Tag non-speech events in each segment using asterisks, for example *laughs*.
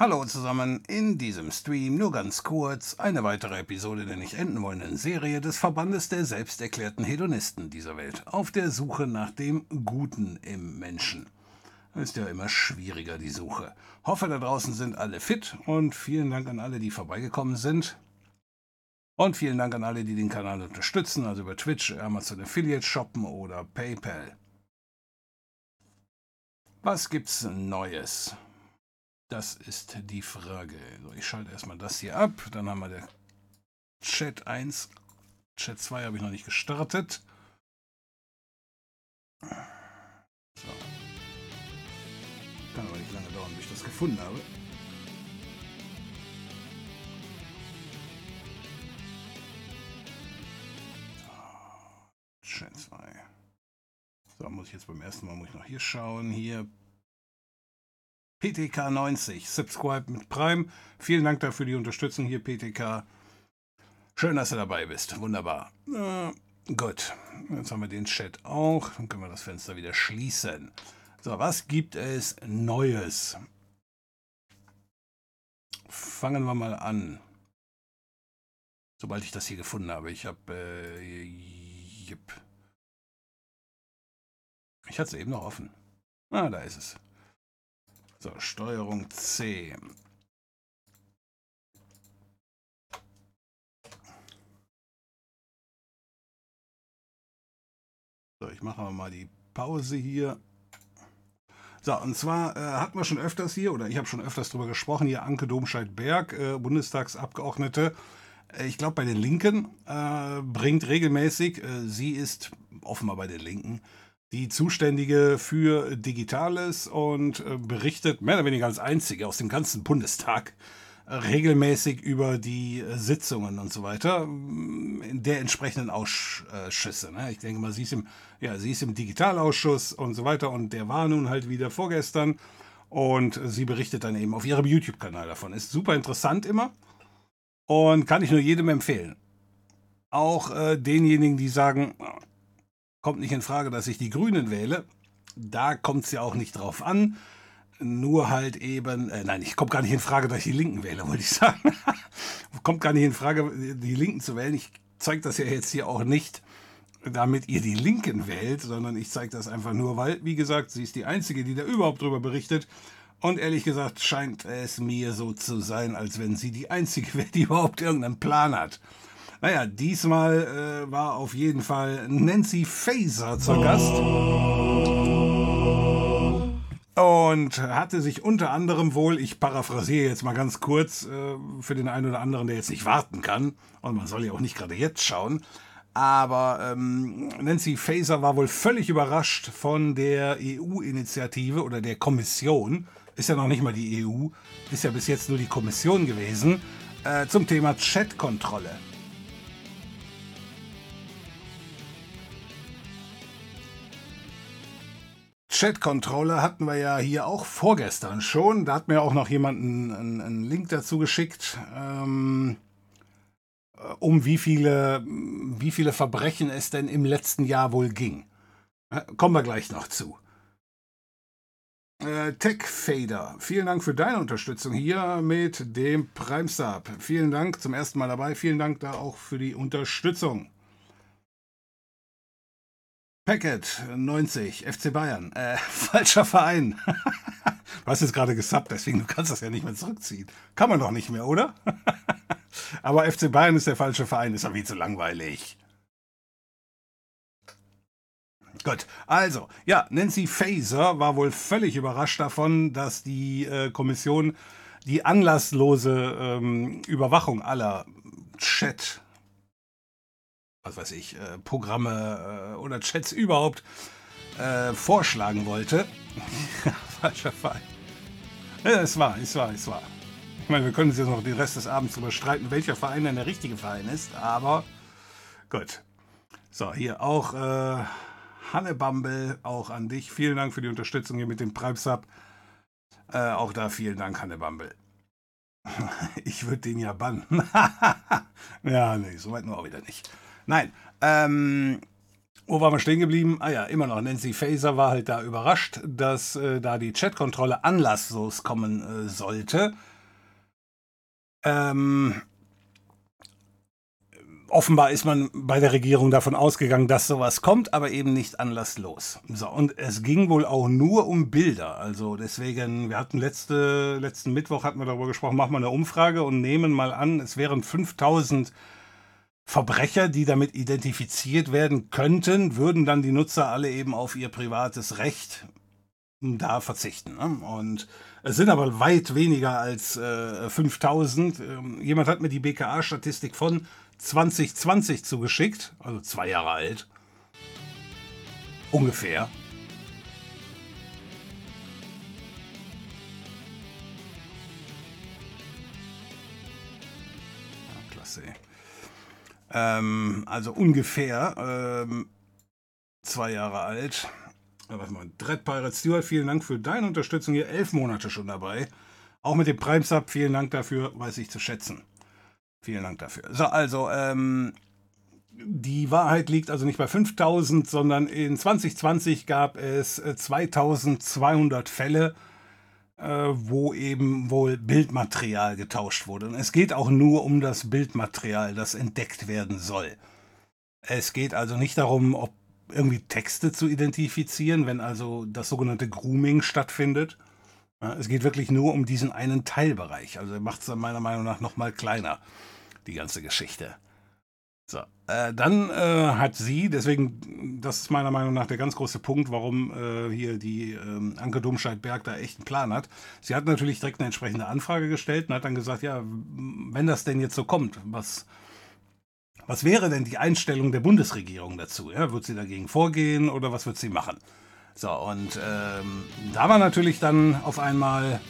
Hallo zusammen, in diesem Stream nur ganz kurz eine weitere Episode der nicht enden wollenden Serie des Verbandes der selbsterklärten Hedonisten dieser Welt auf der Suche nach dem Guten im Menschen. Ist ja immer schwieriger die Suche. Hoffe da draußen sind alle fit und vielen Dank an alle, die vorbeigekommen sind. Und vielen Dank an alle, die den Kanal unterstützen, also über Twitch, Amazon Affiliate shoppen oder PayPal. Was gibt's Neues? Das ist die Frage. So, ich schalte erstmal das hier ab. Dann haben wir der Chat 1. Chat 2 habe ich noch nicht gestartet. So. Kann aber nicht lange dauern, bis ich das gefunden habe. So, Chat 2. So, muss ich jetzt beim ersten Mal muss ich noch hier schauen. Hier PTK90, Subscribe mit Prime. Vielen Dank dafür die Unterstützung hier, PTK. Schön, dass du dabei bist. Wunderbar. Äh, gut, jetzt haben wir den Chat auch. Dann können wir das Fenster wieder schließen. So, was gibt es Neues? Fangen wir mal an. Sobald ich das hier gefunden habe. Ich habe... Äh. Ich hatte es eben noch offen. Ah, da ist es. So, Steuerung C. So, ich mache mal die Pause hier. So, und zwar äh, hatten wir schon öfters hier, oder ich habe schon öfters darüber gesprochen, hier Anke Domscheit-Berg, äh, Bundestagsabgeordnete, äh, ich glaube bei den Linken, äh, bringt regelmäßig, äh, sie ist offenbar bei den Linken, die Zuständige für Digitales und äh, berichtet mehr oder weniger als einzige aus dem ganzen Bundestag äh, regelmäßig über die äh, Sitzungen und so weiter in der entsprechenden Ausschüsse. Ne? Ich denke mal, sie ist, im, ja, sie ist im Digitalausschuss und so weiter und der war nun halt wieder vorgestern und sie berichtet dann eben auf ihrem YouTube-Kanal davon. Ist super interessant immer und kann ich nur jedem empfehlen. Auch denjenigen, die sagen, kommt nicht in Frage, dass ich die Grünen wähle. Da kommt es ja auch nicht drauf an. Nur halt eben, äh, nein, ich komme gar nicht in Frage, dass ich die Linken wähle, wollte ich *laughs* sagen. kommt gar nicht in Frage, die Linken zu wählen. Ich zeige das ja jetzt hier auch nicht, damit ihr die Linken wählt, sondern ich zeige das einfach nur, weil, wie gesagt, sie ist die Einzige, die da überhaupt drüber berichtet. Und ehrlich gesagt scheint es mir so zu sein, als wenn sie die Einzige wäre, die überhaupt irgendeinen Plan hat. Naja, diesmal äh, war auf jeden Fall Nancy Faser zur Gast. Und hatte sich unter anderem wohl, ich paraphrasiere jetzt mal ganz kurz, äh, für den einen oder anderen, der jetzt nicht warten kann, und man soll ja auch nicht gerade jetzt schauen, aber ähm, Nancy Faser war wohl völlig überrascht von der EU-Initiative oder der Kommission, ist ja noch nicht mal die EU, ist ja bis jetzt nur die Kommission gewesen, äh, zum Thema Chatkontrolle. Chat-Controller hatten wir ja hier auch vorgestern schon. Da hat mir auch noch jemand einen, einen Link dazu geschickt, ähm, äh, um wie viele, wie viele Verbrechen es denn im letzten Jahr wohl ging. Äh, kommen wir gleich noch zu. Äh, Tech Fader, vielen Dank für deine Unterstützung hier mit dem Prime Sub. Vielen Dank zum ersten Mal dabei. Vielen Dank da auch für die Unterstützung. Packet 90, FC Bayern. Äh, *laughs* falscher Verein. *laughs* du hast jetzt gerade gesubbt, deswegen du kannst das ja nicht mehr zurückziehen. Kann man doch nicht mehr, oder? *laughs* Aber FC Bayern ist der falsche Verein, ist ja viel zu langweilig. Gut, also, ja, Nancy Faser war wohl völlig überrascht davon, dass die äh, Kommission die anlasslose ähm, Überwachung aller Chat- was weiß ich, äh, Programme äh, oder Chats überhaupt äh, vorschlagen wollte. *laughs* Falscher Fall. Ja, es war, es war, es war. Ich meine, wir können uns jetzt noch den Rest des Abends darüber streiten, welcher Verein denn der richtige Verein ist, aber gut. So, hier auch äh, Hanne Bumble, auch an dich. Vielen Dank für die Unterstützung hier mit dem Prime Sub. Äh, auch da vielen Dank, Hanne Bumble. *laughs* ich würde den ja bannen. *laughs* ja, nee, soweit nur auch wieder nicht. Nein. Ähm, wo waren wir stehen geblieben? Ah ja, immer noch. Nancy Faser war halt da überrascht, dass äh, da die Chatkontrolle anlasslos kommen äh, sollte. Ähm, offenbar ist man bei der Regierung davon ausgegangen, dass sowas kommt, aber eben nicht anlasslos. So, und es ging wohl auch nur um Bilder. Also deswegen, wir hatten letzte, letzten Mittwoch hatten wir darüber gesprochen, machen wir eine Umfrage und nehmen mal an, es wären 5000 Verbrecher, die damit identifiziert werden könnten, würden dann die Nutzer alle eben auf ihr privates Recht da verzichten. Ne? Und es sind aber weit weniger als äh, 5000. Ähm, jemand hat mir die BKA-Statistik von 2020 zugeschickt, also zwei Jahre alt. Ungefähr. Ähm, also ungefähr ähm, zwei Jahre alt. warte mal, Dread Pirate Stewart, vielen Dank für deine Unterstützung hier. Elf Monate schon dabei. Auch mit dem Prime Sub, vielen Dank dafür, weiß ich zu schätzen. Vielen Dank dafür. So, also, ähm, die Wahrheit liegt also nicht bei 5000, sondern in 2020 gab es 2200 äh, Fälle, wo eben wohl Bildmaterial getauscht wurde. Und es geht auch nur um das Bildmaterial, das entdeckt werden soll. Es geht also nicht darum, ob irgendwie Texte zu identifizieren, wenn also das sogenannte Grooming stattfindet. Es geht wirklich nur um diesen einen Teilbereich. Also macht es meiner Meinung nach nochmal kleiner die ganze Geschichte. So, äh, dann äh, hat sie, deswegen, das ist meiner Meinung nach der ganz große Punkt, warum äh, hier die ähm, Anke Domscheit-Berg da echt einen Plan hat. Sie hat natürlich direkt eine entsprechende Anfrage gestellt und hat dann gesagt, ja, wenn das denn jetzt so kommt, was, was wäre denn die Einstellung der Bundesregierung dazu? Ja? Wird sie dagegen vorgehen oder was wird sie machen? So, und ähm, da war natürlich dann auf einmal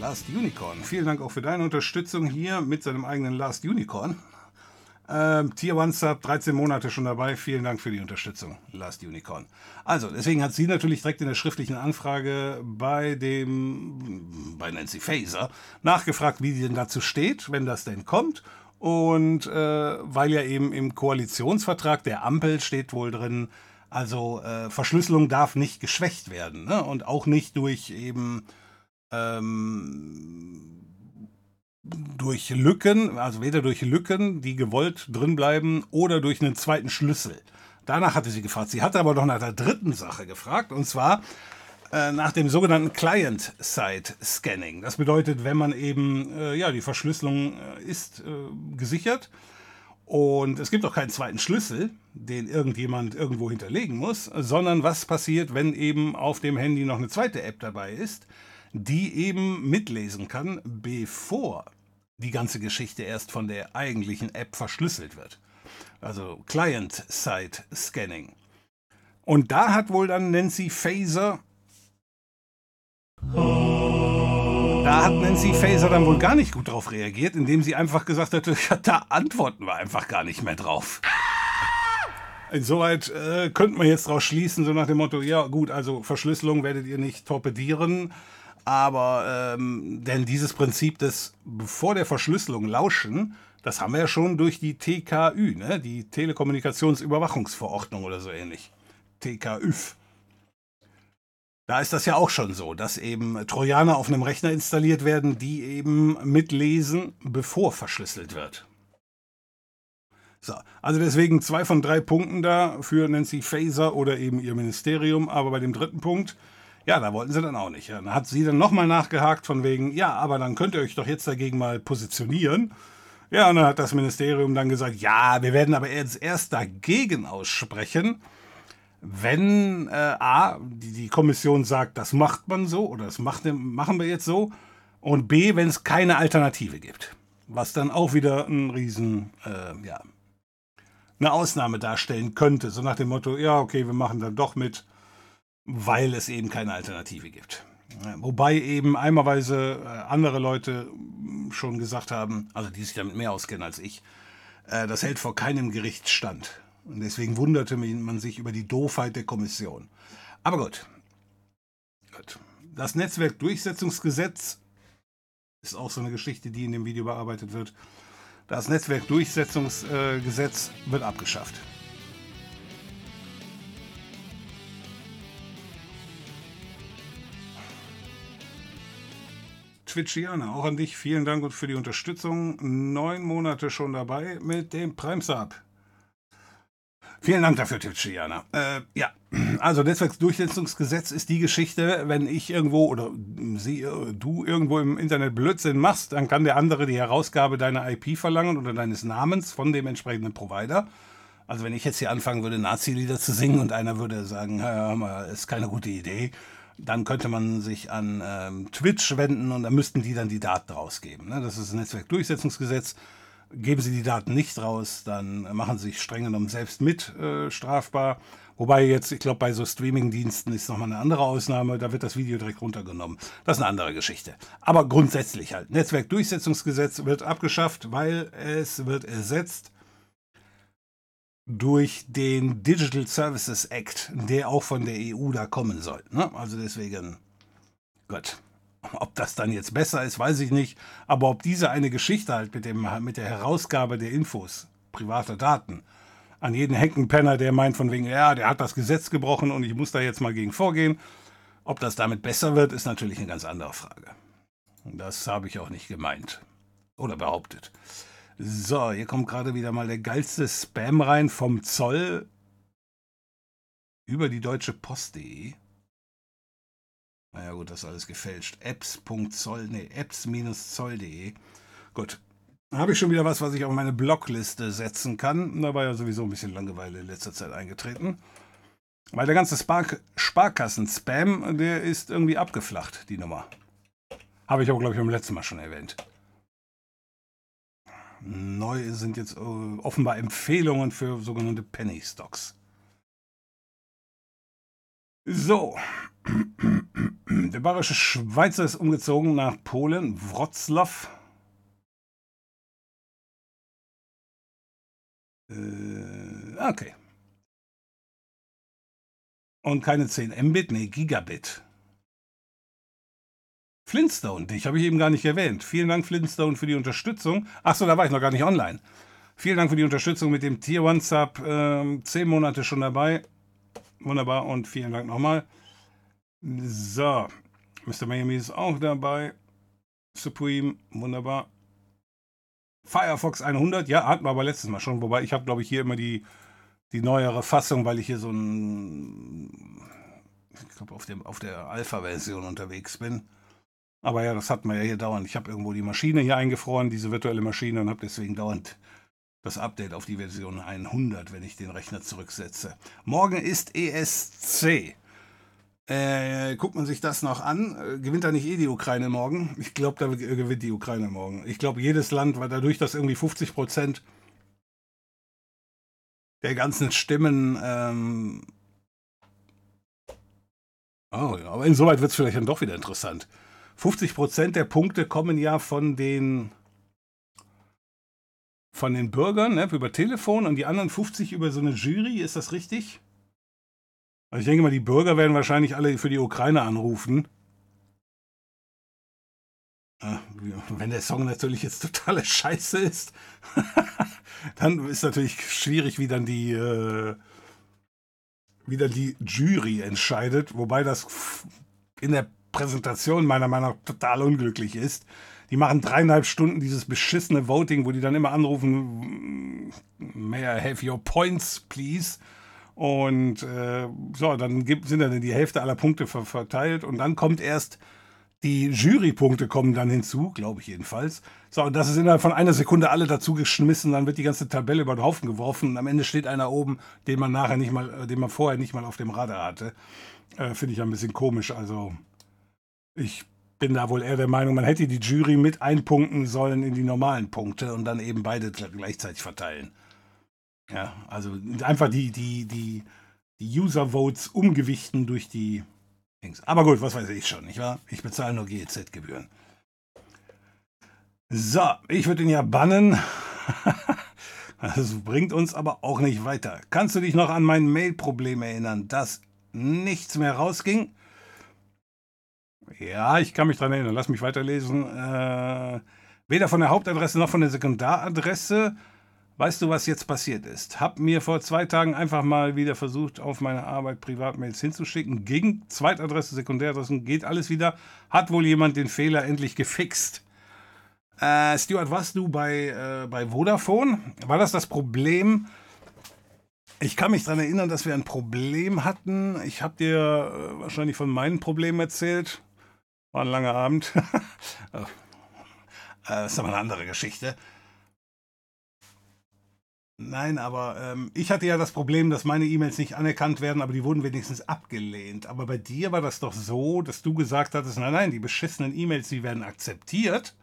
Last Unicorn. Vielen Dank auch für deine Unterstützung hier mit seinem eigenen Last Unicorn. Ähm, Tier 1 Sub, 13 Monate schon dabei. Vielen Dank für die Unterstützung, Last Unicorn. Also, deswegen hat sie natürlich direkt in der schriftlichen Anfrage bei dem, bei Nancy Faser nachgefragt, wie sie denn dazu steht, wenn das denn kommt. Und äh, weil ja eben im Koalitionsvertrag der Ampel steht wohl drin, also äh, Verschlüsselung darf nicht geschwächt werden ne? und auch nicht durch eben ähm, durch Lücken, also weder durch Lücken, die gewollt drin bleiben, oder durch einen zweiten Schlüssel. Danach hatte sie gefragt. Sie hatte aber noch nach der dritten Sache gefragt, und zwar äh, nach dem sogenannten Client-Side-Scanning. Das bedeutet, wenn man eben, äh, ja, die Verschlüsselung äh, ist äh, gesichert und es gibt auch keinen zweiten Schlüssel, den irgendjemand irgendwo hinterlegen muss, sondern was passiert, wenn eben auf dem Handy noch eine zweite App dabei ist, die eben mitlesen kann, bevor die ganze Geschichte erst von der eigentlichen App verschlüsselt wird. Also Client-Side-Scanning. Und da hat wohl dann Nancy Faser. Da hat Nancy Faser dann wohl gar nicht gut drauf reagiert, indem sie einfach gesagt hat, *laughs* da antworten wir einfach gar nicht mehr drauf. Insoweit äh, könnte man jetzt daraus schließen, so nach dem Motto, ja gut, also Verschlüsselung werdet ihr nicht torpedieren. Aber ähm, denn dieses Prinzip des vor der Verschlüsselung lauschen, das haben wir ja schon durch die TKÜ, ne? die Telekommunikationsüberwachungsverordnung oder so ähnlich. TKÜF. Da ist das ja auch schon so, dass eben Trojaner auf einem Rechner installiert werden, die eben mitlesen, bevor verschlüsselt wird. So, also deswegen zwei von drei Punkten da für Nancy Faser oder eben ihr Ministerium. Aber bei dem dritten Punkt, ja, da wollten sie dann auch nicht. Dann hat sie dann nochmal nachgehakt von wegen, ja, aber dann könnt ihr euch doch jetzt dagegen mal positionieren. Ja, und dann hat das Ministerium dann gesagt, ja, wir werden aber jetzt erst dagegen aussprechen, wenn äh, A, die, die, Kommission sagt, das macht man so oder das macht, machen wir jetzt so und B, wenn es keine Alternative gibt. Was dann auch wieder ein Riesen, äh, ja, eine Ausnahme darstellen könnte. So nach dem Motto, ja, okay, wir machen dann doch mit weil es eben keine Alternative gibt. Wobei eben einmalweise äh, andere Leute schon gesagt haben, also die sich damit mehr auskennen als ich, äh, das hält vor keinem Gericht stand. Und deswegen wunderte man sich über die Doofheit der Kommission. Aber gut. gut. Das Netzwerkdurchsetzungsgesetz ist auch so eine Geschichte, die in dem Video bearbeitet wird. Das Netzwerkdurchsetzungsgesetz äh, wird abgeschafft. Twitchiana, auch an dich vielen Dank und für die Unterstützung. Neun Monate schon dabei mit dem Prime Sub. Vielen Dank dafür, Twitchiana. Äh, ja, also Netzwerksdurchsetzungsgesetz ist die Geschichte, wenn ich irgendwo oder sie, du irgendwo im Internet Blödsinn machst, dann kann der andere die Herausgabe deiner IP verlangen oder deines Namens von dem entsprechenden Provider. Also wenn ich jetzt hier anfangen würde, Nazi-Lieder zu singen und einer würde sagen, hör mal, ist keine gute Idee, dann könnte man sich an ähm, Twitch wenden und da müssten die dann die Daten rausgeben. Ne? Das ist das Netzwerkdurchsetzungsgesetz. Geben sie die Daten nicht raus, dann machen sie sich streng genommen selbst mit äh, strafbar. Wobei jetzt, ich glaube, bei so Streaming-Diensten ist nochmal eine andere Ausnahme, da wird das Video direkt runtergenommen. Das ist eine andere Geschichte. Aber grundsätzlich halt, Netzwerkdurchsetzungsgesetz wird abgeschafft, weil es wird ersetzt durch den Digital Services Act, der auch von der EU da kommen soll. Ne? Also deswegen, Gott, ob das dann jetzt besser ist, weiß ich nicht. Aber ob diese eine Geschichte halt mit, dem, mit der Herausgabe der Infos, privater Daten, an jeden Heckenpenner, der meint von wegen, ja, der hat das Gesetz gebrochen und ich muss da jetzt mal gegen vorgehen. Ob das damit besser wird, ist natürlich eine ganz andere Frage. Das habe ich auch nicht gemeint oder behauptet. So, hier kommt gerade wieder mal der geilste Spam rein vom Zoll über die deutsche Post.de. Naja gut, das ist alles gefälscht. apps.zoll, nee, apps-zoll.de. Gut. Habe ich schon wieder was, was ich auf meine Blogliste setzen kann. Da war ja sowieso ein bisschen Langeweile in letzter Zeit eingetreten. Weil der ganze Spark Sparkassen-Spam, der ist irgendwie abgeflacht, die Nummer. Habe ich auch, glaube ich, beim letzten Mal schon erwähnt. Neu sind jetzt äh, offenbar Empfehlungen für sogenannte Penny Stocks. So. *clears throat* Der bayerische Schweizer ist umgezogen nach Polen, Wroclaw. Äh, okay. Und keine 10 Mbit, nee, Gigabit. Flintstone, dich habe ich eben gar nicht erwähnt. Vielen Dank, Flintstone, für die Unterstützung. Achso, da war ich noch gar nicht online. Vielen Dank für die Unterstützung mit dem Tier One Sub. Ähm, zehn Monate schon dabei. Wunderbar und vielen Dank nochmal. So, Mr. Miami ist auch dabei. Supreme, wunderbar. Firefox 100, ja, hatten wir aber letztes Mal schon. Wobei ich habe, glaube ich, hier immer die, die neuere Fassung, weil ich hier so ein, ich glaube, auf, auf der Alpha-Version unterwegs bin. Aber ja, das hatten wir ja hier dauernd. Ich habe irgendwo die Maschine hier eingefroren, diese virtuelle Maschine, und habe deswegen dauernd das Update auf die Version 100, wenn ich den Rechner zurücksetze. Morgen ist ESC. Äh, guckt man sich das noch an? Äh, gewinnt da nicht eh die Ukraine morgen? Ich glaube, da gewinnt die Ukraine morgen. Ich glaube, jedes Land, weil dadurch, dass irgendwie 50 Prozent der ganzen Stimmen. Ähm oh, aber insoweit wird es vielleicht dann doch wieder interessant. 50 Prozent der Punkte kommen ja von den von den Bürgern ne, über Telefon und die anderen 50 über so eine Jury. Ist das richtig? Also ich denke mal, die Bürger werden wahrscheinlich alle für die Ukraine anrufen. Wenn der Song natürlich jetzt totale Scheiße ist, *laughs* dann ist natürlich schwierig, wie dann die, äh, wie dann die Jury entscheidet. Wobei das in der Präsentation meiner Meinung nach total unglücklich ist. Die machen dreieinhalb Stunden dieses beschissene Voting, wo die dann immer anrufen, may I have your points, please? Und äh, so, dann gibt, sind dann die Hälfte aller Punkte ver verteilt und dann kommt erst die Jurypunkte kommen dann hinzu, glaube ich jedenfalls. So, und das ist innerhalb von einer Sekunde alle dazu geschmissen, dann wird die ganze Tabelle über den Haufen geworfen und am Ende steht einer oben, den man nachher nicht mal, den man vorher nicht mal auf dem Radar hatte. Äh, Finde ich ein bisschen komisch. Also ich bin da wohl eher der Meinung, man hätte die Jury mit einpunkten sollen in die normalen Punkte und dann eben beide gleichzeitig verteilen. Ja, also einfach die, die, die, die User-Votes umgewichten durch die Dings. Aber gut, was weiß ich schon, nicht wahr? Ich bezahle nur GEZ-Gebühren. So, ich würde ihn ja bannen. *laughs* das bringt uns aber auch nicht weiter. Kannst du dich noch an mein Mail-Problem erinnern, dass nichts mehr rausging? Ja, ich kann mich dran erinnern. Lass mich weiterlesen. Äh, weder von der Hauptadresse noch von der Sekundaradresse. Weißt du, was jetzt passiert ist? Hab mir vor zwei Tagen einfach mal wieder versucht, auf meine Arbeit Privatmails hinzuschicken. Ging Zweitadresse, Sekundäradressen, geht alles wieder. Hat wohl jemand den Fehler endlich gefixt? Äh, Stuart, warst du bei, äh, bei Vodafone? War das das Problem? Ich kann mich daran erinnern, dass wir ein Problem hatten. Ich habe dir äh, wahrscheinlich von meinen Problemen erzählt. War ein langer Abend. *laughs* Äh, das ist aber eine andere Geschichte. Nein, aber ähm, ich hatte ja das Problem, dass meine E-Mails nicht anerkannt werden, aber die wurden wenigstens abgelehnt. Aber bei dir war das doch so, dass du gesagt hattest, nein, nein, die beschissenen E-Mails, die werden akzeptiert,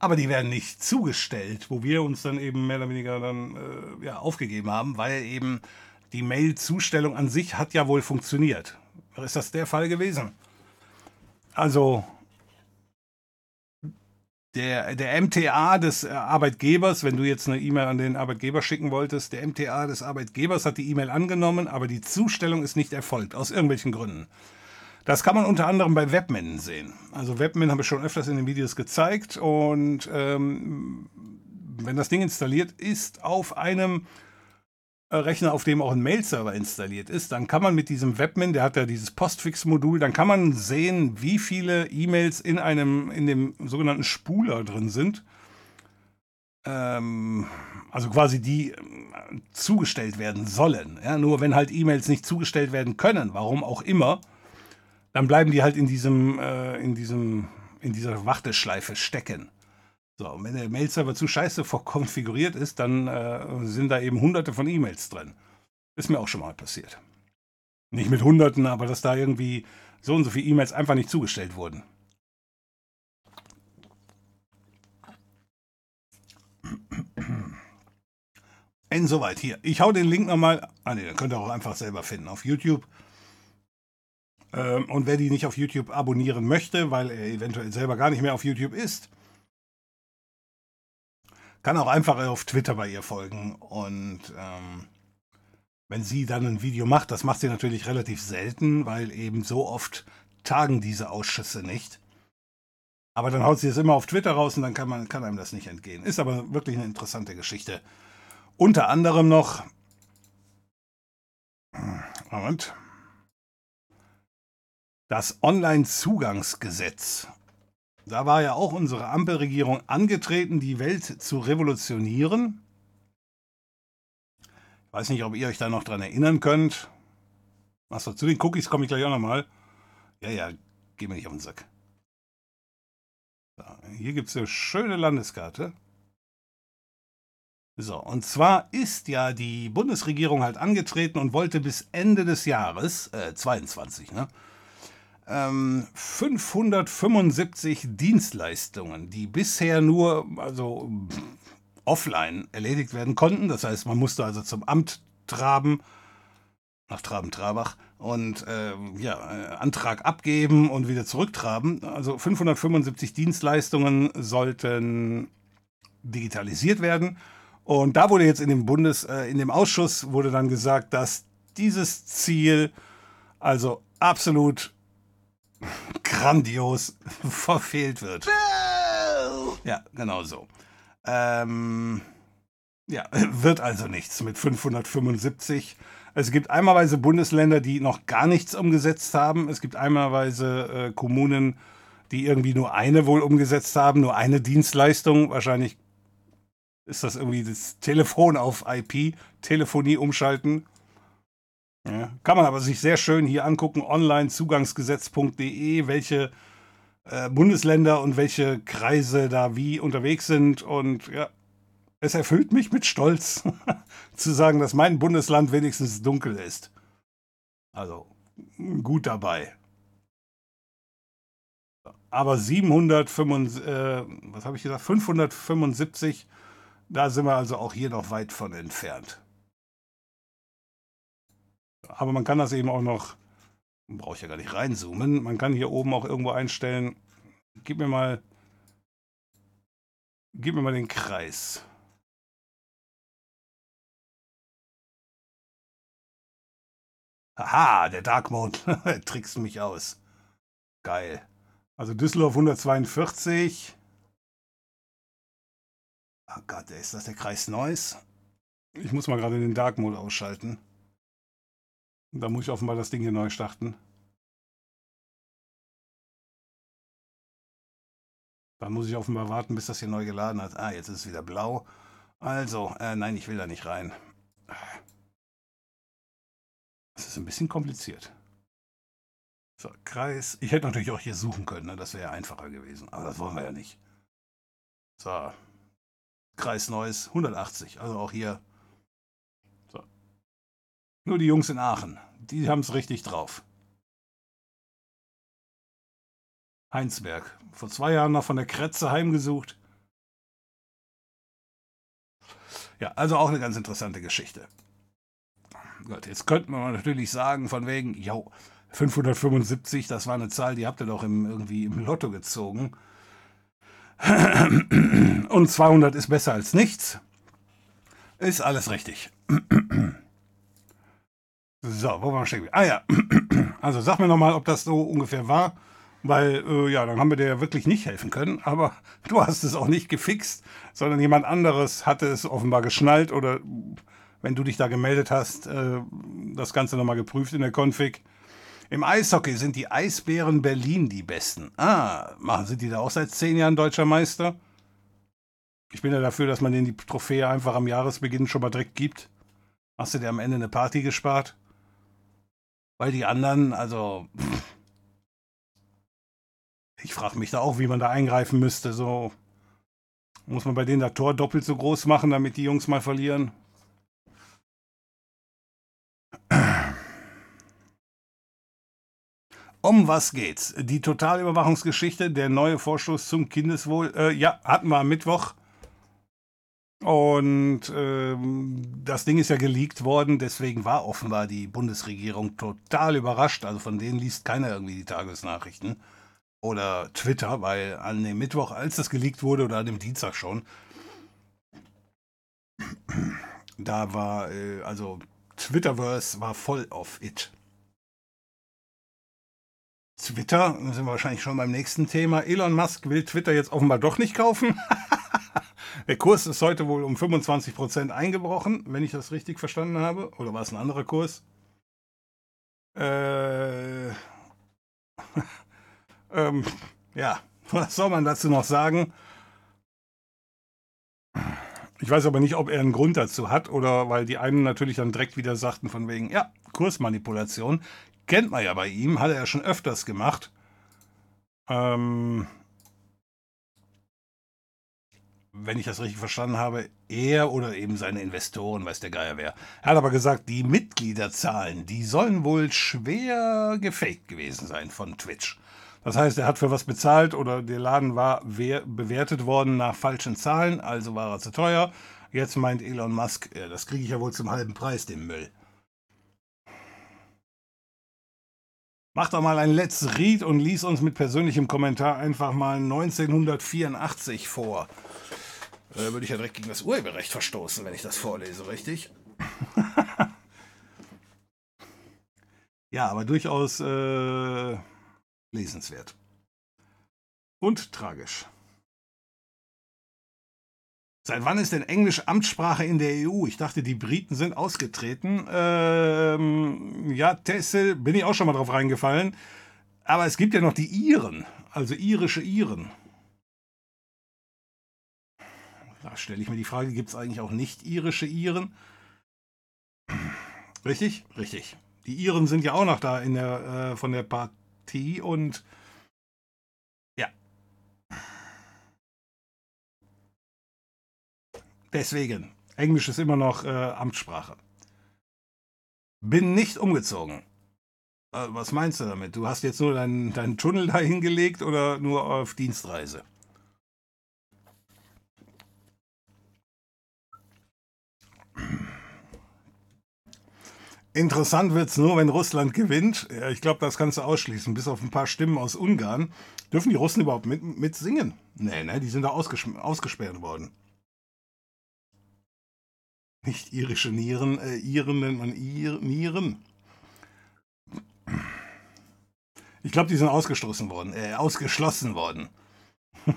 aber die werden nicht zugestellt, wo wir uns dann eben mehr oder weniger dann äh, ja, aufgegeben haben, weil eben die Mail-Zustellung an sich hat ja wohl funktioniert. Ist das der Fall gewesen? Also der, der MTA des äh, Arbeitgebers, wenn du jetzt eine E-Mail an den Arbeitgeber schicken wolltest, der MTA des Arbeitgebers hat die E-Mail angenommen, aber die Zustellung ist nicht erfolgt, aus irgendwelchen Gründen. Das kann man unter anderem bei Webmin sehen. Also Webmin habe ich schon öfters in den Videos gezeigt und ähm, wenn das Ding installiert ist auf einem Rechner, auf dem auch ein Mail-Server installiert ist, dann kann man mit diesem Webmin, der hat ja dieses Postfix-Modul, dann kann man sehen, wie viele E-Mails in einem, in dem sogenannten Spuler drin sind. Ähm, also quasi die äh, zugestellt werden sollen. Ja, nur wenn halt E-Mails nicht zugestellt werden können, warum auch immer, dann bleiben die halt in diesem, äh, in diesem, in dieser Warteschleife stecken. So, und wenn der Mail-Server zu scheiße konfiguriert ist, dann äh, sind da eben hunderte von E-Mails drin. Ist mir auch schon mal passiert. Nicht mit hunderten, aber dass da irgendwie so und so viele E-Mails einfach nicht zugestellt wurden. Insoweit hier. Ich hau den Link nochmal. Ah ne, den könnt ihr auch einfach selber finden auf YouTube. Ähm, und wer die nicht auf YouTube abonnieren möchte, weil er eventuell selber gar nicht mehr auf YouTube ist, kann auch einfach auf Twitter bei ihr folgen. Und ähm, wenn sie dann ein Video macht, das macht sie natürlich relativ selten, weil eben so oft tagen diese Ausschüsse nicht. Aber dann haut sie es immer auf Twitter raus und dann kann, man, kann einem das nicht entgehen. Ist aber wirklich eine interessante Geschichte. Unter anderem noch. Moment. Das Online-Zugangsgesetz da war ja auch unsere Ampelregierung angetreten, die Welt zu revolutionieren. Ich weiß nicht, ob ihr euch da noch dran erinnern könnt. Achso, zu den Cookies komme ich gleich auch nochmal. Ja, ja, geh mir nicht auf den Sack. So, hier gibt es eine schöne Landeskarte. So, und zwar ist ja die Bundesregierung halt angetreten und wollte bis Ende des Jahres, äh, 22, ne, 575 ähm, Dienstleistungen, die bisher nur also offline erledigt werden konnten. Das heißt, man musste also zum Amt traben, nach Traben-Trabach, und äh, ja, äh, Antrag abgeben und wieder zurücktraben. Also 575 Dienstleistungen sollten digitalisiert werden. Und da wurde jetzt in dem Bundes, äh, in dem Ausschuss wurde dann gesagt, dass dieses Ziel also absolut grandios *laughs* verfehlt wird. Ja, genau so. Ähm, ja, *laughs* wird also nichts mit 575. Es gibt einmalweise Bundesländer, die noch gar nichts umgesetzt haben. Es gibt einmalweise äh, Kommunen, die irgendwie nur eine wohl umgesetzt haben, nur eine Dienstleistung. Wahrscheinlich ist das irgendwie das Telefon auf IP, Telefonie umschalten. Ja, kann man aber sich sehr schön hier angucken, onlinezugangsgesetz.de, welche äh, Bundesländer und welche Kreise da wie unterwegs sind. Und ja, es erfüllt mich mit Stolz *laughs* zu sagen, dass mein Bundesland wenigstens dunkel ist. Also gut dabei. Aber 775, äh, was habe ich gesagt, 575, da sind wir also auch hier noch weit von entfernt aber man kann das eben auch noch, brauche ich ja gar nicht reinzoomen, man kann hier oben auch irgendwo einstellen, gib mir mal, gib mir mal den Kreis. Haha, der Dark Mode *laughs* trickst mich aus. Geil. Also Düsseldorf 142. Oh Gott, ist das der Kreis Neuss? Ich muss mal gerade den Dark Mode ausschalten. Da muss ich offenbar das Ding hier neu starten. Dann muss ich offenbar warten, bis das hier neu geladen hat. Ah, jetzt ist es wieder blau. Also, äh, nein, ich will da nicht rein. Das ist ein bisschen kompliziert. So, Kreis. Ich hätte natürlich auch hier suchen können, ne? das wäre einfacher gewesen. Aber das wollen wir ja nicht. So. Kreis Neues, 180. Also auch hier. Nur die Jungs in Aachen. Die haben es richtig drauf. Heinsberg. Vor zwei Jahren noch von der Kretze heimgesucht. Ja, also auch eine ganz interessante Geschichte. Gut, jetzt könnte man natürlich sagen, von wegen, jo, 575, das war eine Zahl, die habt ihr doch im, irgendwie im Lotto gezogen. Und 200 ist besser als nichts. Ist alles richtig. So, wo waren wir stehen? Ah ja, *clears throat* also sag mir nochmal, ob das so ungefähr war. Weil, äh, ja, dann haben wir dir ja wirklich nicht helfen können. Aber *laughs* du hast es auch nicht gefixt, sondern jemand anderes hatte es offenbar geschnallt oder wenn du dich da gemeldet hast, äh, das Ganze nochmal geprüft in der Config. Im Eishockey sind die Eisbären Berlin die Besten. Ah, machen sind die da auch seit zehn Jahren deutscher Meister? Ich bin ja dafür, dass man denen die Trophäe einfach am Jahresbeginn schon mal direkt gibt. Hast du dir am Ende eine Party gespart? Weil die anderen, also. Pff, ich frage mich da auch, wie man da eingreifen müsste. So muss man bei denen das Tor doppelt so groß machen, damit die Jungs mal verlieren. Um was geht's? Die Totalüberwachungsgeschichte, der neue Vorstoß zum Kindeswohl. Äh, ja, hatten wir am Mittwoch. Und ähm, das Ding ist ja geleakt worden, deswegen war offenbar die Bundesregierung total überrascht. Also von denen liest keiner irgendwie die Tagesnachrichten oder Twitter, weil an dem Mittwoch, als das geleakt wurde, oder an dem Dienstag schon, da war, äh, also Twitterverse war voll auf it. Twitter, da sind wir wahrscheinlich schon beim nächsten Thema. Elon Musk will Twitter jetzt offenbar doch nicht kaufen. *laughs* *laughs* Der Kurs ist heute wohl um 25% eingebrochen, wenn ich das richtig verstanden habe. Oder war es ein anderer Kurs? Äh, *laughs* ähm, ja, *laughs* was soll man dazu noch sagen? Ich weiß aber nicht, ob er einen Grund dazu hat oder weil die einen natürlich dann direkt wieder sagten von wegen, ja, Kursmanipulation. Kennt man ja bei ihm, hat er ja schon öfters gemacht. Ähm, wenn ich das richtig verstanden habe, er oder eben seine Investoren, weiß der Geier wer. Er hat aber gesagt, die Mitgliederzahlen, die sollen wohl schwer gefaked gewesen sein von Twitch. Das heißt, er hat für was bezahlt oder der Laden war bewertet worden nach falschen Zahlen, also war er zu teuer. Jetzt meint Elon Musk, das kriege ich ja wohl zum halben Preis, den Müll. Mach doch mal ein Let's Read und lies uns mit persönlichem Kommentar einfach mal 1984 vor. Äh, würde ich ja direkt gegen das Urheberrecht verstoßen, wenn ich das vorlese, richtig? *laughs* ja, aber durchaus äh, lesenswert. Und tragisch. Seit wann ist denn Englisch Amtssprache in der EU? Ich dachte, die Briten sind ausgetreten. Ähm, ja, Tessel, bin ich auch schon mal drauf reingefallen. Aber es gibt ja noch die Iren, also irische Iren. Da stelle ich mir die Frage, gibt es eigentlich auch nicht irische Iren? Richtig? Richtig. Die Iren sind ja auch noch da in der, äh, von der Partie und ja. Deswegen, Englisch ist immer noch äh, Amtssprache. Bin nicht umgezogen. Äh, was meinst du damit? Du hast jetzt nur deinen, deinen Tunnel dahin gelegt oder nur auf Dienstreise? Interessant wird es nur, wenn Russland gewinnt. Ja, ich glaube, das kannst du ausschließen. Bis auf ein paar Stimmen aus Ungarn. Dürfen die Russen überhaupt mit, mit singen? Nee, ne, die sind da ausges ausgesperrt worden. Nicht irische Nieren, äh, Iren nennt man Ir Nieren. Ich glaube, die sind ausgestoßen worden, äh, ausgeschlossen worden. *laughs*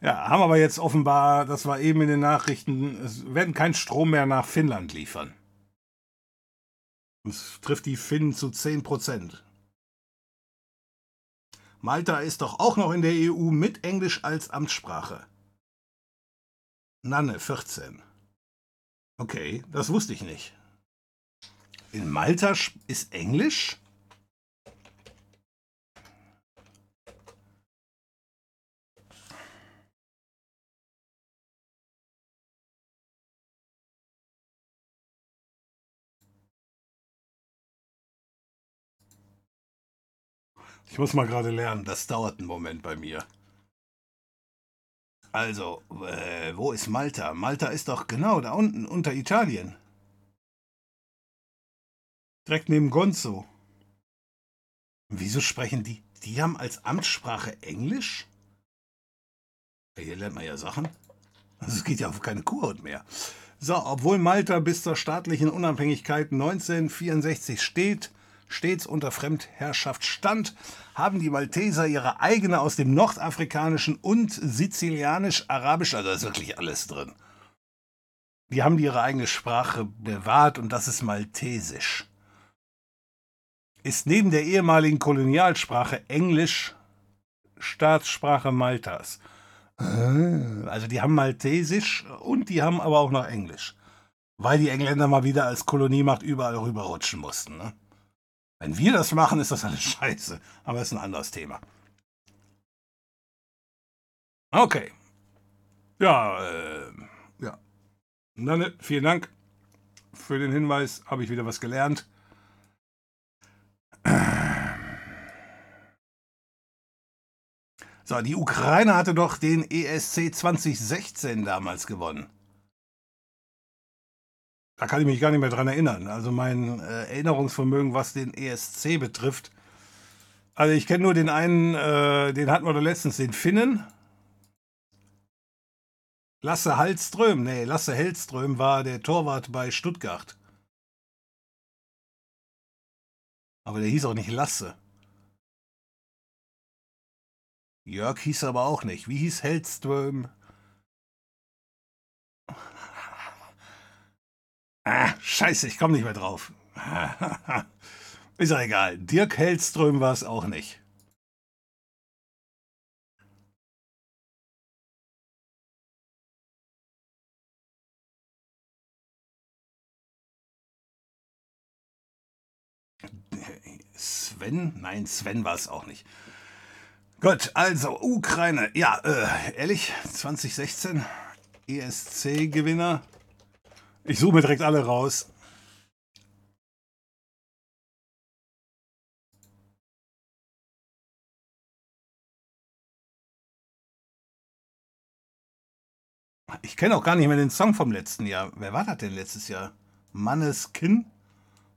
ja, haben aber jetzt offenbar, das war eben in den Nachrichten, es werden keinen Strom mehr nach Finnland liefern. Das trifft die Finnen zu 10 Prozent. Malta ist doch auch noch in der EU mit Englisch als Amtssprache. Nanne, 14. Okay, das wusste ich nicht. In Malta ist Englisch? Ich muss mal gerade lernen, das dauert einen Moment bei mir. Also, äh, wo ist Malta? Malta ist doch genau da unten, unter Italien. Direkt neben Gonzo. Wieso sprechen die? Die haben als Amtssprache Englisch? Hier lernt man ja Sachen. Also es geht ja auf keine Kurhaut mehr. So, obwohl Malta bis zur staatlichen Unabhängigkeit 1964 steht, stets unter Fremdherrschaft stand, haben die Malteser ihre eigene aus dem Nordafrikanischen und Sizilianisch-Arabisch, also da ist wirklich alles drin. Die haben ihre eigene Sprache bewahrt und das ist Maltesisch. Ist neben der ehemaligen Kolonialsprache Englisch Staatssprache Maltas. Also die haben Maltesisch und die haben aber auch noch Englisch. Weil die Engländer mal wieder als Koloniemacht überall rüberrutschen mussten. Ne? Wenn wir das machen, ist das alles scheiße. Aber das ist ein anderes Thema. Okay. Ja, äh, ja. Dann, vielen Dank für den Hinweis. Habe ich wieder was gelernt. So, die Ukraine hatte doch den ESC 2016 damals gewonnen. Da kann ich mich gar nicht mehr dran erinnern. Also mein äh, Erinnerungsvermögen, was den ESC betrifft. Also ich kenne nur den einen, äh, den hatten wir doch letztens, den Finnen. Lasse Hallström, nee, Lasse Hellström war der Torwart bei Stuttgart. Aber der hieß auch nicht Lasse. Jörg hieß aber auch nicht. Wie hieß Hellström? Ah, scheiße, ich komme nicht mehr drauf. *laughs* Ist ja egal. Dirk Hellström war es auch nicht. Sven? Nein, Sven war es auch nicht. Gut, also Ukraine. Ja, äh, ehrlich, 2016 ESC-Gewinner. Ich suche mir direkt alle raus. Ich kenne auch gar nicht mehr den Song vom letzten Jahr. Wer war das denn letztes Jahr? Manneskin?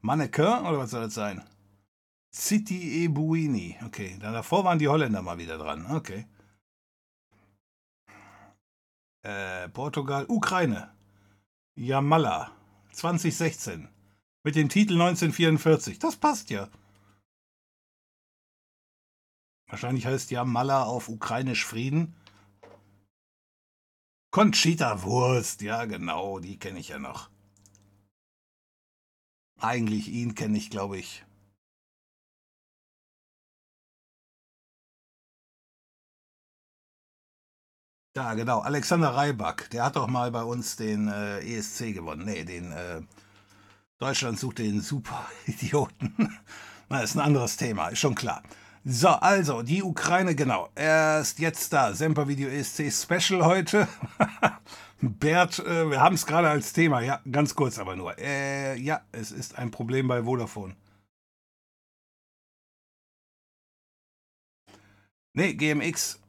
Mannequin oder was soll das sein? City e Buini. Okay, davor waren die Holländer mal wieder dran. Okay. Äh, Portugal, Ukraine. Jamala 2016 mit dem Titel 1944. Das passt ja. Wahrscheinlich heißt Jamala auf ukrainisch Frieden. Conchita Wurst, ja genau, die kenne ich ja noch. Eigentlich ihn kenne ich, glaube ich. Ja, genau. Alexander Rybak, der hat doch mal bei uns den äh, ESC gewonnen. Nee, den äh, Deutschland sucht den Super-Idioten. *laughs* Na, ist ein anderes Thema, ist schon klar. So, also, die Ukraine, genau. Er ist jetzt da. Semper-Video ESC Special heute. *laughs* Bert, äh, wir haben es gerade als Thema. Ja, ganz kurz aber nur. Äh, ja, es ist ein Problem bei Vodafone. Nee, GMX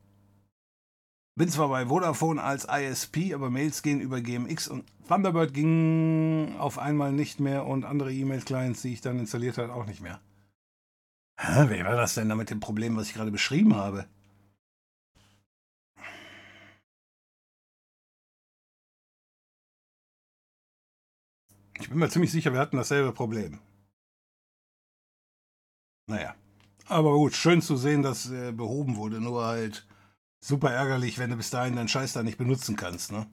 bin zwar bei Vodafone als ISP, aber Mails gehen über GMX und Thunderbird ging auf einmal nicht mehr und andere E-Mail-Clients, die ich dann installiert habe, auch nicht mehr. Hä, wer war das denn da mit dem Problem, was ich gerade beschrieben habe? Ich bin mir ziemlich sicher, wir hatten dasselbe Problem. Naja. Aber gut, schön zu sehen, dass äh, behoben wurde. Nur halt super ärgerlich, wenn du bis dahin deinen Scheiß da nicht benutzen kannst, ne?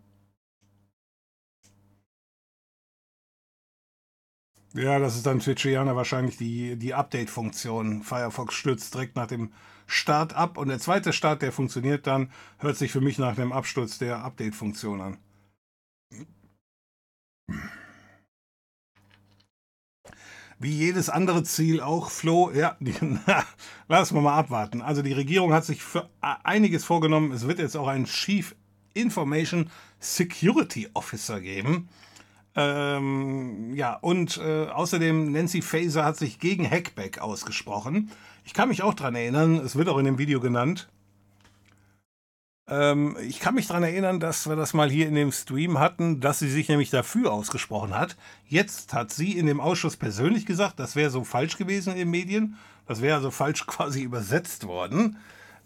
Ja, das ist dann Twitchiana wahrscheinlich die, die Update-Funktion. Firefox stürzt direkt nach dem Start ab und der zweite Start, der funktioniert dann, hört sich für mich nach dem Absturz der Update-Funktion an. Wie jedes andere Ziel auch, Flo, ja, *laughs* die, na, lassen wir mal abwarten. Also die Regierung hat sich für einiges vorgenommen. Es wird jetzt auch einen Chief Information Security Officer geben. Ähm, ja, und äh, außerdem Nancy Faeser hat sich gegen Hackback ausgesprochen. Ich kann mich auch daran erinnern, es wird auch in dem Video genannt. Ähm, ich kann mich daran erinnern, dass wir das mal hier in dem Stream hatten, dass sie sich nämlich dafür ausgesprochen hat. Jetzt hat sie in dem Ausschuss persönlich gesagt, das wäre so falsch gewesen in den Medien. Das wäre also falsch *laughs* quasi übersetzt worden.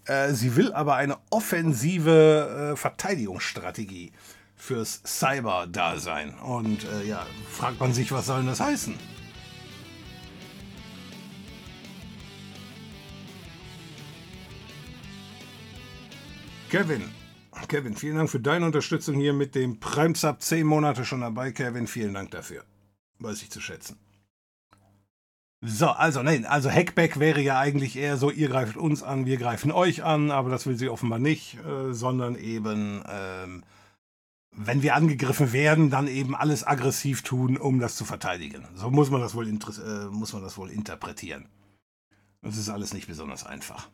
Äh, sie will aber eine offensive äh, Verteidigungsstrategie fürs Cyber-Dasein. Und äh, ja, fragt man sich, was soll das heißen? Kevin, Kevin, vielen Dank für deine Unterstützung hier mit dem Prime Sub. Zehn Monate schon dabei, Kevin. Vielen Dank dafür. Weiß ich zu schätzen. So, also nein, also Hackback wäre ja eigentlich eher so, ihr greift uns an, wir greifen euch an, aber das will sie offenbar nicht, äh, sondern eben ähm, wenn wir angegriffen werden, dann eben alles aggressiv tun, um das zu verteidigen. So muss man das wohl, äh, muss man das wohl interpretieren. Das ist alles nicht besonders einfach.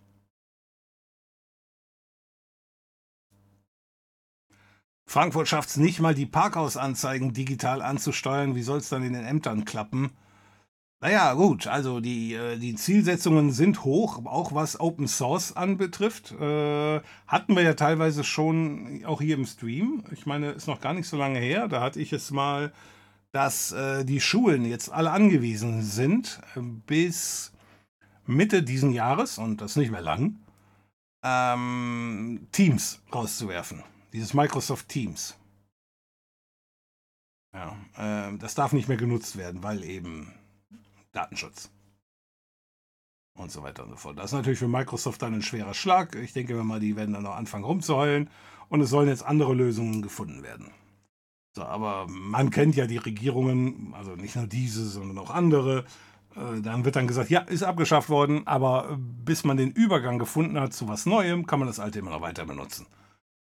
Frankfurt schafft es nicht mal, die Parkhausanzeigen digital anzusteuern. Wie soll es dann in den Ämtern klappen? Naja, gut, also die, äh, die Zielsetzungen sind hoch, auch was Open Source anbetrifft. Äh, hatten wir ja teilweise schon auch hier im Stream. Ich meine, ist noch gar nicht so lange her. Da hatte ich es mal, dass äh, die Schulen jetzt alle angewiesen sind, äh, bis Mitte diesen Jahres, und das ist nicht mehr lang, ähm, Teams rauszuwerfen. Dieses Microsoft Teams. Ja, äh, das darf nicht mehr genutzt werden, weil eben Datenschutz. Und so weiter und so fort. Das ist natürlich für Microsoft dann ein schwerer Schlag. Ich denke mal, die werden dann noch anfangen rumzuheulen und es sollen jetzt andere Lösungen gefunden werden. So, aber man kennt ja die Regierungen, also nicht nur diese, sondern auch andere. Äh, dann wird dann gesagt, ja, ist abgeschafft worden, aber bis man den Übergang gefunden hat zu was Neuem, kann man das alte immer noch weiter benutzen.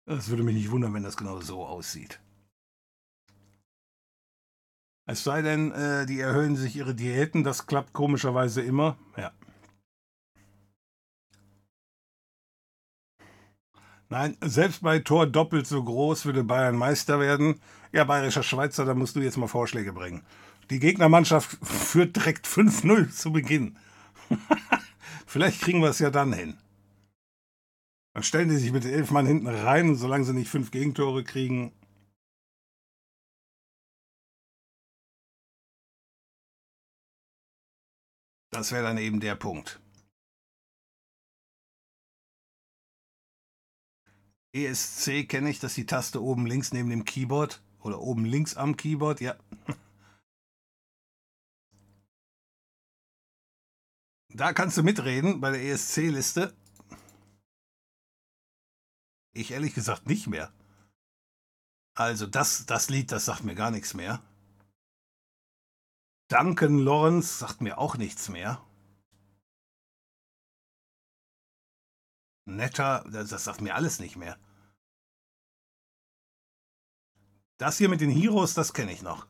Es würde mich nicht wundern, wenn das genau so aussieht. Es sei denn, äh, die erhöhen sich ihre Diäten, das klappt komischerweise immer. Ja. Nein, selbst bei Tor doppelt so groß würde Bayern Meister werden. Ja, bayerischer Schweizer, da musst du jetzt mal Vorschläge bringen. Die Gegnermannschaft *laughs* führt direkt 5-0 zu Beginn. *laughs* Vielleicht kriegen wir es ja dann hin. Dann stellen die sich mit elf Mann hinten rein solange sie nicht fünf Gegentore kriegen, Das wäre dann eben der Punkt. ESC kenne ich, das ist die Taste oben links neben dem Keyboard oder oben links am Keyboard, ja. Da kannst du mitreden bei der ESC-Liste. Ich ehrlich gesagt nicht mehr. Also das, das Lied, das sagt mir gar nichts mehr. Duncan Lawrence sagt mir auch nichts mehr. Netter, das, das sagt mir alles nicht mehr. Das hier mit den Heroes, das kenne ich noch.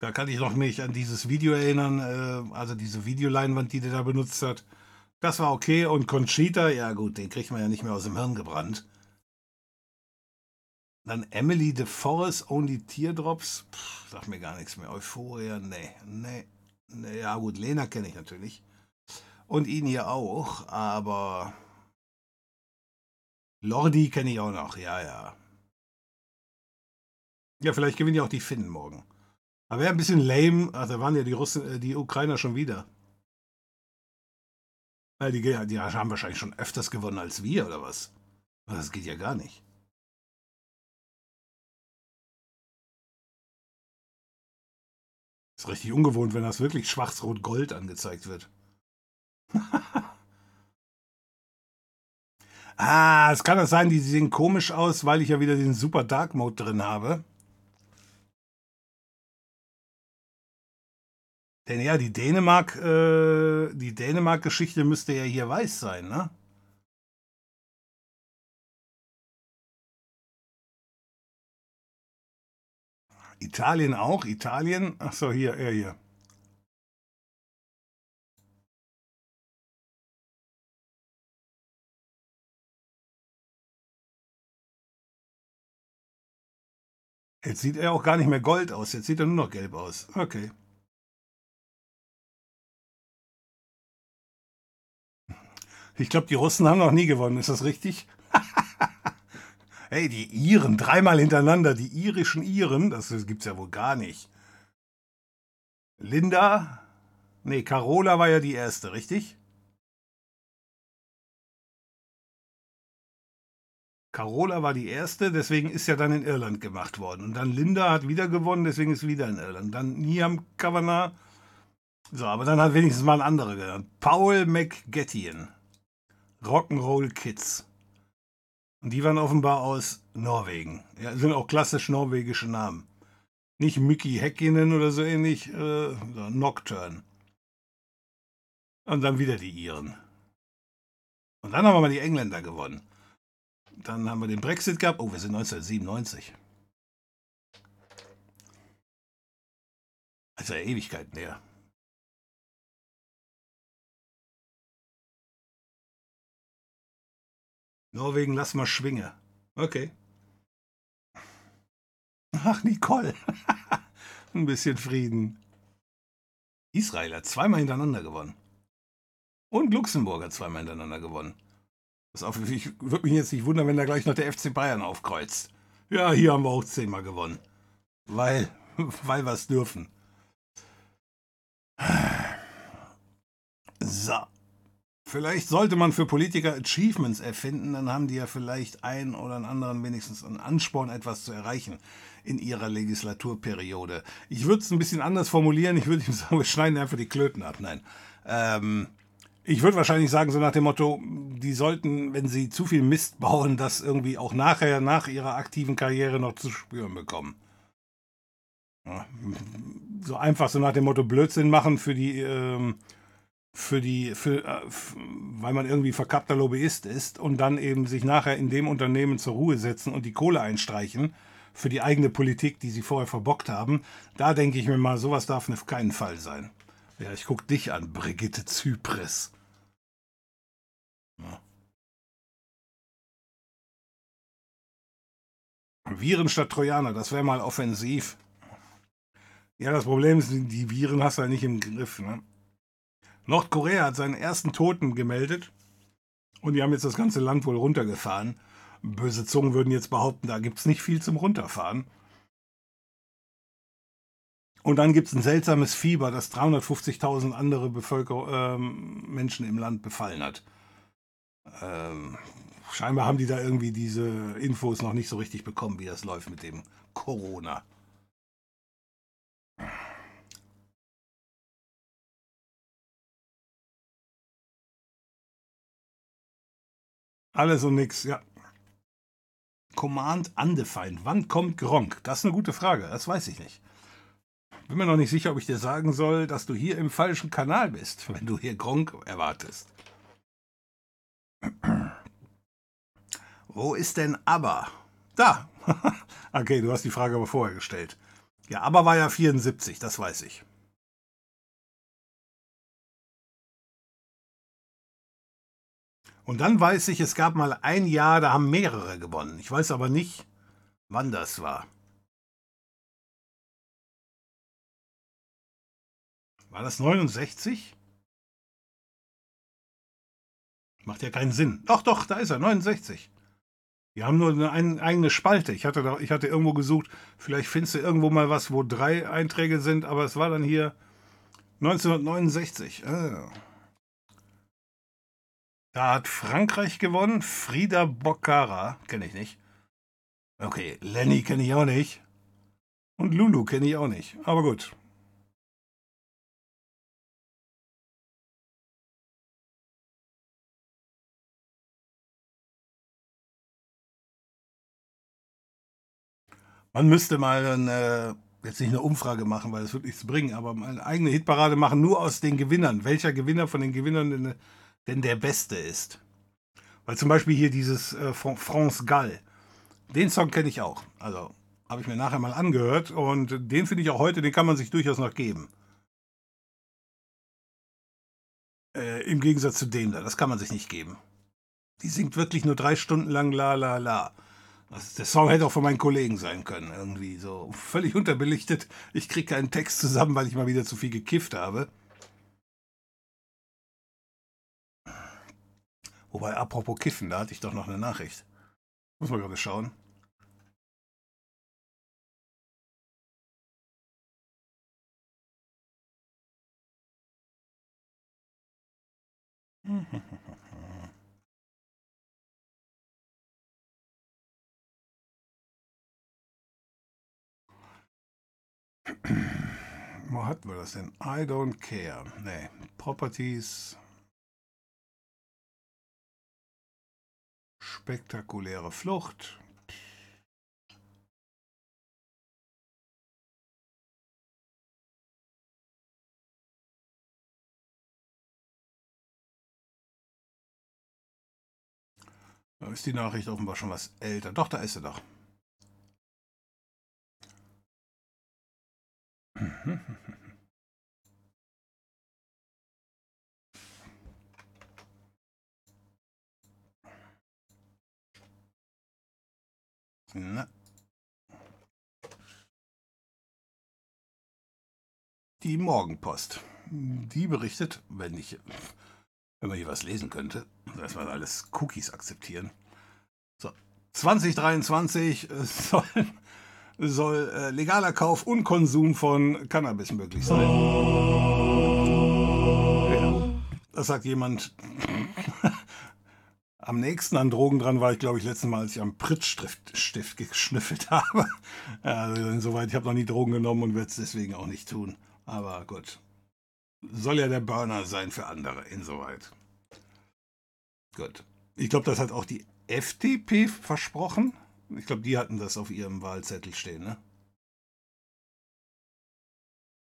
Da kann ich noch mich an dieses Video erinnern, äh, also diese Videoleinwand, die der da benutzt hat. Das war okay. Und Conchita, ja gut, den kriegt man ja nicht mehr aus dem Hirn gebrannt. Dann Emily de Forest, Only Teardrops. Pff, sagt mir gar nichts mehr. Euphoria, nee, nee. nee ja gut, Lena kenne ich natürlich. Und ihn hier auch, aber Lordi kenne ich auch noch, ja, ja. Ja, vielleicht gewinnen ja auch die Finnen morgen. Aber wäre ein bisschen lame, also waren ja die Russen, äh, die Ukrainer schon wieder. Weil die, die haben wahrscheinlich schon öfters gewonnen als wir, oder was? Das geht ja gar nicht. Ist richtig ungewohnt, wenn das wirklich schwarz-rot-gold angezeigt wird. *laughs* ah, es kann das sein, die sehen komisch aus, weil ich ja wieder den Super Dark Mode drin habe. Denn ja, die Dänemark, äh, die Dänemark-Geschichte müsste ja hier weiß sein, ne? Italien auch, Italien. Ach so, hier, er hier. Jetzt sieht er auch gar nicht mehr Gold aus, jetzt sieht er nur noch gelb aus. Okay. Ich glaube, die Russen haben noch nie gewonnen, ist das richtig? *laughs* hey, die Iren, dreimal hintereinander, die irischen Iren, das gibt's ja wohl gar nicht. Linda, nee, Carola war ja die erste, richtig? Carola war die erste, deswegen ist ja dann in Irland gemacht worden. Und dann Linda hat wieder gewonnen, deswegen ist wieder in Irland. Dann Niam Kavanagh. So, aber dann hat wenigstens mal ein anderer genannt. Paul McGettian. Rock'n'Roll Kids. Und die waren offenbar aus Norwegen. Ja, sind auch klassisch norwegische Namen. Nicht Mickey Häkkinen oder so ähnlich, äh, Nocturne. Und dann wieder die Iren. Und dann haben wir mal die Engländer gewonnen. Dann haben wir den Brexit gehabt. Oh, wir sind 1997. Also Ewigkeiten her. Norwegen, lass mal schwinge. Okay. Ach, Nicole. *laughs* Ein bisschen Frieden. Israel hat zweimal hintereinander gewonnen. Und Luxemburg hat zweimal hintereinander gewonnen. Das auch, ich würde mich jetzt nicht wundern, wenn da gleich noch der FC Bayern aufkreuzt. Ja, hier haben wir auch zehnmal gewonnen. Weil, *laughs* weil wir es dürfen. So. Vielleicht sollte man für Politiker Achievements erfinden, dann haben die ja vielleicht einen oder anderen wenigstens einen Ansporn, etwas zu erreichen in ihrer Legislaturperiode. Ich würde es ein bisschen anders formulieren. Ich würde ihm *laughs* sagen, wir schneiden einfach die Klöten ab. Nein. Ähm, ich würde wahrscheinlich sagen, so nach dem Motto, die sollten, wenn sie zu viel Mist bauen, das irgendwie auch nachher, nach ihrer aktiven Karriere noch zu spüren bekommen. Ja, so einfach so nach dem Motto Blödsinn machen für die, ähm, für die, für, äh, weil man irgendwie verkappter Lobbyist ist und dann eben sich nachher in dem Unternehmen zur Ruhe setzen und die Kohle einstreichen für die eigene Politik, die sie vorher verbockt haben. Da denke ich mir mal, sowas darf auf keinen Fall sein. Ja, ich gucke dich an, Brigitte Zypris. Ja. Viren statt Trojaner, das wäre mal offensiv. Ja, das Problem ist, die Viren hast du ja nicht im Griff. Ne? Nordkorea hat seinen ersten Toten gemeldet und die haben jetzt das ganze Land wohl runtergefahren. Böse Zungen würden jetzt behaupten, da gibt es nicht viel zum Runterfahren. Und dann gibt es ein seltsames Fieber, das 350.000 andere Bevölker ähm, Menschen im Land befallen hat. Ähm, scheinbar haben die da irgendwie diese Infos noch nicht so richtig bekommen, wie das läuft mit dem Corona. Alles und nix, ja. Command Undefined. Wann kommt Gronk? Das ist eine gute Frage. Das weiß ich nicht. Bin mir noch nicht sicher, ob ich dir sagen soll, dass du hier im falschen Kanal bist, *laughs* wenn du hier Gronk erwartest. *clears throat* Wo ist denn Aber? Da. *laughs* okay, du hast die Frage aber vorher gestellt. Ja, Aber war ja 74, das weiß ich. Und dann weiß ich, es gab mal ein Jahr, da haben mehrere gewonnen. Ich weiß aber nicht, wann das war. War das 69? Macht ja keinen Sinn. Doch, doch, da ist er, 69. Die haben nur eine eigene Spalte. Ich hatte, da, ich hatte irgendwo gesucht, vielleicht findest du irgendwo mal was, wo drei Einträge sind, aber es war dann hier 1969. Ah. Da hat Frankreich gewonnen. Frida Boccara, kenne ich nicht. Okay, Lenny kenne ich auch nicht. Und Lulu kenne ich auch nicht. Aber gut. Man müsste mal eine, äh, jetzt nicht eine Umfrage machen, weil das wird nichts bringen, aber eine eigene Hitparade machen, nur aus den Gewinnern. Welcher Gewinner von den Gewinnern in denn der beste ist. Weil zum Beispiel hier dieses äh, France Gall, den Song kenne ich auch. Also habe ich mir nachher mal angehört und den finde ich auch heute, den kann man sich durchaus noch geben. Äh, Im Gegensatz zu dem da, das kann man sich nicht geben. Die singt wirklich nur drei Stunden lang La La La. Das, der Song hätte auch von meinen Kollegen sein können, irgendwie so völlig unterbelichtet. Ich kriege keinen Text zusammen, weil ich mal wieder zu viel gekifft habe. Wobei, apropos Kiffen, da hatte ich doch noch eine Nachricht. Muss man gerade schauen. *laughs* Wo hatten wir das denn? I don't care. Nee, Properties. Spektakuläre Flucht. Da ist die Nachricht offenbar schon was älter. Doch, da ist sie doch. Na. Die Morgenpost. Die berichtet, wenn ich, wenn man hier was lesen könnte, dass man alles Cookies akzeptieren. So, 2023 soll, soll äh, legaler Kauf und Konsum von Cannabis möglich sein. Ja, das sagt jemand, am nächsten an Drogen dran war ich, glaube ich, letztes Mal, als ich am Prittstift geschnüffelt *laughs* habe. Also insoweit, ich habe noch nie Drogen genommen und werde es deswegen auch nicht tun. Aber gut. Soll ja der Burner sein für andere, insoweit. Gut. Ich glaube, das hat auch die FDP versprochen. Ich glaube, die hatten das auf ihrem Wahlzettel stehen, ne?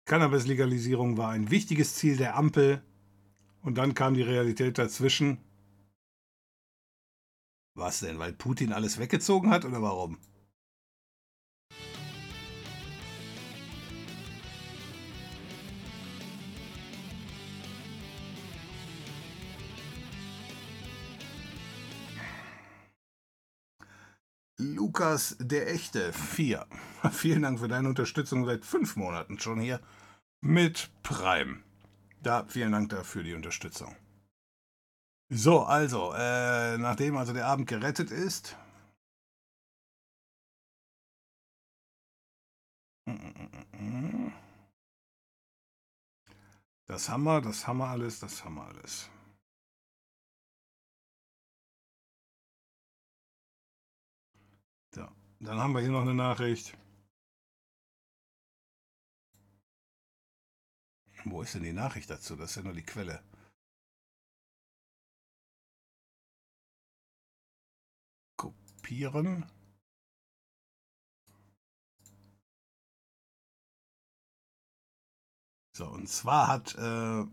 Cannabis-Legalisierung war ein wichtiges Ziel der Ampel. Und dann kam die Realität dazwischen. Was denn? Weil Putin alles weggezogen hat oder warum? Lukas der Echte 4. *laughs* Vielen Dank für deine Unterstützung seit fünf Monaten schon hier mit Prime. Da, vielen Dank dafür die Unterstützung. So, also, äh, nachdem also der Abend gerettet ist. Das haben wir, das haben wir alles, das haben wir alles. So, dann haben wir hier noch eine Nachricht. Wo ist denn die Nachricht dazu? Das ist ja nur die Quelle. Kopieren. So, und zwar hat äh,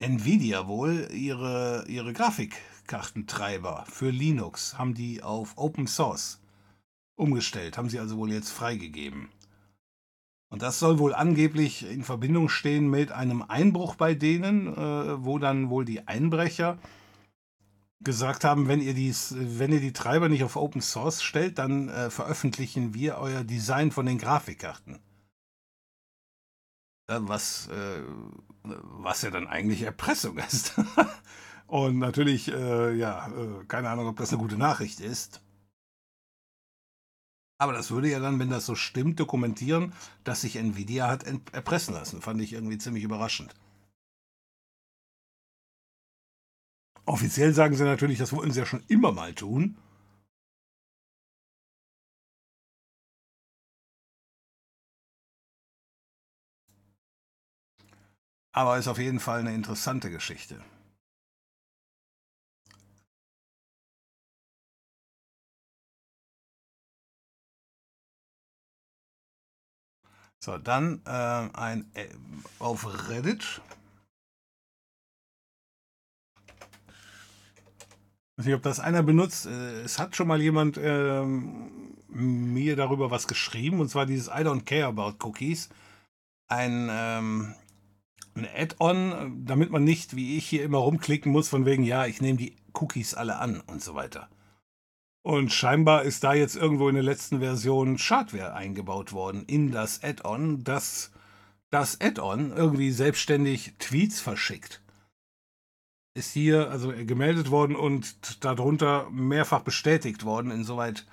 Nvidia wohl ihre, ihre Grafikkartentreiber für Linux, haben die auf Open Source umgestellt, haben sie also wohl jetzt freigegeben. Und das soll wohl angeblich in Verbindung stehen mit einem Einbruch bei denen, äh, wo dann wohl die Einbrecher gesagt haben, wenn ihr, dies, wenn ihr die Treiber nicht auf Open Source stellt, dann äh, veröffentlichen wir euer Design von den Grafikkarten. Äh, was, äh, was ja dann eigentlich Erpressung *laughs* ist. Und natürlich, äh, ja, äh, keine Ahnung, ob das eine gute Nachricht ist. Aber das würde ja dann, wenn das so stimmt, dokumentieren, dass sich Nvidia hat erpressen lassen. Fand ich irgendwie ziemlich überraschend. Offiziell sagen sie natürlich, das wollten sie ja schon immer mal tun. Aber ist auf jeden Fall eine interessante Geschichte. So, dann äh, ein äh, auf Reddit weiß nicht, ob das einer benutzt. Äh, es hat schon mal jemand ähm, mir darüber was geschrieben, und zwar dieses I don't care about cookies. Ein, ähm, ein Add-on, damit man nicht, wie ich hier immer rumklicken muss, von wegen, ja, ich nehme die Cookies alle an und so weiter. Und scheinbar ist da jetzt irgendwo in der letzten Version Schadware eingebaut worden in das Add-on, dass das Add-on irgendwie selbstständig Tweets verschickt. Ist hier also gemeldet worden und darunter mehrfach bestätigt worden. Insoweit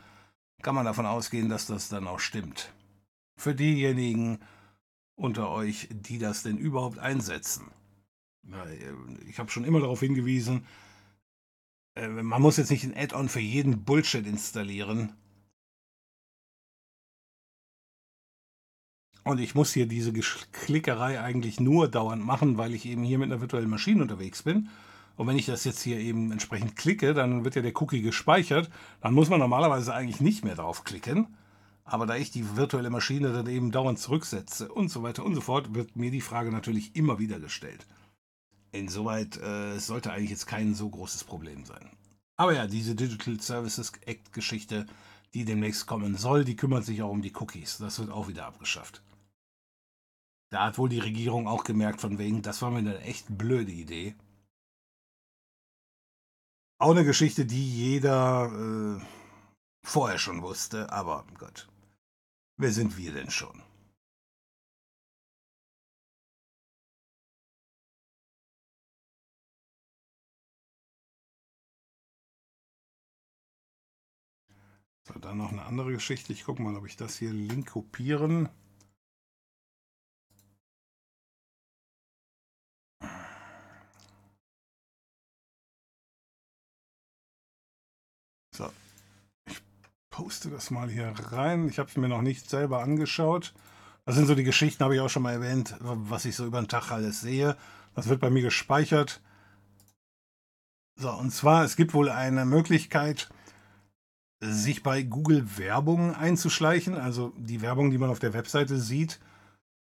kann man davon ausgehen, dass das dann auch stimmt. Für diejenigen unter euch, die das denn überhaupt einsetzen. Ich habe schon immer darauf hingewiesen, äh, man muss jetzt nicht ein Add-on für jeden Bullshit installieren. Und ich muss hier diese Klickerei eigentlich nur dauernd machen, weil ich eben hier mit einer virtuellen Maschine unterwegs bin. Und wenn ich das jetzt hier eben entsprechend klicke, dann wird ja der Cookie gespeichert. Dann muss man normalerweise eigentlich nicht mehr drauf klicken. Aber da ich die virtuelle Maschine dann eben dauernd zurücksetze und so weiter und so fort, wird mir die Frage natürlich immer wieder gestellt. Insoweit äh, sollte eigentlich jetzt kein so großes Problem sein. Aber ja, diese Digital Services Act Geschichte, die demnächst kommen soll, die kümmert sich auch um die Cookies. Das wird auch wieder abgeschafft. Da hat wohl die Regierung auch gemerkt, von wegen, das war mir eine echt blöde Idee. Auch eine Geschichte, die jeder äh, vorher schon wusste, aber Gott, wer sind wir denn schon? So, dann noch eine andere Geschichte. Ich gucke mal, ob ich das hier Link kopieren. So, ich poste das mal hier rein. Ich habe es mir noch nicht selber angeschaut. Das sind so die Geschichten, habe ich auch schon mal erwähnt, was ich so über den Tag alles sehe. Das wird bei mir gespeichert. So, und zwar, es gibt wohl eine Möglichkeit, sich bei Google Werbung einzuschleichen, also die Werbung, die man auf der Webseite sieht.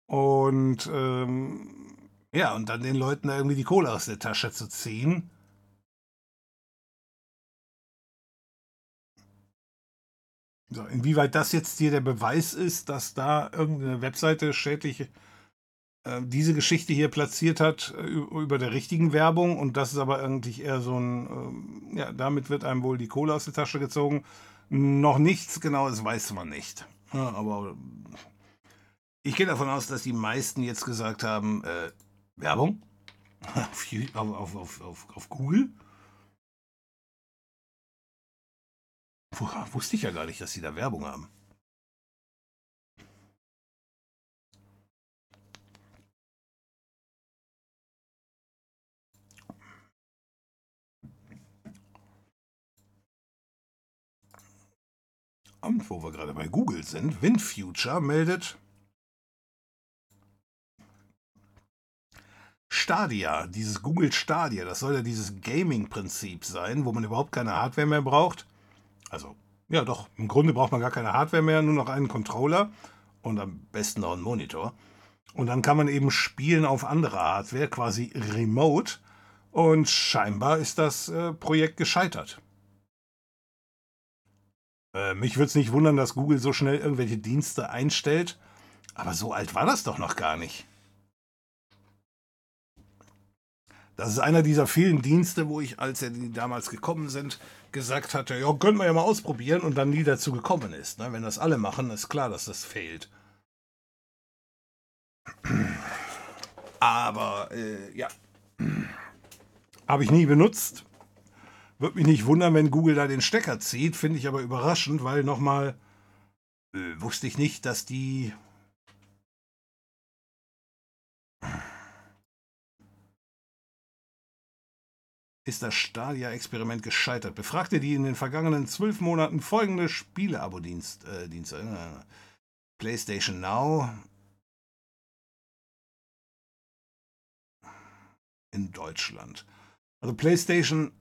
Und ähm, ja, und dann den Leuten da irgendwie die Kohle aus der Tasche zu ziehen. So, inwieweit das jetzt hier der Beweis ist, dass da irgendeine Webseite schädlich äh, diese Geschichte hier platziert hat äh, über der richtigen Werbung und das ist aber eigentlich eher so ein, äh, ja, damit wird einem wohl die Kohle aus der Tasche gezogen. Noch nichts Genaues weiß man nicht. Ja, aber ich gehe davon aus, dass die meisten jetzt gesagt haben, äh, Werbung *laughs* auf, auf, auf, auf, Google. Woher wusste ich ja gar nicht, dass sie da Werbung haben. Und wo wir gerade bei Google sind, WindFuture meldet Stadia, dieses Google Stadia, das soll ja dieses Gaming-Prinzip sein, wo man überhaupt keine Hardware mehr braucht. Also, ja doch, im Grunde braucht man gar keine Hardware mehr, nur noch einen Controller und am besten noch einen Monitor. Und dann kann man eben spielen auf andere Hardware, quasi remote. Und scheinbar ist das äh, Projekt gescheitert. Äh, mich würde es nicht wundern, dass Google so schnell irgendwelche Dienste einstellt. Aber so alt war das doch noch gar nicht. Das ist einer dieser vielen Dienste, wo ich, als die damals gekommen sind, gesagt hatte, ja, können wir ja mal ausprobieren und dann nie dazu gekommen ist. Ne? Wenn das alle machen, ist klar, dass das fehlt. Aber äh, ja, habe ich nie benutzt. Würde mich nicht wundern, wenn Google da den Stecker zieht, finde ich aber überraschend, weil nochmal äh, wusste ich nicht, dass die ist das Stadia-Experiment gescheitert. Befragte die in den vergangenen zwölf Monaten folgende Spiele-Abo-Dienste. Äh, PlayStation Now. In Deutschland. Also PlayStation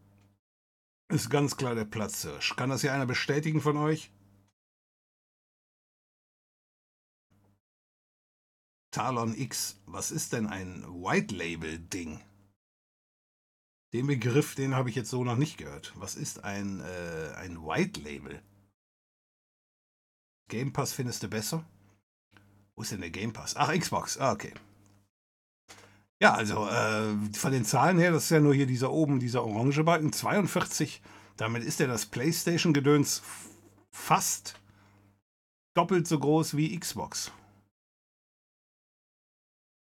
ist ganz klar der Platzhirsch. Kann das hier einer bestätigen von euch? Talon X. Was ist denn ein White Label Ding? Den Begriff, den habe ich jetzt so noch nicht gehört. Was ist ein, äh, ein White Label? Game Pass findest du besser? Wo ist denn der Game Pass? Ach, Xbox. Ah, okay. Ja, also äh, von den Zahlen her, das ist ja nur hier dieser oben, dieser orange Balken, 42. Damit ist ja das PlayStation-Gedöns fast doppelt so groß wie Xbox.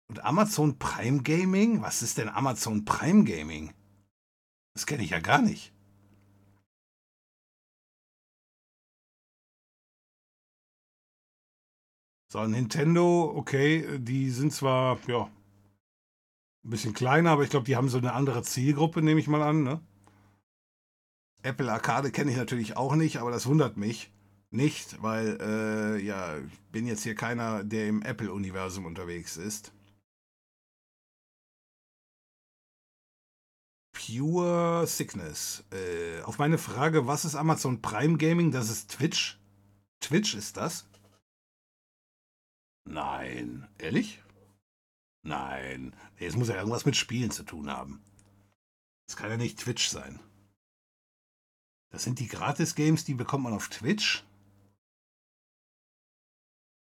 Und Amazon Prime Gaming? Was ist denn Amazon Prime Gaming? Das kenne ich ja gar nicht. So, Nintendo, okay, die sind zwar, ja, ein bisschen kleiner, aber ich glaube, die haben so eine andere Zielgruppe, nehme ich mal an. Ne? Apple Arcade kenne ich natürlich auch nicht, aber das wundert mich nicht, weil äh, ja, ich bin jetzt hier keiner, der im Apple-Universum unterwegs ist. Pure Sickness. Äh, auf meine Frage, was ist Amazon Prime Gaming? Das ist Twitch. Twitch ist das? Nein. Ehrlich? Nein. Es muss ja irgendwas mit Spielen zu tun haben. Das kann ja nicht Twitch sein. Das sind die Gratis-Games, die bekommt man auf Twitch.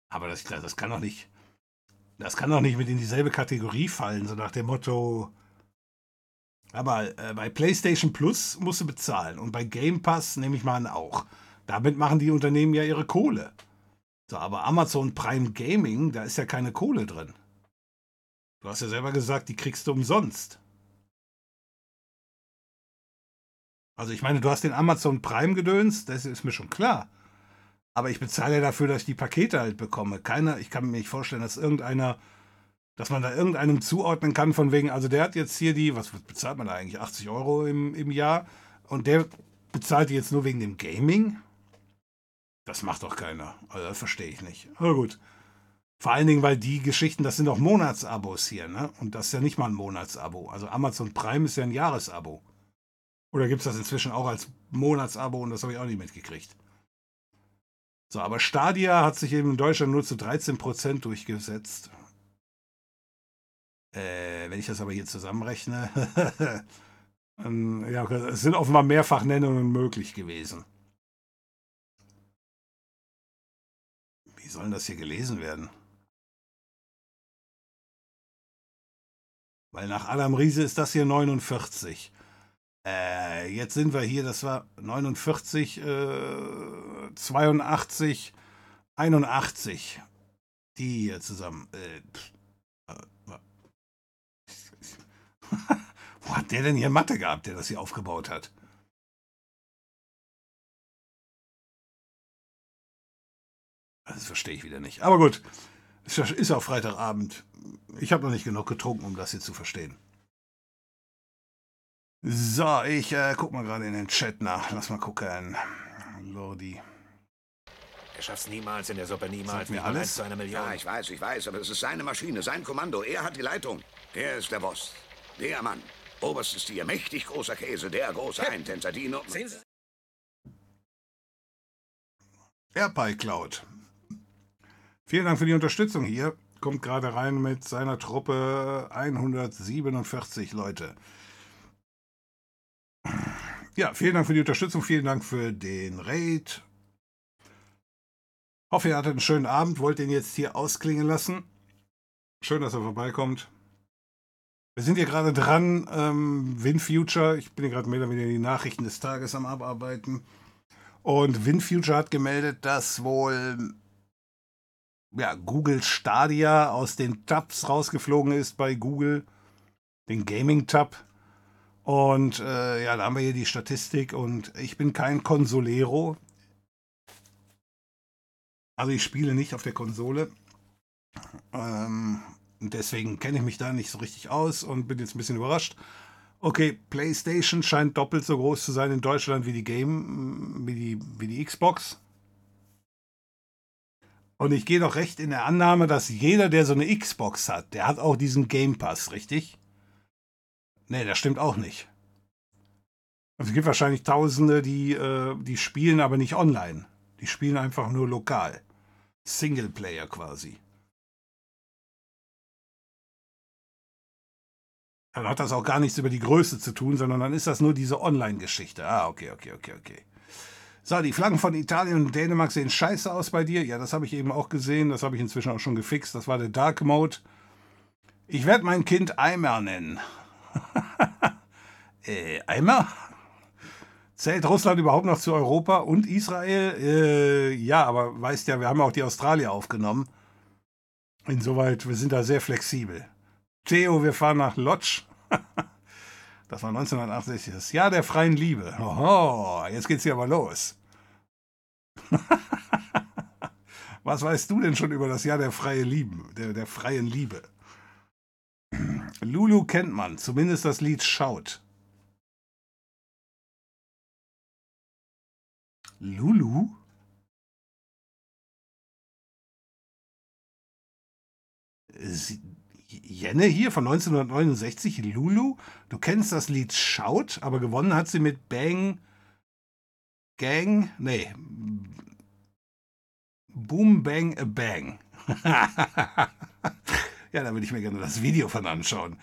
Aber das, das kann doch nicht. Das kann doch nicht mit in dieselbe Kategorie fallen, so nach dem Motto. Aber äh, bei PlayStation Plus musst du bezahlen und bei Game Pass nehme ich mal an auch. Damit machen die Unternehmen ja ihre Kohle. So, aber Amazon Prime Gaming, da ist ja keine Kohle drin. Du hast ja selber gesagt, die kriegst du umsonst. Also ich meine, du hast den Amazon Prime gedöns, das ist mir schon klar. Aber ich bezahle dafür, dass ich die Pakete halt bekomme. Keiner, ich kann mir nicht vorstellen, dass irgendeiner, dass man da irgendeinem zuordnen kann, von wegen, also der hat jetzt hier die, was bezahlt man da eigentlich? 80 Euro im, im Jahr und der bezahlt die jetzt nur wegen dem Gaming? Das macht doch keiner. Also das verstehe ich nicht. Aber gut. Vor allen Dingen, weil die Geschichten, das sind doch Monatsabos hier, ne? Und das ist ja nicht mal ein Monatsabo. Also Amazon Prime ist ja ein Jahresabo. Oder gibt es das inzwischen auch als Monatsabo und das habe ich auch nicht mitgekriegt. So, aber Stadia hat sich eben in Deutschland nur zu 13% durchgesetzt. Äh, wenn ich das aber hier zusammenrechne, *laughs* ja, es sind offenbar Mehrfachnennungen möglich gewesen. Wie soll das hier gelesen werden? Weil nach Adam Riese ist das hier 49. Äh, jetzt sind wir hier, das war 49, äh, 82, 81. Die hier zusammen. Äh, *laughs* Wo hat der denn hier Mathe gehabt, der das hier aufgebaut hat? Das verstehe ich wieder nicht. Aber gut, es ist auch Freitagabend. Ich habe noch nicht genug getrunken, um das hier zu verstehen. So, ich äh, guck mal gerade in den Chat nach. Lass mal gucken. Lordi. Er schafft's niemals in der Suppe, niemals. Sagt mir alles? zu einer Million. Ja, ich weiß, ich weiß, aber es ist seine Maschine, sein Kommando. Er hat die Leitung. Er ist der Boss. Der Mann. Oberstes Tier, mächtig großer Käse, der große Eintänzer, Dino. Sehen Sie? AirPie Cloud. Vielen Dank für die Unterstützung hier. Kommt gerade rein mit seiner Truppe 147 Leute. Ja, vielen Dank für die Unterstützung, vielen Dank für den Raid. Hoffe, ihr hattet einen schönen Abend, wollt den jetzt hier ausklingen lassen. Schön, dass er vorbeikommt. Wir sind hier gerade dran, ähm, WinFuture, ich bin hier gerade mehr oder weniger die Nachrichten des Tages am Abarbeiten. Und WinFuture hat gemeldet, dass wohl ja, Google Stadia aus den Tabs rausgeflogen ist bei Google, den Gaming-Tab. Und äh, ja, da haben wir hier die Statistik und ich bin kein Consolero. Also ich spiele nicht auf der Konsole. Ähm, deswegen kenne ich mich da nicht so richtig aus und bin jetzt ein bisschen überrascht. Okay, PlayStation scheint doppelt so groß zu sein in Deutschland wie die Game, wie die, wie die Xbox. Und ich gehe doch recht in der Annahme, dass jeder, der so eine Xbox hat, der hat auch diesen Game Pass, richtig? Nee, das stimmt auch nicht. Also es gibt wahrscheinlich Tausende, die, äh, die spielen aber nicht online. Die spielen einfach nur lokal. Singleplayer quasi. Dann hat das auch gar nichts über die Größe zu tun, sondern dann ist das nur diese Online-Geschichte. Ah, okay, okay, okay, okay. So, die Flaggen von Italien und Dänemark sehen scheiße aus bei dir. Ja, das habe ich eben auch gesehen. Das habe ich inzwischen auch schon gefixt. Das war der Dark Mode. Ich werde mein Kind Eimer nennen. *laughs* äh, Eimer? Zählt Russland überhaupt noch zu Europa und Israel? Äh, ja, aber weißt ja, wir haben auch die Australier aufgenommen. Insoweit, wir sind da sehr flexibel. Theo, wir fahren nach Lodz. *laughs* Das war 1968, das Jahr der freien Liebe. Oho, jetzt geht's hier aber los. *laughs* Was weißt du denn schon über das Jahr der freien Liebe, der, der freien Liebe? *clears throat* Lulu kennt man, zumindest das Lied Schaut. Lulu? Sie, Jenne hier von 1969, Lulu. Du kennst das Lied Schaut, aber gewonnen hat sie mit Bang Gang. Nee. Boom Bang a Bang. *laughs* ja, da würde ich mir gerne das Video von anschauen.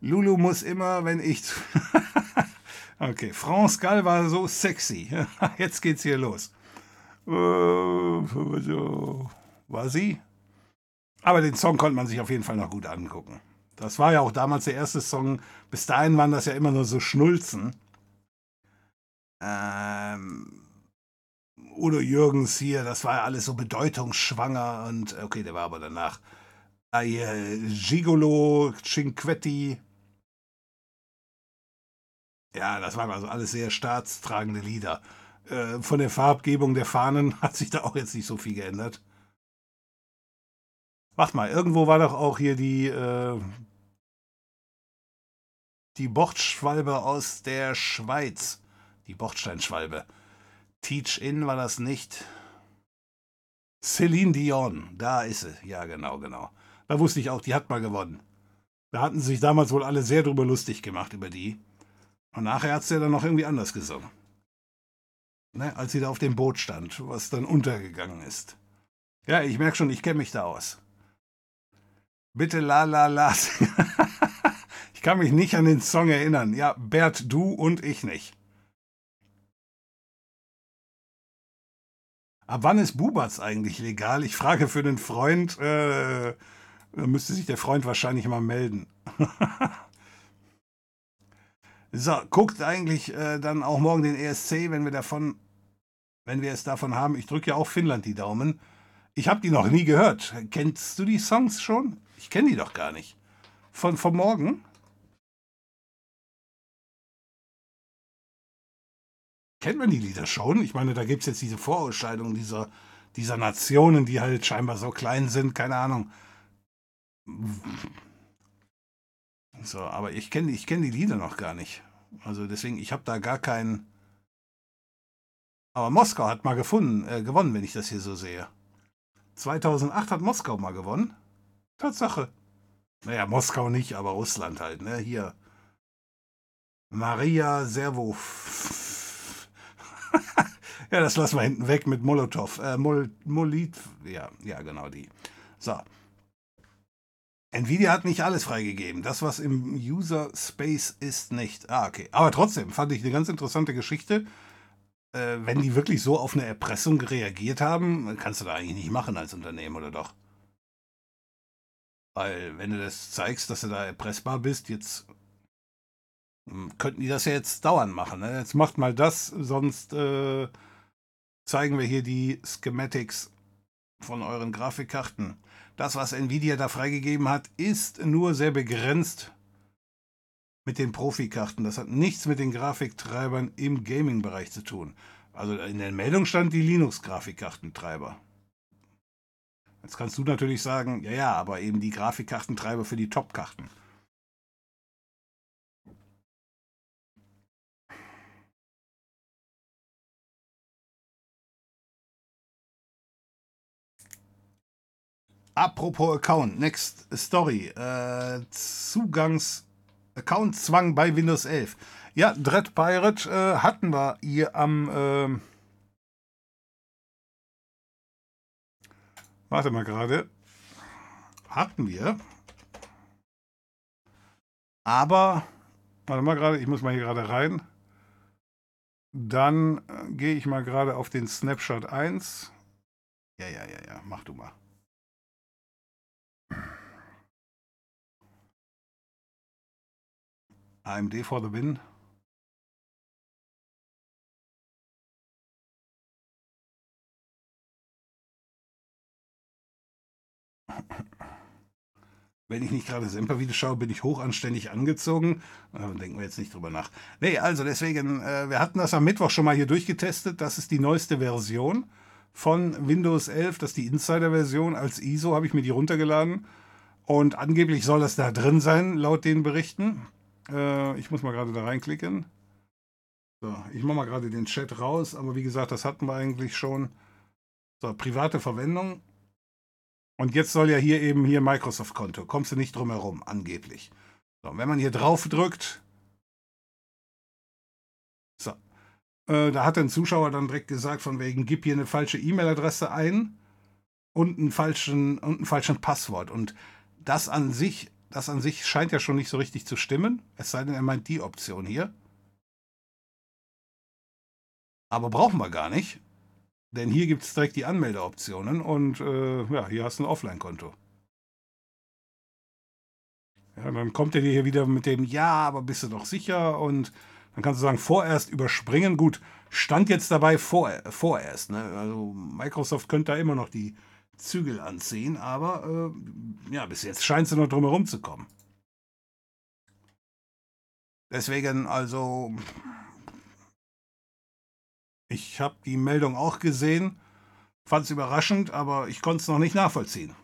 Lulu muss immer, wenn ich. *laughs* okay, France Gall war so sexy. *laughs* Jetzt geht's hier los. Äh, war sie? Aber den Song konnte man sich auf jeden Fall noch gut angucken. Das war ja auch damals der erste Song. Bis dahin waren das ja immer nur so Schnulzen. Ähm, Udo Jürgens hier, das war ja alles so bedeutungsschwanger und okay, der war aber danach. Hier, Gigolo, Cinquetti. Ja, das waren also alles sehr staatstragende Lieder. Äh, von der Farbgebung der Fahnen *laughs* hat sich da auch jetzt nicht so viel geändert. Warte mal, irgendwo war doch auch hier die, äh, die Bordschwalbe aus der Schweiz. Die Bordsteinschwalbe. Teach In war das nicht. Celine Dion, da ist sie. Ja, genau, genau. Da wusste ich auch, die hat mal gewonnen. Da hatten sich damals wohl alle sehr drüber lustig gemacht, über die. Und nachher hat sie ja dann noch irgendwie anders gesungen. Ne, als sie da auf dem Boot stand, was dann untergegangen ist. Ja, ich merke schon, ich kenne mich da aus. Bitte la la la. *laughs* ich kann mich nicht an den Song erinnern. Ja, Bert, du und ich nicht. Ab wann ist Bubatz eigentlich legal? Ich frage für den Freund. Äh, müsste sich der Freund wahrscheinlich mal melden. *laughs* so, guckt eigentlich äh, dann auch morgen den ESC, wenn wir davon, wenn wir es davon haben. Ich drücke ja auch Finnland die Daumen. Ich habe die noch nie gehört. Kennst du die Songs schon? Ich kenne die doch gar nicht. Von, von morgen? Kennt man die Lieder schon? Ich meine, da gibt es jetzt diese Vorausscheidung dieser, dieser Nationen, die halt scheinbar so klein sind, keine Ahnung. So, aber ich kenne ich kenn die Lieder noch gar nicht. Also deswegen, ich habe da gar keinen. Aber Moskau hat mal gefunden, äh, gewonnen, wenn ich das hier so sehe. 2008 hat Moskau mal gewonnen. Tatsache. Naja, Moskau nicht, aber Russland halt, ne? Hier. Maria Servo. *laughs* ja, das lassen wir hinten weg mit Molotow. Äh, Mol, Molit. Ja, ja, genau die. So. Nvidia hat nicht alles freigegeben. Das, was im User Space ist, nicht. Ah, okay. Aber trotzdem fand ich eine ganz interessante Geschichte. Äh, wenn die wirklich so auf eine Erpressung reagiert haben, kannst du da eigentlich nicht machen als Unternehmen, oder doch? Weil, wenn du das zeigst, dass du da erpressbar bist, jetzt hm, könnten die das ja jetzt dauernd machen. Ne? Jetzt macht mal das, sonst äh, zeigen wir hier die Schematics von euren Grafikkarten. Das, was Nvidia da freigegeben hat, ist nur sehr begrenzt mit den Profikarten. Das hat nichts mit den Grafiktreibern im Gaming-Bereich zu tun. Also in der Meldung stand die Linux-Grafikkartentreiber. Jetzt kannst du natürlich sagen, ja, ja, aber eben die Grafikkartentreiber für die Top-Karten. Apropos Account, next story. Äh, Zugangs Account-Zwang bei Windows 11. Ja, Dread Pirate äh, hatten wir hier am äh, Warte mal gerade. Hatten wir Aber, warte mal gerade, ich muss mal hier gerade rein. Dann äh, gehe ich mal gerade auf den Snapshot 1. Ja, ja, ja, ja, mach du mal. AMD for the win. Wenn ich nicht gerade Semper-Videos schaue, bin ich hochanständig angezogen. Da denken wir jetzt nicht drüber nach. Nee, also deswegen, äh, wir hatten das am Mittwoch schon mal hier durchgetestet. Das ist die neueste Version von Windows 11. Das ist die Insider-Version. Als ISO habe ich mir die runtergeladen. Und angeblich soll das da drin sein, laut den Berichten. Äh, ich muss mal gerade da reinklicken. So, ich mache mal gerade den Chat raus. Aber wie gesagt, das hatten wir eigentlich schon. So, private Verwendung. Und jetzt soll ja hier eben hier Microsoft-Konto. Kommst du nicht drum herum, angeblich. So, wenn man hier drauf drückt. So. Äh, da hat ein Zuschauer dann direkt gesagt, von wegen, gib hier eine falsche E-Mail-Adresse ein und einen falschen, und einen falschen Passwort. Und das an sich, das an sich scheint ja schon nicht so richtig zu stimmen. Es sei denn, er meint die Option hier. Aber brauchen wir gar nicht. Denn hier gibt es direkt die Anmeldeoptionen und äh, ja, hier hast du ein Offline-Konto. Ja, dann kommt er dir hier wieder mit dem Ja, aber bist du doch sicher? Und dann kannst du sagen, vorerst überspringen. Gut, stand jetzt dabei vor, vorerst. Ne? Also Microsoft könnte da immer noch die Zügel anziehen, aber äh, ja, bis jetzt scheint sie noch drum herum zu kommen. Deswegen, also, ich habe die Meldung auch gesehen, fand es überraschend, aber ich konnte es noch nicht nachvollziehen.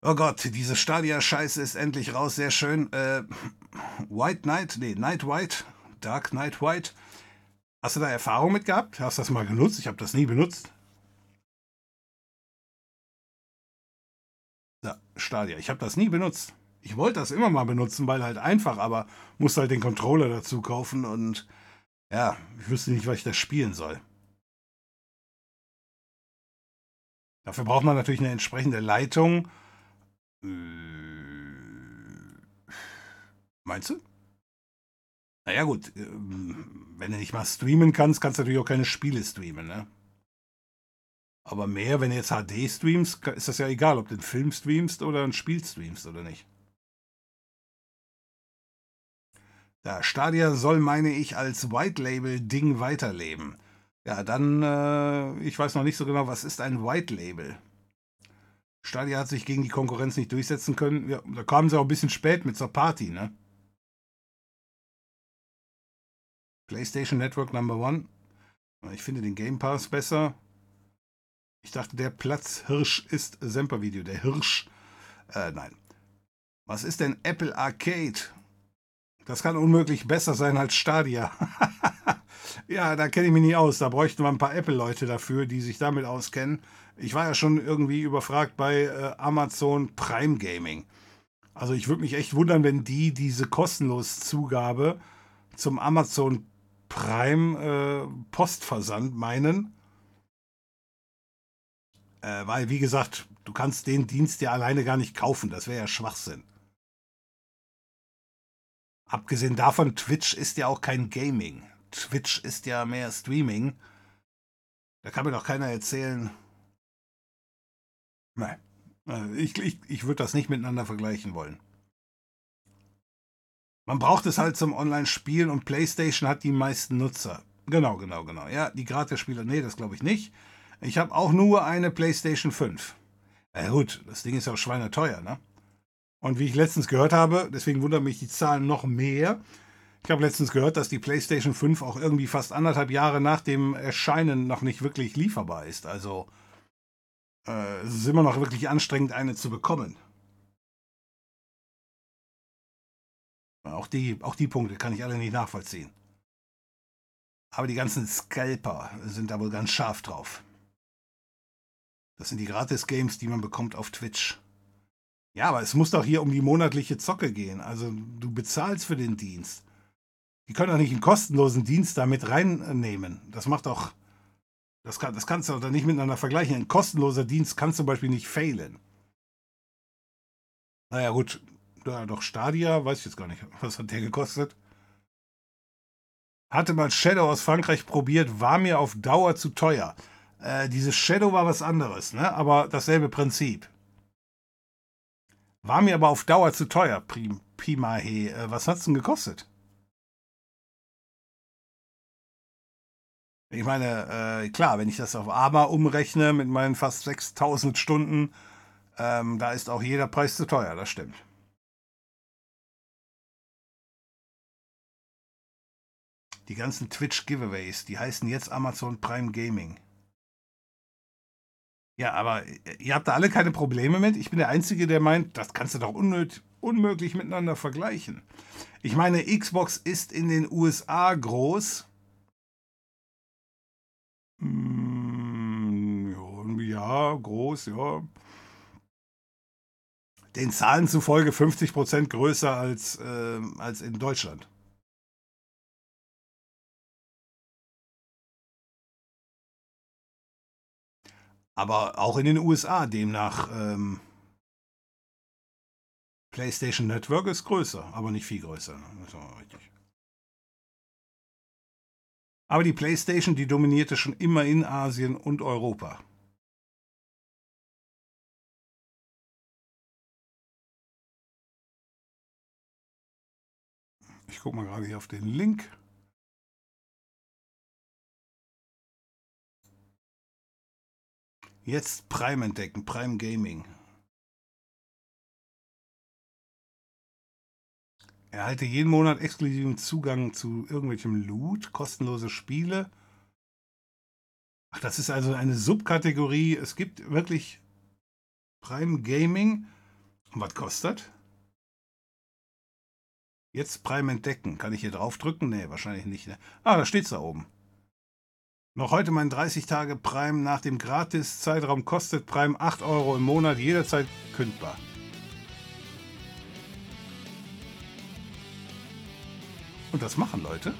Oh Gott, diese Stadia-Scheiße ist endlich raus, sehr schön. Äh, White Knight, nee, Night White, Dark Night White. Hast du da Erfahrung mit gehabt? Hast du das mal genutzt? Ich habe das nie benutzt. Ja, Stadia, ich habe das nie benutzt. Ich wollte das immer mal benutzen, weil halt einfach, aber musste halt den Controller dazu kaufen und ja, ich wüsste nicht, was ich da spielen soll. Dafür braucht man natürlich eine entsprechende Leitung. Äh, meinst du? Naja gut, ähm, wenn du nicht mal streamen kannst, kannst du natürlich auch keine Spiele streamen, ne? Aber mehr, wenn du jetzt HD streamst, ist das ja egal, ob du einen Film streamst oder ein Spiel streamst oder nicht. Ja, Stadia soll, meine ich, als White Label Ding weiterleben. Ja, dann, äh, ich weiß noch nicht so genau, was ist ein White Label? Stadia hat sich gegen die Konkurrenz nicht durchsetzen können. Ja, da kamen sie auch ein bisschen spät mit zur Party, ne? PlayStation Network Number One. Ich finde den Game Pass besser. Ich dachte, der Platzhirsch ist Semper-Video. Der Hirsch. Äh, nein. Was ist denn Apple Arcade? Das kann unmöglich besser sein als Stadia. *laughs* ja, da kenne ich mich nicht aus. Da bräuchten wir ein paar Apple-Leute dafür, die sich damit auskennen. Ich war ja schon irgendwie überfragt bei äh, Amazon Prime Gaming. Also ich würde mich echt wundern, wenn die diese kostenlos Zugabe zum Amazon Prime äh, Postversand meinen. Äh, weil, wie gesagt, du kannst den Dienst ja alleine gar nicht kaufen. Das wäre ja Schwachsinn. Abgesehen davon, Twitch ist ja auch kein Gaming. Twitch ist ja mehr Streaming. Da kann mir doch keiner erzählen. Nein. Also ich, ich, ich würde das nicht miteinander vergleichen wollen. Man braucht es halt zum Online-Spielen und PlayStation hat die meisten Nutzer. Genau, genau, genau. Ja, die Gratis-Spieler, nee, das glaube ich nicht. Ich habe auch nur eine PlayStation 5. Na gut, das Ding ist ja auch schweineteuer, ne? Und wie ich letztens gehört habe, deswegen wundern mich die Zahlen noch mehr. Ich habe letztens gehört, dass die PlayStation 5 auch irgendwie fast anderthalb Jahre nach dem Erscheinen noch nicht wirklich lieferbar ist. Also äh, es ist immer noch wirklich anstrengend, eine zu bekommen. Auch die, auch die Punkte kann ich alle nicht nachvollziehen. Aber die ganzen Scalper sind da wohl ganz scharf drauf. Das sind die Gratis-Games, die man bekommt auf Twitch. Ja, aber es muss doch hier um die monatliche Zocke gehen. Also du bezahlst für den Dienst. Die können doch nicht einen kostenlosen Dienst da mit reinnehmen. Das macht doch. Das, kann, das kannst du doch nicht miteinander vergleichen. Ein kostenloser Dienst kann zum Beispiel nicht failen. Naja, gut. ja, doch Stadia, weiß ich jetzt gar nicht. Was hat der gekostet? Hatte mal Shadow aus Frankreich probiert, war mir auf Dauer zu teuer. Äh, dieses Shadow war was anderes, ne? aber dasselbe Prinzip. War mir aber auf Dauer zu teuer, Prim, Pimahe. Äh, was hat's denn gekostet? Ich meine, äh, klar, wenn ich das auf AMA umrechne mit meinen fast 6000 Stunden, ähm, da ist auch jeder Preis zu teuer, das stimmt. Die ganzen Twitch-Giveaways, die heißen jetzt Amazon Prime Gaming. Ja, aber ihr habt da alle keine Probleme mit. Ich bin der Einzige, der meint, das kannst du doch unmöglich miteinander vergleichen. Ich meine, Xbox ist in den USA groß. Hm, ja, groß, ja. Den Zahlen zufolge 50% größer als, äh, als in Deutschland. Aber auch in den USA demnach. Ähm, PlayStation Network ist größer, aber nicht viel größer. Aber die PlayStation, die dominierte schon immer in Asien und Europa. Ich gucke mal gerade hier auf den Link. Jetzt Prime entdecken, Prime Gaming. Erhalte jeden Monat exklusiven Zugang zu irgendwelchem Loot, kostenlose Spiele. Ach, das ist also eine Subkategorie. Es gibt wirklich Prime Gaming. Und was kostet? Jetzt Prime entdecken. Kann ich hier draufdrücken? Nee, wahrscheinlich nicht. Ne? Ah, da steht es da oben. Noch heute mein 30 Tage Prime nach dem Gratis-Zeitraum kostet Prime 8 Euro im Monat, jederzeit kündbar. Und das machen Leute.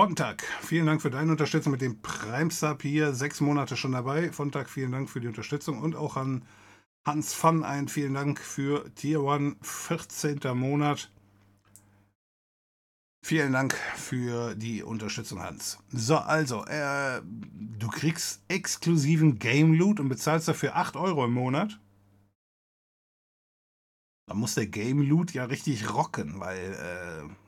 Fontag, vielen Dank für deine Unterstützung mit dem Prime Sub hier. Sechs Monate schon dabei. Fontag, vielen Dank für die Unterstützung und auch an Hans Fan ein vielen Dank für Tier One, 14. Monat. Vielen Dank für die Unterstützung, Hans. So, also, äh, du kriegst exklusiven Game Loot und bezahlst dafür 8 Euro im Monat. Da muss der Game Loot ja richtig rocken, weil äh,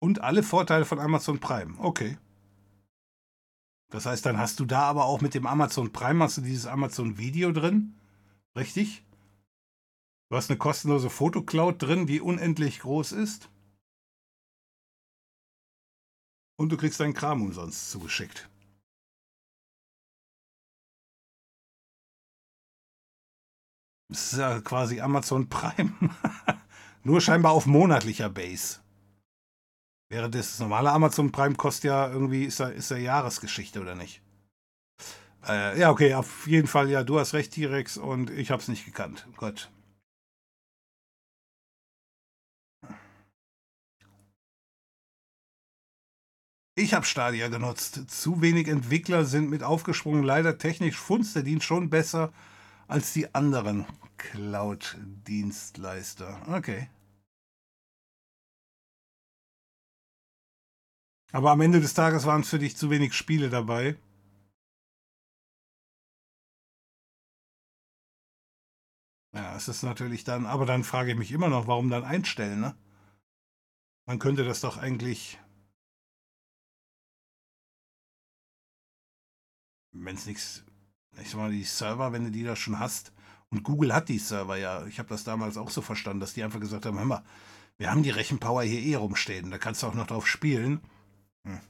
Und alle Vorteile von Amazon Prime. Okay. Das heißt, dann hast du da aber auch mit dem Amazon Prime hast du dieses Amazon Video drin. Richtig? Du hast eine kostenlose Fotocloud drin, die unendlich groß ist. Und du kriegst deinen Kram umsonst zugeschickt. Das ist ja quasi Amazon Prime. *laughs* Nur scheinbar auf monatlicher Base. Wäre das normale Amazon Prime kostet ja irgendwie, ist ja, ist ja Jahresgeschichte, oder nicht? Äh, ja, okay, auf jeden Fall, ja, du hast recht, T-Rex, und ich hab's nicht gekannt. Gott. Ich habe Stadia genutzt. Zu wenig Entwickler sind mit aufgesprungen. Leider technisch funzt der Dienst schon besser als die anderen Cloud-Dienstleister. Okay. Aber am Ende des Tages waren es für dich zu wenig Spiele dabei. Ja, es ist natürlich dann, aber dann frage ich mich immer noch, warum dann einstellen, ne? Man könnte das doch eigentlich, wenn es nichts, ich sag mal, die Server, wenn du die da schon hast, und Google hat die Server ja, ich habe das damals auch so verstanden, dass die einfach gesagt haben, hör mal, wir haben die Rechenpower hier eh rumstehen, da kannst du auch noch drauf spielen. Hm.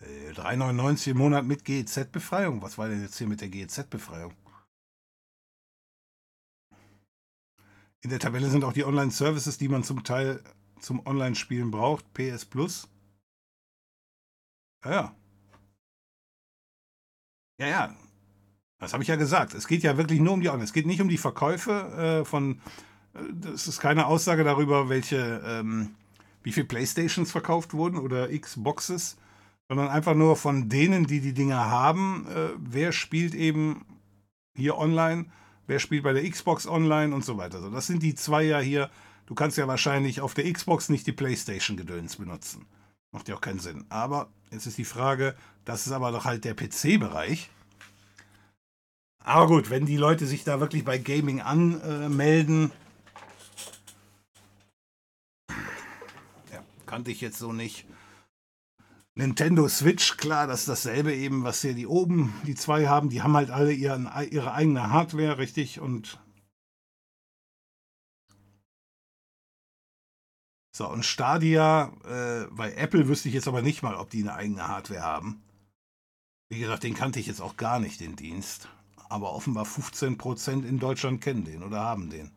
Äh, 3,99 im Monat mit GEZ-Befreiung. Was war denn jetzt hier mit der GEZ-Befreiung? In der Tabelle sind auch die Online-Services, die man zum Teil zum Online-Spielen braucht. PS Plus. Ja, ja. Ja, ja. Das habe ich ja gesagt. Es geht ja wirklich nur um die Online. Es geht nicht um die Verkäufe äh, von. Äh, das ist keine Aussage darüber, welche, ähm, wie viele Playstations verkauft wurden oder Xboxes, sondern einfach nur von denen, die die Dinger haben. Äh, wer spielt eben hier online? Wer spielt bei der Xbox online und so weiter. Also das sind die zwei ja hier. Du kannst ja wahrscheinlich auf der Xbox nicht die PlayStation-Gedöns benutzen. Macht ja auch keinen Sinn. Aber jetzt ist die Frage, das ist aber doch halt der PC-Bereich. Aber gut, wenn die Leute sich da wirklich bei Gaming anmelden, ja, kannte ich jetzt so nicht. Nintendo Switch, klar, das ist dasselbe eben, was hier die oben, die zwei haben. Die haben halt alle ihren, ihre eigene Hardware, richtig? Und So, und Stadia, äh, bei Apple wüsste ich jetzt aber nicht mal, ob die eine eigene Hardware haben. Wie gesagt, den kannte ich jetzt auch gar nicht, den Dienst. Aber offenbar 15% in Deutschland kennen den oder haben den.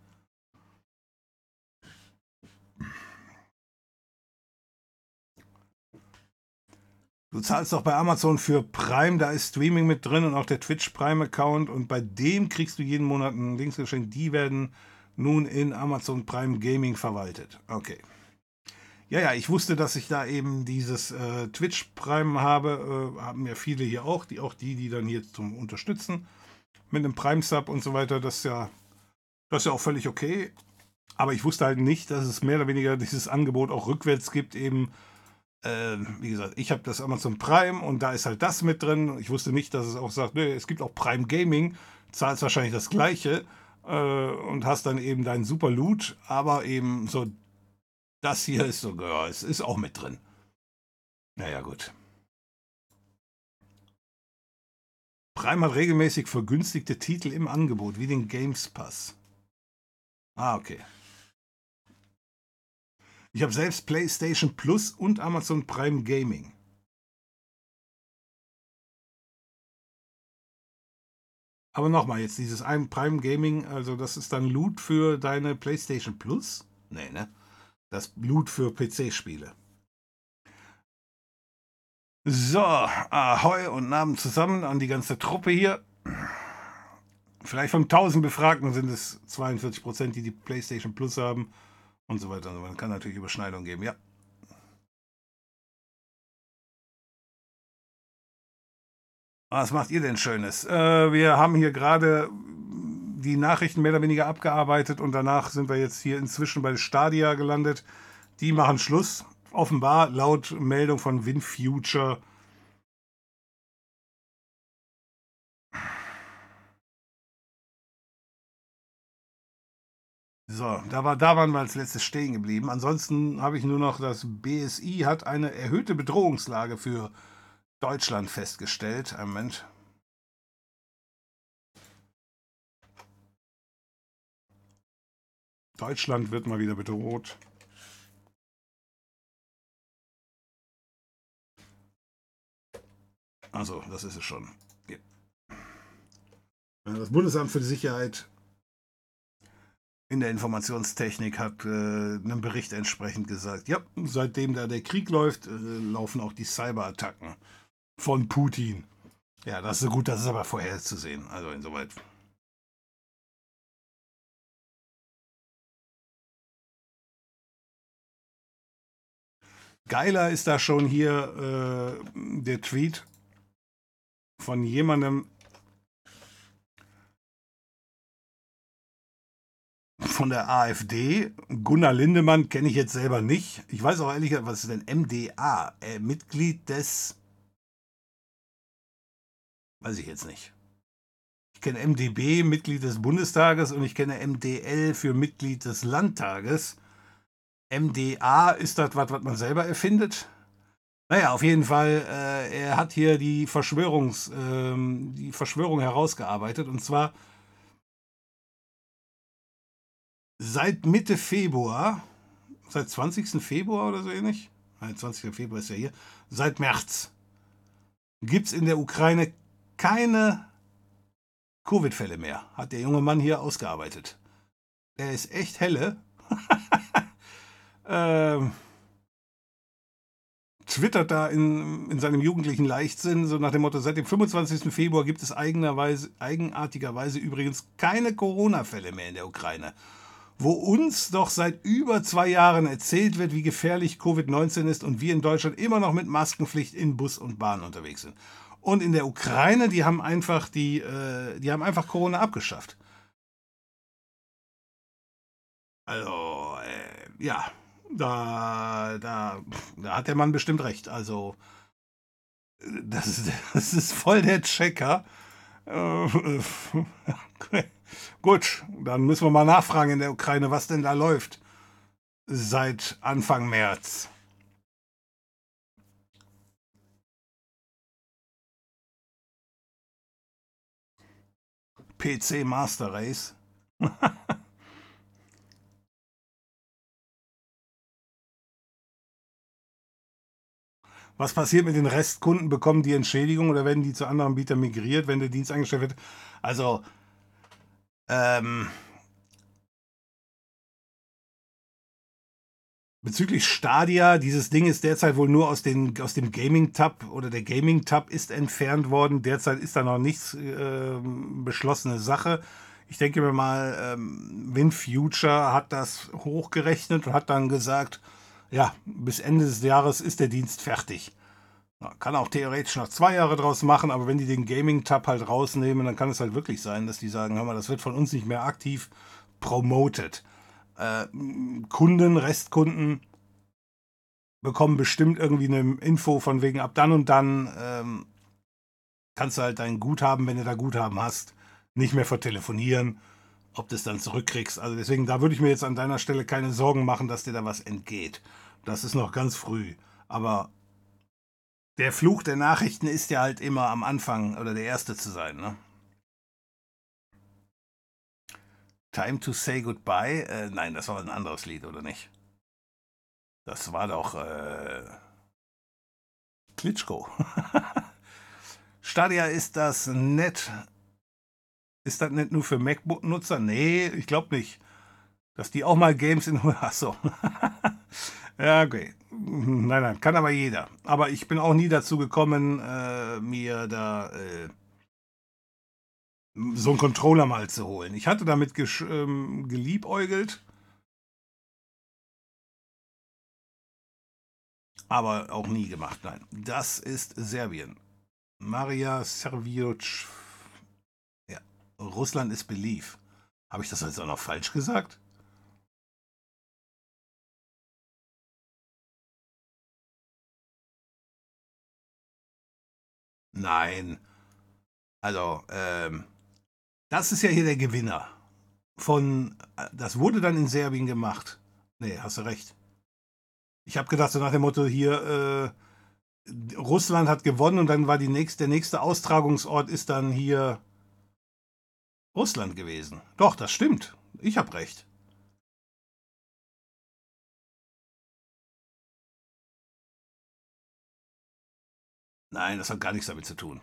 Du zahlst doch bei Amazon für Prime, da ist Streaming mit drin und auch der Twitch Prime Account und bei dem kriegst du jeden Monat ein Linksgeschenk. Die werden nun in Amazon Prime Gaming verwaltet. Okay. Ja, ja, ich wusste, dass ich da eben dieses äh, Twitch Prime habe. Äh, haben ja viele hier auch, die auch die, die dann hier zum Unterstützen mit einem Prime Sub und so weiter. Das ist ja, das ist ja auch völlig okay. Aber ich wusste halt nicht, dass es mehr oder weniger dieses Angebot auch rückwärts gibt. Eben, äh, wie gesagt, ich habe das Amazon Prime und da ist halt das mit drin. Ich wusste nicht, dass es auch sagt, nee, es gibt auch Prime Gaming. Zahlst wahrscheinlich das Gleiche äh, und hast dann eben deinen Super Loot, aber eben so das hier ist sogar, es ist auch mit drin. Naja, gut. Hat regelmäßig vergünstigte Titel im Angebot, wie den Games Pass. Ah, okay. Ich habe selbst PlayStation Plus und Amazon Prime Gaming. Aber nochmal, jetzt dieses Prime Gaming, also das ist dann Loot für deine PlayStation Plus? Nee, ne? Das Blut für PC-Spiele. So, Ahoi und Namen zusammen an die ganze Truppe hier. Vielleicht von 1000 Befragten sind es 42 Prozent, die die PlayStation Plus haben und so weiter. Man kann natürlich Überschneidungen geben, ja. Was macht ihr denn Schönes? Äh, wir haben hier gerade die Nachrichten mehr oder weniger abgearbeitet und danach sind wir jetzt hier inzwischen bei Stadia gelandet. Die machen Schluss. Offenbar laut Meldung von WinFuture. So, da, war, da waren wir als letztes stehen geblieben. Ansonsten habe ich nur noch, das BSI hat eine erhöhte Bedrohungslage für Deutschland festgestellt. Ein Moment. Deutschland wird mal wieder bedroht. Also, das ist es schon. Ja. Das Bundesamt für die Sicherheit in der Informationstechnik hat äh, einen Bericht entsprechend gesagt, ja, seitdem da der Krieg läuft, äh, laufen auch die Cyberattacken von Putin. Ja, das ist so gut, das ist aber vorherzusehen. Also insoweit Geiler ist da schon hier äh, der Tweet von jemandem von der AfD. Gunnar Lindemann kenne ich jetzt selber nicht. Ich weiß auch ehrlich was ist denn MDA? Äh, Mitglied des. Weiß ich jetzt nicht. Ich kenne MDB, Mitglied des Bundestages, und ich kenne MDL für Mitglied des Landtages. MDA, ist das was, was man selber erfindet? Naja, auf jeden Fall, äh, er hat hier die, Verschwörungs, ähm, die Verschwörung herausgearbeitet. Und zwar seit Mitte Februar, seit 20. Februar oder so ähnlich, nein, 20. Februar ist ja hier, seit März gibt es in der Ukraine keine Covid-Fälle mehr, hat der junge Mann hier ausgearbeitet. Der ist echt helle. *laughs* ähm, twittert da in, in seinem jugendlichen Leichtsinn, so nach dem Motto, seit dem 25. Februar gibt es eigenartigerweise übrigens keine Corona-Fälle mehr in der Ukraine. Wo uns doch seit über zwei Jahren erzählt wird, wie gefährlich Covid-19 ist und wir in Deutschland immer noch mit Maskenpflicht in Bus und Bahn unterwegs sind. Und in der Ukraine, die haben einfach die, äh, die haben einfach Corona abgeschafft. Also, äh, ja, da, da, da hat der Mann bestimmt recht. Also, das ist, das ist voll der Checker. Äh, *laughs* Gut, dann müssen wir mal nachfragen in der Ukraine, was denn da läuft seit Anfang März. PC Master Race. *laughs* Was passiert mit den Restkunden? Bekommen die Entschädigung oder werden die zu anderen Bietern migriert, wenn der Dienst eingestellt wird? Also, ähm, Bezüglich Stadia, dieses Ding ist derzeit wohl nur aus, den, aus dem Gaming-Tab oder der Gaming-Tab ist entfernt worden. Derzeit ist da noch nichts äh, beschlossene Sache. Ich denke mir mal, ähm, WinFuture hat das hochgerechnet und hat dann gesagt, ja, bis Ende des Jahres ist der Dienst fertig. Man kann auch theoretisch noch zwei Jahre draus machen, aber wenn die den Gaming-Tab halt rausnehmen, dann kann es halt wirklich sein, dass die sagen, hör mal, das wird von uns nicht mehr aktiv promoted äh, Kunden, Restkunden bekommen bestimmt irgendwie eine Info von wegen ab dann und dann ähm, kannst du halt dein Guthaben, wenn du da Guthaben hast, nicht mehr vertelefonieren, ob du es dann zurückkriegst. Also deswegen, da würde ich mir jetzt an deiner Stelle keine Sorgen machen, dass dir da was entgeht. Das ist noch ganz früh. Aber der Fluch der Nachrichten ist ja halt immer am Anfang oder der Erste zu sein, ne? Time to Say Goodbye? Äh, nein, das war ein anderes Lied, oder nicht? Das war doch äh, Klitschko. *laughs* Stadia ist das nett. Ist das nicht nur für MacBook-Nutzer? Nee, ich glaube nicht. Dass die auch mal Games in. Achso. *laughs* ja, okay. Nein, nein, kann aber jeder. Aber ich bin auch nie dazu gekommen, äh, mir da. Äh, so einen Controller mal zu holen. Ich hatte damit ähm, geliebäugelt. Aber auch nie gemacht, nein. Das ist Serbien. Maria Servioc. Ja, Russland ist Belief. Habe ich das jetzt auch noch falsch gesagt? Nein. Also, ähm, das ist ja hier der Gewinner. Von, das wurde dann in Serbien gemacht. Nee, hast du recht. Ich habe gedacht, so nach dem Motto hier, äh, Russland hat gewonnen und dann war die nächste, der nächste Austragungsort ist dann hier Russland gewesen. Doch, das stimmt. Ich habe recht. Nein, das hat gar nichts damit zu tun.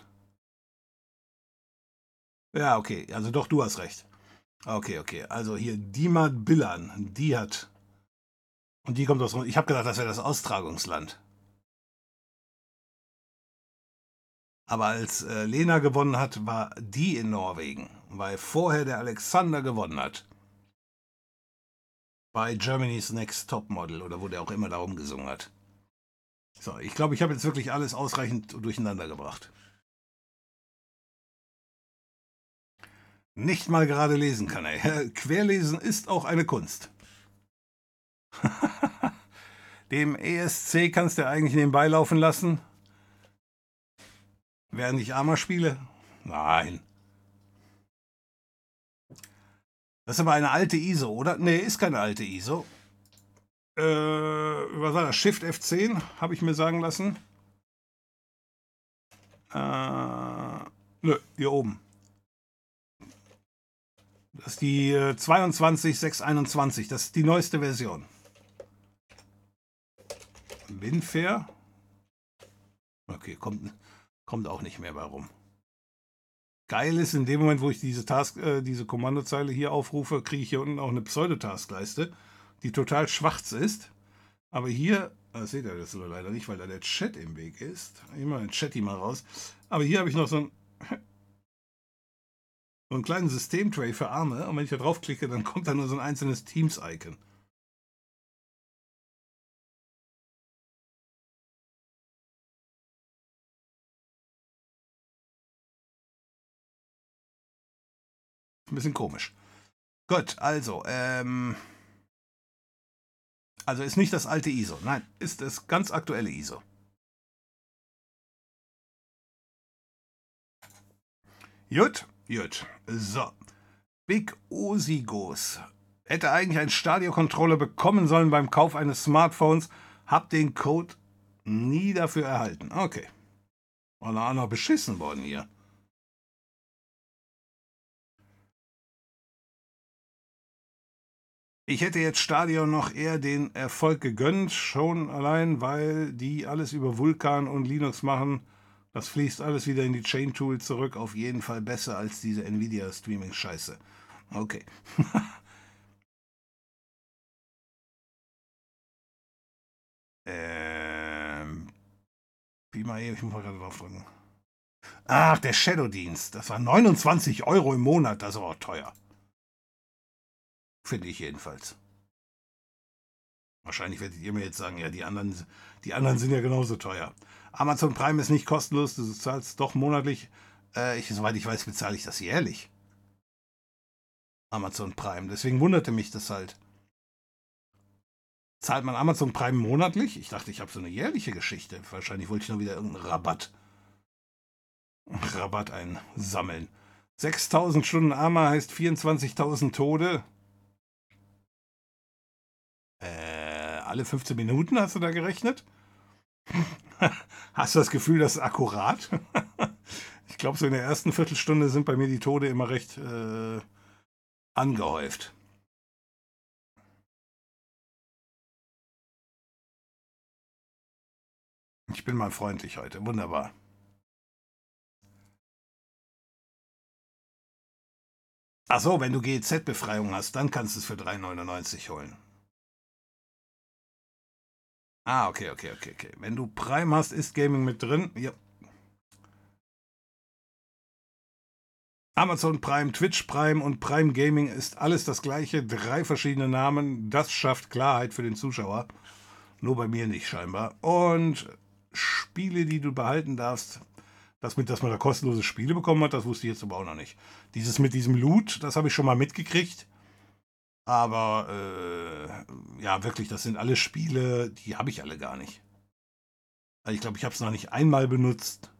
Ja, okay. Also doch, du hast recht. Okay, okay. Also hier Dimat Billan, die hat. Und die kommt aus. Ich habe gedacht, das wäre das Austragungsland. Aber als äh, Lena gewonnen hat, war die in Norwegen, weil vorher der Alexander gewonnen hat. Bei Germany's Next Top Model oder wo der auch immer darum gesungen hat. So, ich glaube, ich habe jetzt wirklich alles ausreichend durcheinander gebracht. nicht mal gerade lesen kann er. Querlesen ist auch eine Kunst. *laughs* Dem ESC kannst du eigentlich nebenbei laufen lassen. Während ich Armer spiele? Nein. Das ist aber eine alte ISO, oder? Nee, ist keine alte ISO. Äh, was war das? Shift F10, habe ich mir sagen lassen. Äh, nö, hier oben. Das ist die 22621. Äh, das ist die neueste Version. Winfair. Okay, kommt, kommt auch nicht mehr warum. Geil ist, in dem Moment, wo ich diese Task, äh, diese Kommandozeile hier aufrufe, kriege ich hier unten auch eine Pseudotaskleiste, die total schwarz ist. Aber hier, das seht ihr das leider nicht, weil da der Chat im Weg ist. Mache den Chat mal raus. Aber hier habe ich noch so ein so einen kleinen Systemtray für Arme und wenn ich da draufklicke, dann kommt da nur so ein einzelnes Teams-Icon. Ein bisschen komisch. Gut, also, ähm, also ist nicht das alte ISO. Nein, ist das ganz aktuelle ISO. Gut, gut. So. Big Osigos. Hätte eigentlich ein Stadiocontroller bekommen sollen beim Kauf eines Smartphones. Hab den Code nie dafür erhalten. Okay. War noch beschissen worden hier. Ich hätte jetzt Stadion noch eher den Erfolg gegönnt, schon allein, weil die alles über Vulkan und Linux machen. Das fließt alles wieder in die Chain Tool zurück. Auf jeden Fall besser als diese Nvidia Streaming Scheiße. Okay. *laughs* ähm. Wie mal eben, ich muss mal gerade draufdrücken. Ach, der Shadow-Dienst. Das war 29 Euro im Monat. Das ist auch teuer. Finde ich jedenfalls. Wahrscheinlich werdet ihr mir jetzt sagen, ja, die anderen, die anderen sind ja genauso teuer. Amazon Prime ist nicht kostenlos, du zahlst doch monatlich. Äh, ich, soweit ich weiß, bezahle ich das jährlich. Amazon Prime. Deswegen wunderte mich das halt. Zahlt man Amazon Prime monatlich? Ich dachte, ich habe so eine jährliche Geschichte. Wahrscheinlich wollte ich nur wieder irgendeinen Rabatt. Rabatt einsammeln. 6000 Stunden Arma heißt 24.000 Tode. Alle 15 Minuten hast du da gerechnet? *laughs* Hast du das Gefühl, das ist akkurat? *laughs* ich glaube, so in der ersten Viertelstunde sind bei mir die Tode immer recht äh, angehäuft. Ich bin mal freundlich heute. Wunderbar. Ach so, wenn du GEZ-Befreiung hast, dann kannst du es für 3,99 holen. Ah, okay, okay, okay, okay. Wenn du Prime hast, ist Gaming mit drin. Ja. Amazon Prime, Twitch Prime und Prime Gaming ist alles das gleiche. Drei verschiedene Namen. Das schafft Klarheit für den Zuschauer. Nur bei mir nicht scheinbar. Und Spiele, die du behalten darfst. Das mit, dass man da kostenlose Spiele bekommen hat, das wusste ich jetzt aber auch noch nicht. Dieses mit diesem Loot, das habe ich schon mal mitgekriegt. Aber äh, ja, wirklich, das sind alle Spiele, die habe ich alle gar nicht. Also ich glaube, ich habe es noch nicht einmal benutzt.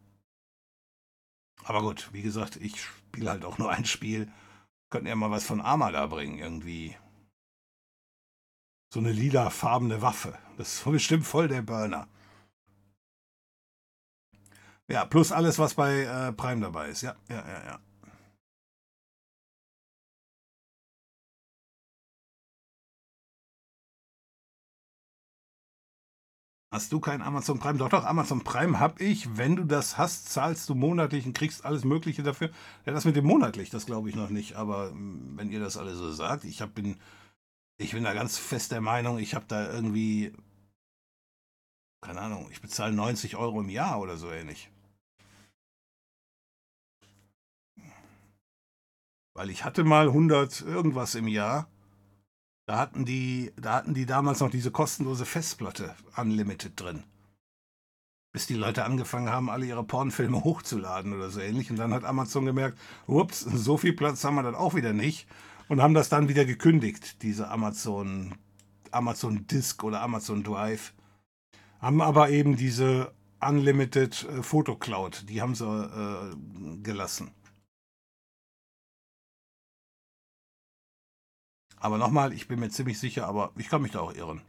Aber gut, wie gesagt, ich spiele halt auch nur ein Spiel. Könnten ja mal was von Arma bringen, irgendwie. So eine lila-farbene Waffe. Das ist *laughs* bestimmt voll der Burner. Ja, plus alles, was bei äh, Prime dabei ist. Ja, ja, ja, ja. Hast du kein Amazon Prime? Doch, doch, Amazon Prime habe ich. Wenn du das hast, zahlst du monatlich und kriegst alles Mögliche dafür. Ja, das mit dem monatlich, das glaube ich noch nicht. Aber hm, wenn ihr das alle so sagt, ich hab, bin, ich bin da ganz fest der Meinung, ich habe da irgendwie, keine Ahnung, ich bezahle 90 Euro im Jahr oder so ähnlich. Weil ich hatte mal 100 irgendwas im Jahr da hatten die, da hatten die damals noch diese kostenlose Festplatte Unlimited drin. Bis die Leute angefangen haben, alle ihre Pornfilme hochzuladen oder so ähnlich. Und dann hat Amazon gemerkt, ups, so viel Platz haben wir dann auch wieder nicht. Und haben das dann wieder gekündigt, diese Amazon, Amazon Disk oder Amazon Drive. Haben aber eben diese Unlimited äh, Photo Cloud, die haben sie äh, gelassen. Aber nochmal, ich bin mir ziemlich sicher, aber ich kann mich da auch irren.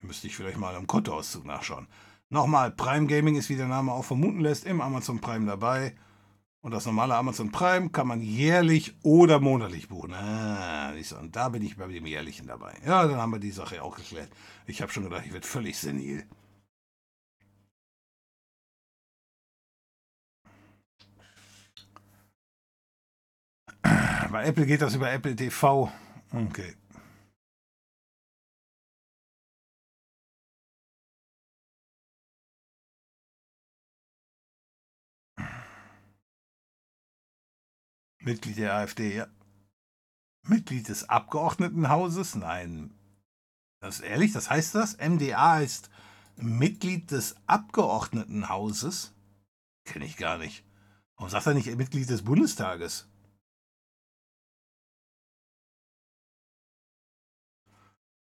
Müsste ich vielleicht mal im Kontoauszug nachschauen. Nochmal, Prime Gaming ist, wie der Name auch vermuten lässt, im Amazon Prime dabei. Und das normale Amazon Prime kann man jährlich oder monatlich buchen. Ah, und da bin ich bei dem jährlichen dabei. Ja, dann haben wir die Sache auch geklärt. Ich habe schon gedacht, ich werde völlig senil. Bei Apple geht das über Apple TV. Okay. Mitglied der AfD, ja. Mitglied des Abgeordnetenhauses? Nein. Das ist ehrlich, das heißt das? MDA heißt Mitglied des Abgeordnetenhauses? Kenne ich gar nicht. Warum sagt er nicht Mitglied des Bundestages?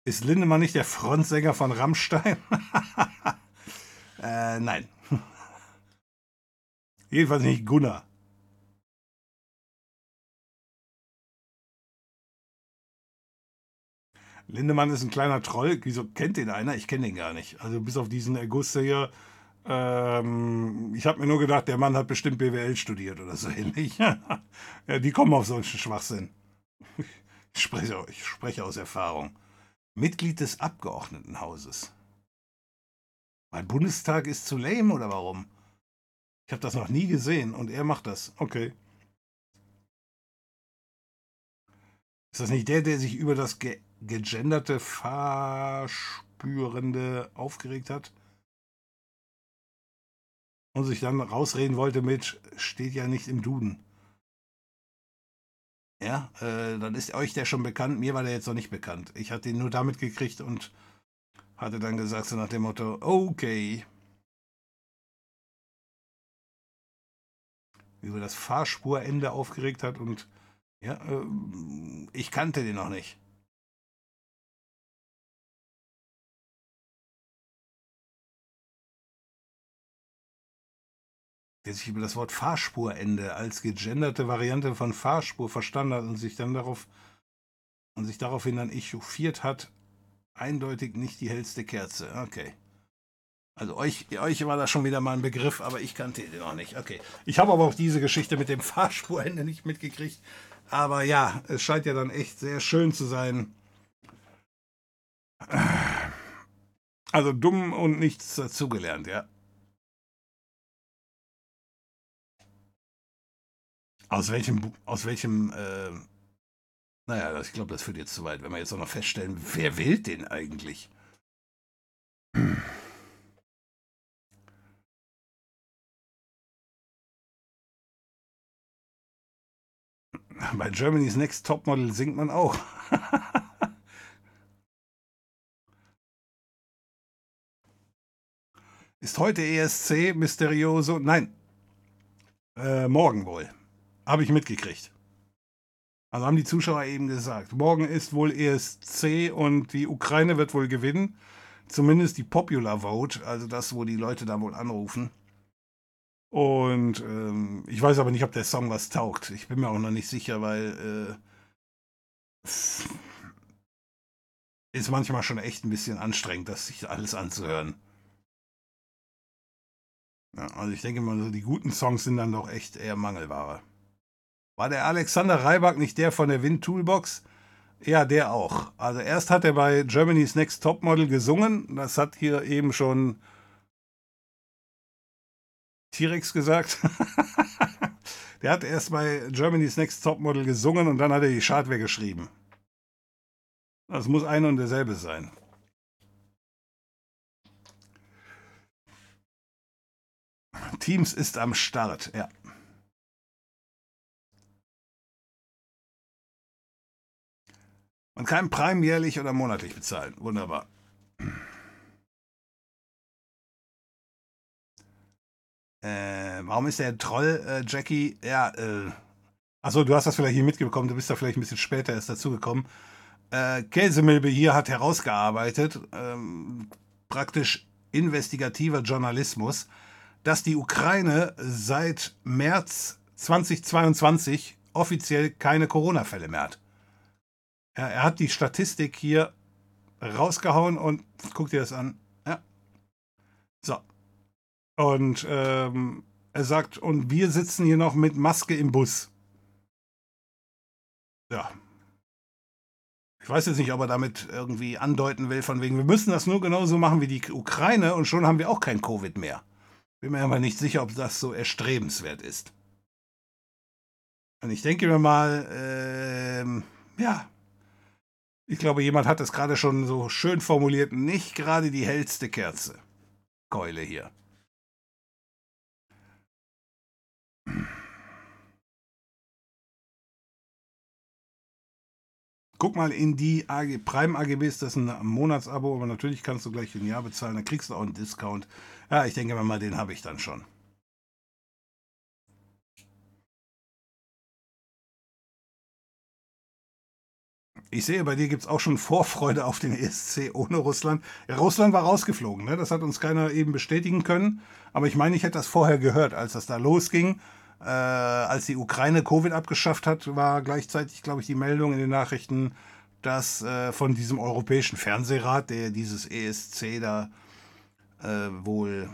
Ist Lindemann nicht der Frontsänger von Rammstein? *laughs* äh, nein. *laughs* Jedenfalls nicht Gunnar. Lindemann ist ein kleiner Troll. Wieso kennt den einer? Ich kenne den gar nicht. Also bis auf diesen Erguster hier. Ähm, ich habe mir nur gedacht, der Mann hat bestimmt BWL studiert oder so ähnlich. *laughs* ja, die kommen auf solchen Schwachsinn. Ich spreche, ich spreche aus Erfahrung. Mitglied des Abgeordnetenhauses. Mein Bundestag ist zu lame oder warum? Ich habe das noch nie gesehen und er macht das. Okay. Ist das nicht der, der sich über das ge gegenderte Fahrspürende aufgeregt hat? Und sich dann rausreden wollte mit, steht ja nicht im Duden. Ja, äh, dann ist euch der schon bekannt. Mir war der jetzt noch nicht bekannt. Ich hatte ihn nur damit gekriegt und hatte dann gesagt, so nach dem Motto, okay. Über das Fahrspurende aufgeregt hat und ja, äh, ich kannte den noch nicht. Sich über das Wort Fahrspurende als gegenderte Variante von Fahrspur verstanden hat und sich dann darauf und sich daraufhin dann echauffiert hat, eindeutig nicht die hellste Kerze. Okay. Also euch, euch war das schon wieder mal ein Begriff, aber ich kannte den noch nicht. Okay. Ich habe aber auch diese Geschichte mit dem *laughs* Fahrspurende nicht mitgekriegt. Aber ja, es scheint ja dann echt sehr schön zu sein. Also dumm und nichts dazugelernt, ja. Aus welchem, aus welchem, äh, naja, ich glaube, das führt jetzt zu weit, wenn wir jetzt auch noch feststellen, wer wählt den eigentlich? *clears throat* Bei Germany's Next Topmodel singt man auch. *laughs* Ist heute ESC Mysterioso? Nein. Äh, morgen wohl. Habe ich mitgekriegt. Also haben die Zuschauer eben gesagt. Morgen ist wohl ESC und die Ukraine wird wohl gewinnen. Zumindest die Popular Vote, also das, wo die Leute da wohl anrufen. Und ähm, ich weiß aber nicht, ob der Song was taugt. Ich bin mir auch noch nicht sicher, weil äh, ist manchmal schon echt ein bisschen anstrengend, das sich alles anzuhören. Ja, also ich denke mal, die guten Songs sind dann doch echt eher Mangelware. War der Alexander Reibach nicht der von der Wind Toolbox? Ja, der auch. Also erst hat er bei Germany's Next Topmodel gesungen. Das hat hier eben schon T-Rex gesagt. *laughs* der hat erst bei Germany's Next Topmodel gesungen und dann hat er die Schadwehr geschrieben. Das muss ein und derselbe sein. Teams ist am Start, ja. Man kann Prime jährlich oder monatlich bezahlen. Wunderbar. Äh, warum ist der Troll, äh, Jackie? Ja, äh. Achso, du hast das vielleicht hier mitbekommen, du bist da vielleicht ein bisschen später erst dazugekommen. Äh, Käsemilbe hier hat herausgearbeitet, ähm, praktisch investigativer Journalismus, dass die Ukraine seit März 2022 offiziell keine Corona-Fälle mehr hat. Ja, er hat die Statistik hier rausgehauen und guck dir das an. Ja. So, und ähm, er sagt, und wir sitzen hier noch mit Maske im Bus. Ja. Ich weiß jetzt nicht, ob er damit irgendwie andeuten will, von wegen, wir müssen das nur genauso machen wie die Ukraine und schon haben wir auch kein Covid mehr. Bin mir aber nicht sicher, ob das so erstrebenswert ist. Und ich denke mir mal, ähm, ja, ich glaube, jemand hat es gerade schon so schön formuliert, nicht gerade die hellste Kerze. Keule hier. Guck mal in die AG, Prime AGBs, das ist ein Monatsabo, aber natürlich kannst du gleich ein Jahr bezahlen, dann kriegst du auch einen Discount. Ja, ich denke mal, den habe ich dann schon. Ich sehe, bei dir gibt es auch schon Vorfreude auf den ESC ohne Russland. Ja, Russland war rausgeflogen, ne? das hat uns keiner eben bestätigen können. Aber ich meine, ich hätte das vorher gehört, als das da losging. Äh, als die Ukraine Covid abgeschafft hat, war gleichzeitig, glaube ich, die Meldung in den Nachrichten, dass äh, von diesem Europäischen Fernsehrat, der dieses ESC da äh, wohl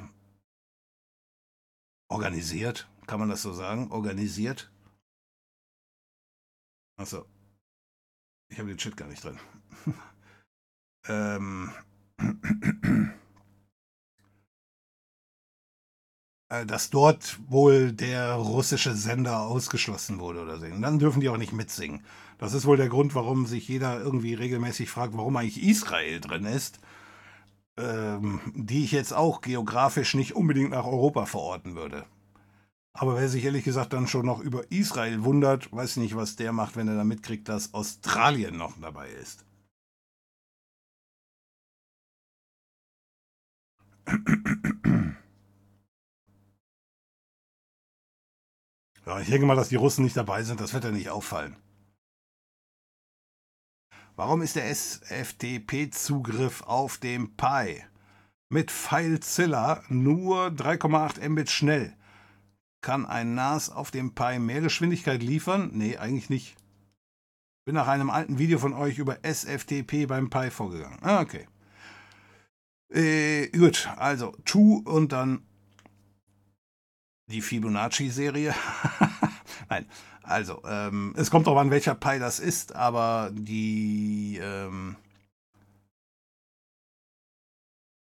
organisiert, kann man das so sagen, organisiert. Achso, ich habe den Chat gar nicht drin. *laughs* ähm. *clears throat* Äh, dass dort wohl der russische Sender ausgeschlossen wurde oder so. Und dann dürfen die auch nicht mitsingen. Das ist wohl der Grund, warum sich jeder irgendwie regelmäßig fragt, warum eigentlich Israel drin ist. Ähm, die ich jetzt auch geografisch nicht unbedingt nach Europa verorten würde. Aber wer sich ehrlich gesagt dann schon noch über Israel wundert, weiß nicht, was der macht, wenn er dann mitkriegt, dass Australien noch dabei ist. Ja, ich denke mal, dass die Russen nicht dabei sind, das wird ja nicht auffallen. Warum ist der SFTP-Zugriff auf dem Pi mit FileZilla nur 3,8 Mbit schnell? Kann ein NAS auf dem Pi mehr Geschwindigkeit liefern? Nee, eigentlich nicht. Bin nach einem alten Video von euch über SFTP beim Pi vorgegangen. Ah, okay. Äh, gut, also Tu und dann die Fibonacci-Serie. *laughs* Nein, also, ähm, es kommt darauf an, welcher Pi das ist, aber die ähm,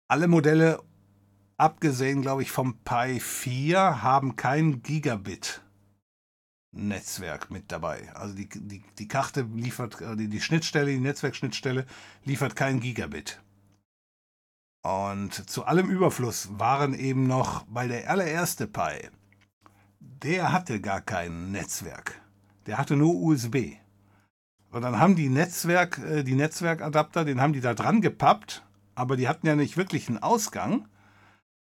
alle Modelle abgesehen, glaube ich, vom Pi 4, haben kein Gigabit. Netzwerk mit dabei. Also die, die, die Karte liefert, äh, die, die Schnittstelle, die Netzwerkschnittstelle liefert kein Gigabit. Und zu allem Überfluss waren eben noch, weil der allererste Pi, der hatte gar kein Netzwerk. Der hatte nur USB. Und dann haben die Netzwerk, äh, die Netzwerkadapter, den haben die da dran gepappt, aber die hatten ja nicht wirklich einen Ausgang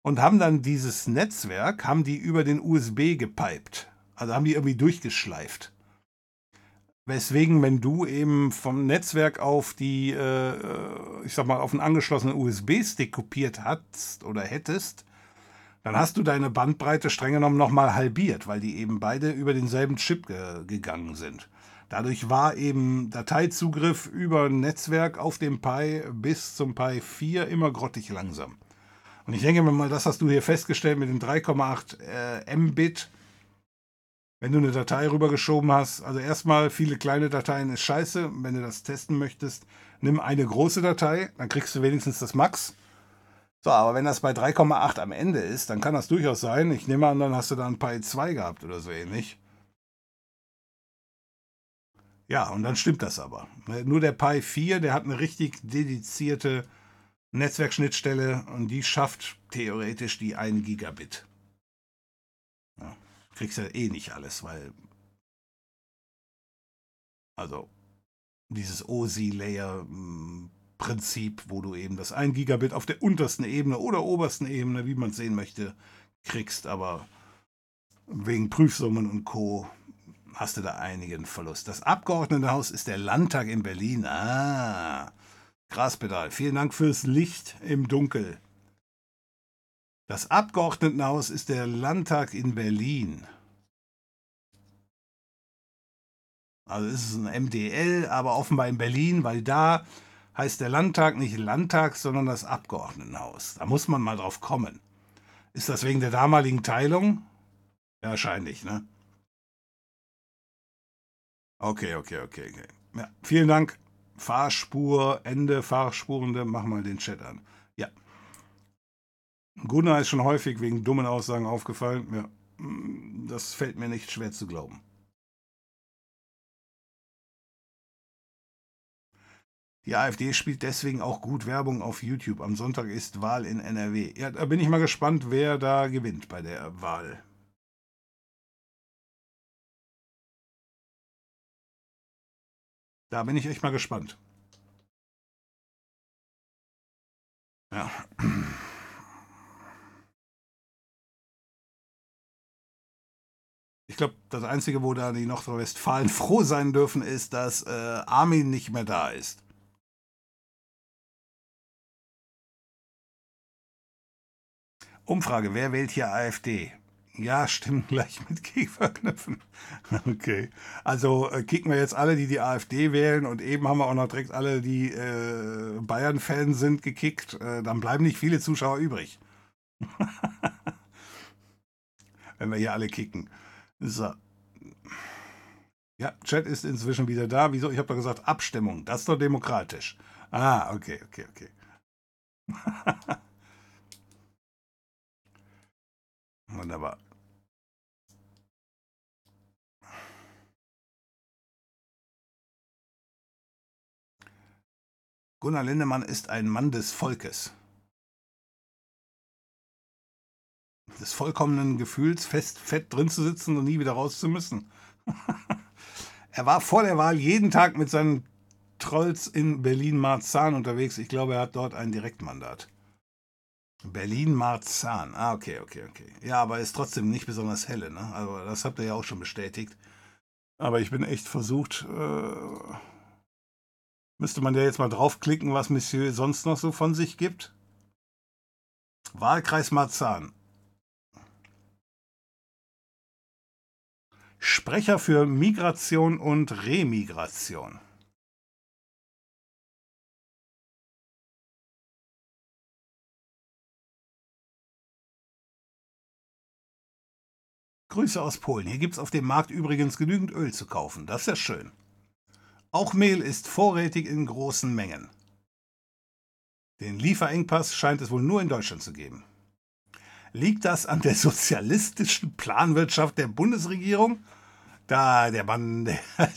und haben dann dieses Netzwerk, haben die über den USB gepiped. Also haben die irgendwie durchgeschleift. Weswegen, wenn du eben vom Netzwerk auf die, äh, ich sag mal, auf einen angeschlossenen USB-Stick kopiert hast oder hättest, dann hast du deine Bandbreite streng genommen nochmal halbiert, weil die eben beide über denselben Chip ge gegangen sind. Dadurch war eben Dateizugriff über Netzwerk auf dem Pi bis zum Pi 4 immer grottig langsam. Und ich denke mir mal, das hast du hier festgestellt mit den 3,8 äh, Mbit, wenn du eine Datei rübergeschoben hast. Also erstmal, viele kleine Dateien ist scheiße. Wenn du das testen möchtest, nimm eine große Datei, dann kriegst du wenigstens das Max. So, aber wenn das bei 3,8 am Ende ist, dann kann das durchaus sein. Ich nehme an, dann hast du da ein Pi 2 gehabt oder so ähnlich. Ja, und dann stimmt das aber. Nur der Pi 4, der hat eine richtig dedizierte Netzwerkschnittstelle und die schafft theoretisch die 1 Gigabit. Ja, kriegst ja eh nicht alles, weil also dieses OSI-Layer-Prinzip, wo du eben das 1 Gigabit auf der untersten Ebene oder obersten Ebene, wie man es sehen möchte, kriegst, aber wegen Prüfsummen und Co. hast du da einigen Verlust. Das Abgeordnetenhaus ist der Landtag in Berlin. Ah, Graspedal, vielen Dank fürs Licht im Dunkel. Das Abgeordnetenhaus ist der Landtag in Berlin. Also ist es ein MDL, aber offenbar in Berlin, weil da heißt der Landtag nicht Landtag, sondern das Abgeordnetenhaus. Da muss man mal drauf kommen. Ist das wegen der damaligen Teilung? Ja, wahrscheinlich, ne? Okay, okay, okay, okay. Ja, vielen Dank. Fahrspur, Ende, Fahrspurende, mach mal den Chat an. Ja. Gunnar ist schon häufig wegen dummen Aussagen aufgefallen. Ja, mm, das fällt mir nicht schwer zu glauben. Die AfD spielt deswegen auch gut Werbung auf YouTube. Am Sonntag ist Wahl in NRW. Ja, da bin ich mal gespannt, wer da gewinnt bei der Wahl. Da bin ich echt mal gespannt. Ja. Ich glaube, das Einzige, wo da die Nordrhein-Westfalen *laughs* froh sein dürfen, ist, dass äh, Armin nicht mehr da ist. Umfrage, wer wählt hier AfD? Ja, *laughs* stimmen gleich mit Kieferknöpfen. Okay. Also äh, kicken wir jetzt alle, die die AfD wählen und eben haben wir auch noch direkt alle, die äh, Bayern-Fans sind, gekickt. Äh, dann bleiben nicht viele Zuschauer übrig. *laughs* Wenn wir hier alle kicken. So. Ja, Chat ist inzwischen wieder da. Wieso? Ich habe doch gesagt, Abstimmung. Das ist doch demokratisch. Ah, okay, okay, okay. *laughs* Wunderbar. Gunnar Lindemann ist ein Mann des Volkes. Des vollkommenen Gefühls, fest fett drin zu sitzen und nie wieder raus zu müssen. *laughs* er war vor der Wahl jeden Tag mit seinen Trolls in Berlin-Marzahn unterwegs. Ich glaube, er hat dort ein Direktmandat. Berlin-Marzahn. Ah, okay, okay, okay. Ja, aber ist trotzdem nicht besonders helle, ne? Also, das habt ihr ja auch schon bestätigt. Aber ich bin echt versucht. Äh, müsste man ja jetzt mal draufklicken, was Monsieur sonst noch so von sich gibt. Wahlkreis Marzahn. Sprecher für Migration und Remigration. Grüße aus Polen. Hier gibt es auf dem Markt übrigens genügend Öl zu kaufen. Das ist ja schön. Auch Mehl ist vorrätig in großen Mengen. Den Lieferengpass scheint es wohl nur in Deutschland zu geben. Liegt das an der *laughs* sozialistischen Planwirtschaft der Bundesregierung? Da, der Mann, der *laughs*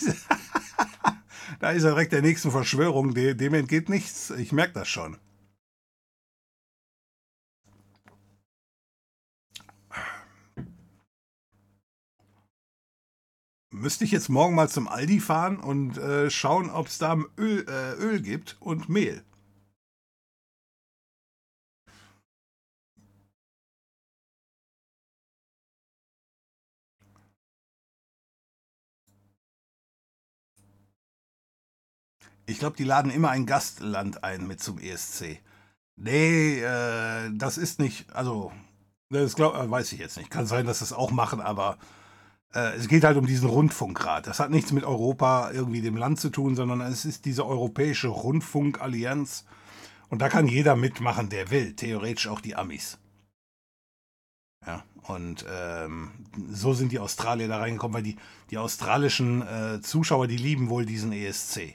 da ist er direkt der nächsten Verschwörung, dem entgeht nichts. Ich merke das schon. Müsste ich jetzt morgen mal zum Aldi fahren und äh, schauen, ob es da Öl, äh, Öl gibt und Mehl. Ich glaube, die laden immer ein Gastland ein mit zum ESC. Nee, äh, das ist nicht, also, das glaub, äh, weiß ich jetzt nicht. Kann sein, dass sie es auch machen, aber es geht halt um diesen Rundfunkrat. Das hat nichts mit Europa irgendwie dem Land zu tun, sondern es ist diese europäische Rundfunkallianz. Und da kann jeder mitmachen, der will. Theoretisch auch die Amis. Ja, und ähm, so sind die Australier da reingekommen, weil die, die australischen äh, Zuschauer, die lieben wohl diesen ESC.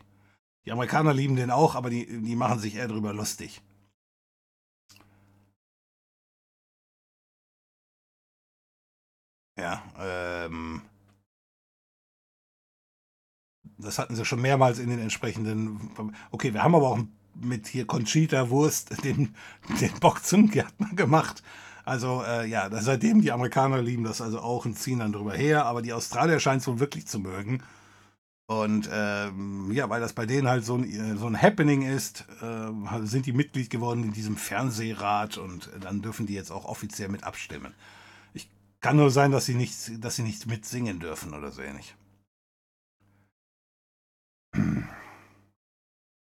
Die Amerikaner lieben den auch, aber die, die machen sich eher drüber lustig. Ja, ähm, das hatten sie schon mehrmals in den entsprechenden. Okay, wir haben aber auch mit hier Conchita Wurst *laughs* den, den Bock zum Gärtner gemacht. Also äh, ja, seitdem die Amerikaner lieben das also auch und ziehen dann drüber her, aber die Australier scheinen es wohl wirklich zu mögen. Und ähm, ja, weil das bei denen halt so ein, so ein Happening ist, äh, sind die Mitglied geworden in diesem Fernsehrat und dann dürfen die jetzt auch offiziell mit abstimmen. Kann nur sein, dass sie nicht, dass sie nicht mitsingen dürfen oder so ähnlich.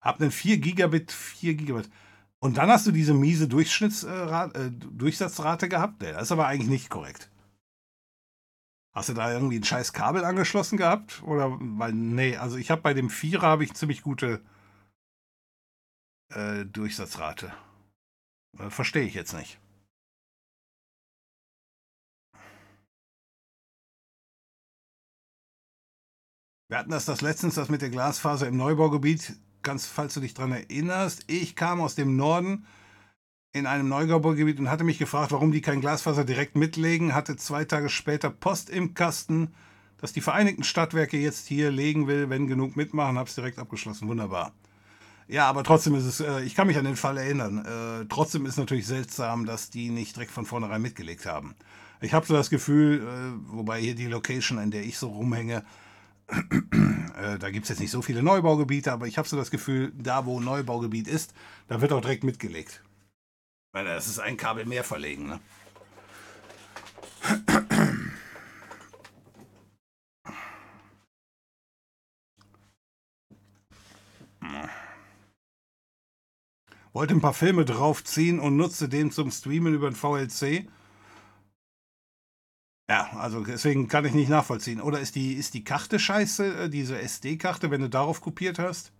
Hab einen 4 Gigabit, 4 Gigabit. Und dann hast du diese miese Durchschnittsrate, äh, Durchsatzrate gehabt? Nee, das ist aber eigentlich nicht korrekt. Hast du da irgendwie ein scheiß Kabel angeschlossen gehabt? Oder, weil, nee, also ich habe bei dem Vierer habe ich ziemlich gute äh, Durchsatzrate. Äh, Verstehe ich jetzt nicht. Wir hatten das, das letztens, das mit der Glasfaser im Neubaugebiet, ganz, falls du dich daran erinnerst. Ich kam aus dem Norden in einem Neubaugebiet und hatte mich gefragt, warum die kein Glasfaser direkt mitlegen. Hatte zwei Tage später Post im Kasten, dass die Vereinigten Stadtwerke jetzt hier legen will, wenn genug mitmachen. Hab's direkt abgeschlossen. Wunderbar. Ja, aber trotzdem ist es, äh, ich kann mich an den Fall erinnern. Äh, trotzdem ist natürlich seltsam, dass die nicht direkt von vornherein mitgelegt haben. Ich habe so das Gefühl, äh, wobei hier die Location, an der ich so rumhänge, äh, da gibt es jetzt nicht so viele Neubaugebiete, aber ich habe so das Gefühl, da wo Neubaugebiet ist, da wird auch direkt mitgelegt. Weil das ist ein Kabel mehr verlegen, ne? Wollte ein paar Filme draufziehen und nutzte den zum Streamen über den VLC. Ja, also deswegen kann ich nicht nachvollziehen. Oder ist die, ist die Karte scheiße, äh, diese SD-Karte, wenn du darauf kopiert hast?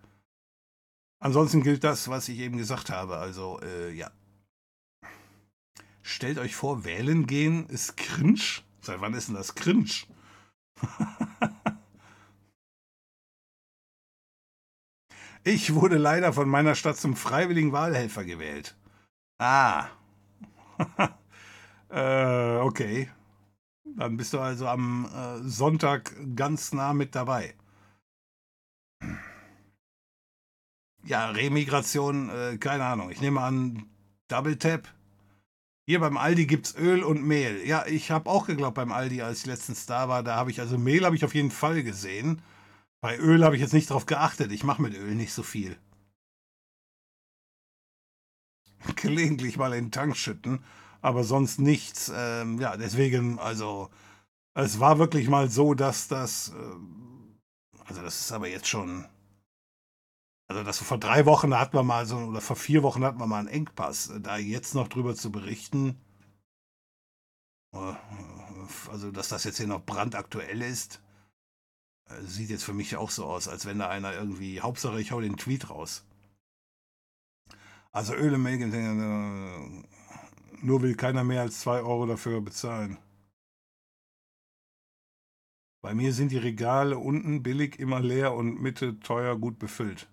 Ansonsten gilt das, was ich eben gesagt habe. Also, äh, ja. Stellt euch vor, wählen gehen ist cringe. Seit wann ist denn das cringe? *laughs* ich wurde leider von meiner Stadt zum freiwilligen Wahlhelfer gewählt. Ah. *laughs* äh, okay. Dann bist du also am äh, Sonntag ganz nah mit dabei. Ja, Remigration, äh, keine Ahnung. Ich nehme an, Double Tap. Hier beim Aldi gibt es Öl und Mehl. Ja, ich habe auch geglaubt beim Aldi, als ich letztens da war, da habe ich, also Mehl habe ich auf jeden Fall gesehen. Bei Öl habe ich jetzt nicht drauf geachtet. Ich mache mit Öl nicht so viel. *laughs* Gelegentlich mal in den Tank schütten aber sonst nichts. Ähm, ja, deswegen, also, es war wirklich mal so, dass das, äh, also das ist aber jetzt schon, also das vor drei Wochen hatten wir mal so, oder vor vier Wochen hatten wir mal einen Engpass. Da jetzt noch drüber zu berichten, äh, also dass das jetzt hier noch brandaktuell ist, äh, sieht jetzt für mich auch so aus, als wenn da einer irgendwie, Hauptsache ich hau den Tweet raus. Also Öle, Melgen, nur will keiner mehr als 2 Euro dafür bezahlen. Bei mir sind die Regale unten billig immer leer und Mitte teuer gut befüllt.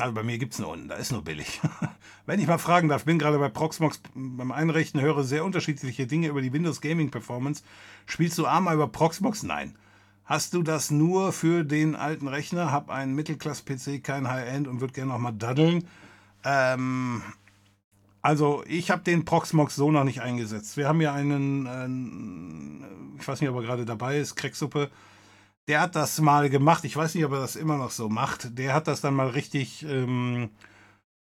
Also bei mir gibt es nur unten, da ist nur billig. *laughs* Wenn ich mal fragen darf, bin gerade bei Proxmox beim Einrichten, höre sehr unterschiedliche Dinge über die Windows Gaming Performance. Spielst du einmal über Proxmox? Nein. Hast du das nur für den alten Rechner? Hab einen Mittelklasse-PC, kein High-End und würde gerne nochmal daddeln. Ähm, also ich habe den Proxmox so noch nicht eingesetzt. Wir haben ja einen, äh, ich weiß nicht, ob er gerade dabei ist, Cracksuppe. Der hat das mal gemacht. Ich weiß nicht, ob er das immer noch so macht. Der hat das dann mal richtig, ähm,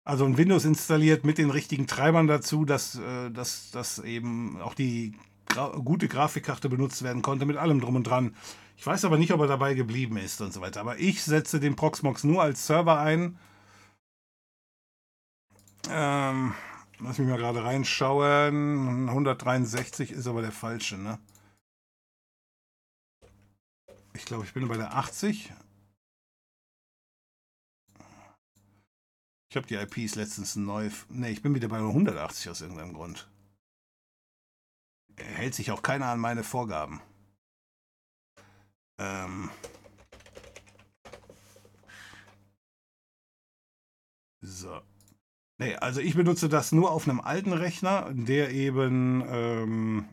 also ein Windows installiert mit den richtigen Treibern dazu, dass, äh, dass, dass eben auch die gra gute Grafikkarte benutzt werden konnte mit allem drum und dran. Ich weiß aber nicht, ob er dabei geblieben ist und so weiter. Aber ich setze den Proxmox nur als Server ein. Ähm, Lass mich mal gerade reinschauen. 163 ist aber der falsche, ne? Ich glaube, ich bin bei der 80. Ich habe die IPs letztens neu. Ne, ich bin wieder bei 180 aus irgendeinem Grund. Hält sich auch keiner an meine Vorgaben. Ähm. So. Nee, also ich benutze das nur auf einem alten Rechner, der eben. Ähm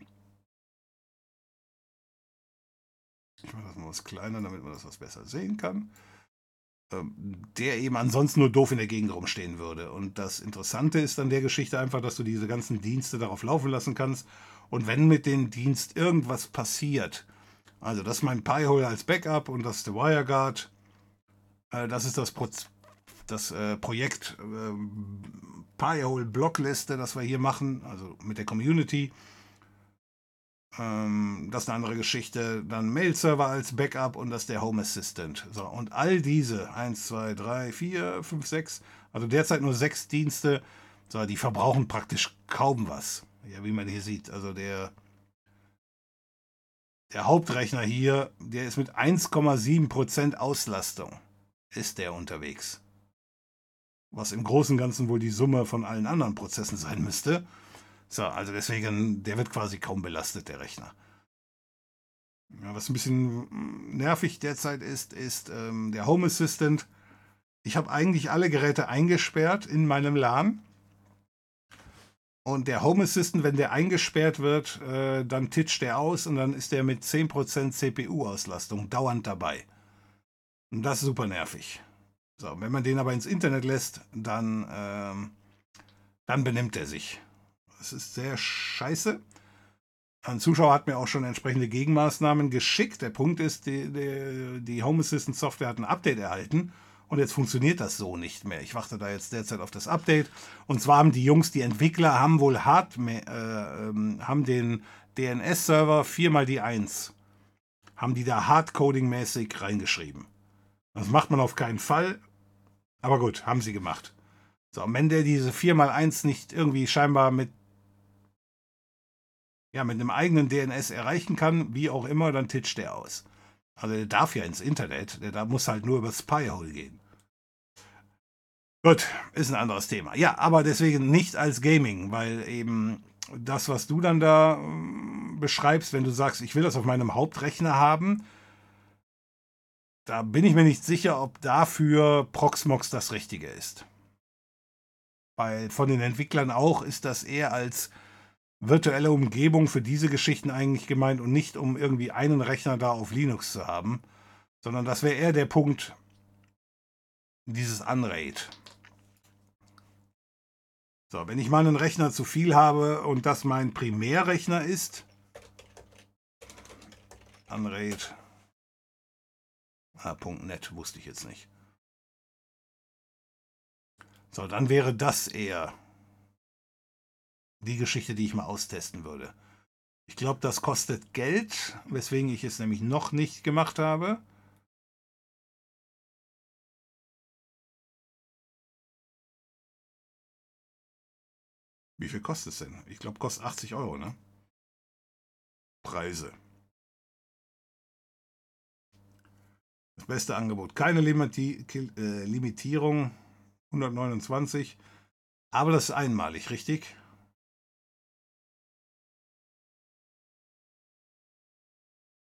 ich mache das mal was kleiner, damit man das was besser sehen kann. Ähm, der eben ansonsten nur doof in der Gegend rumstehen würde. Und das Interessante ist an der Geschichte einfach, dass du diese ganzen Dienste darauf laufen lassen kannst. Und wenn mit dem Dienst irgendwas passiert, also das ist mein Pi-Hole als Backup und das ist der WireGuard, äh, das ist das Pro das äh, Projekt äh, Firehole Blockliste, das wir hier machen, also mit der Community. Ähm, das ist eine andere Geschichte. Dann Mail-Server als Backup und das ist der Home Assistant. So, und all diese 1, 2, 3, 4, 5, 6, also derzeit nur sechs Dienste, so, die verbrauchen praktisch kaum was. Ja, wie man hier sieht. Also der, der Hauptrechner hier, der ist mit 1,7% Auslastung, ist der unterwegs was im Großen und Ganzen wohl die Summe von allen anderen Prozessen sein müsste. So, also deswegen, der wird quasi kaum belastet, der Rechner. Ja, was ein bisschen nervig derzeit ist, ist ähm, der Home Assistant. Ich habe eigentlich alle Geräte eingesperrt in meinem LAN. Und der Home Assistant, wenn der eingesperrt wird, äh, dann titscht der aus und dann ist der mit 10% CPU-Auslastung dauernd dabei. Und das ist super nervig. So, wenn man den aber ins Internet lässt, dann, ähm, dann benimmt er sich. Das ist sehr scheiße. Ein Zuschauer hat mir auch schon entsprechende Gegenmaßnahmen geschickt. Der Punkt ist, die, die, die Home Assistant Software hat ein Update erhalten und jetzt funktioniert das so nicht mehr. Ich warte da jetzt derzeit auf das Update. Und zwar haben die Jungs, die Entwickler, haben wohl hart, äh, ähm, haben den DNS-Server 4 mal die 1 haben die da Hardcoding-mäßig reingeschrieben. Das macht man auf keinen Fall. Aber gut, haben sie gemacht. So, und wenn der diese 4x1 nicht irgendwie scheinbar mit, ja, mit einem eigenen DNS erreichen kann, wie auch immer, dann titscht der aus. Also der darf ja ins Internet, der da muss halt nur über Spyhole gehen. Gut, ist ein anderes Thema. Ja, aber deswegen nicht als Gaming, weil eben das, was du dann da ähm, beschreibst, wenn du sagst, ich will das auf meinem Hauptrechner haben, da bin ich mir nicht sicher, ob dafür Proxmox das Richtige ist. Weil von den Entwicklern auch ist das eher als virtuelle Umgebung für diese Geschichten eigentlich gemeint und nicht um irgendwie einen Rechner da auf Linux zu haben, sondern das wäre eher der Punkt, dieses Unraid. So, wenn ich mal einen Rechner zu viel habe und das mein Primärrechner ist, Unraid Ah.net wusste ich jetzt nicht. So, dann wäre das eher die Geschichte, die ich mal austesten würde. Ich glaube, das kostet Geld, weswegen ich es nämlich noch nicht gemacht habe. Wie viel kostet es denn? Ich glaube, kostet 80 Euro, ne? Preise. Das beste Angebot. Keine Limiti äh, Limitierung. 129. Aber das ist einmalig, richtig?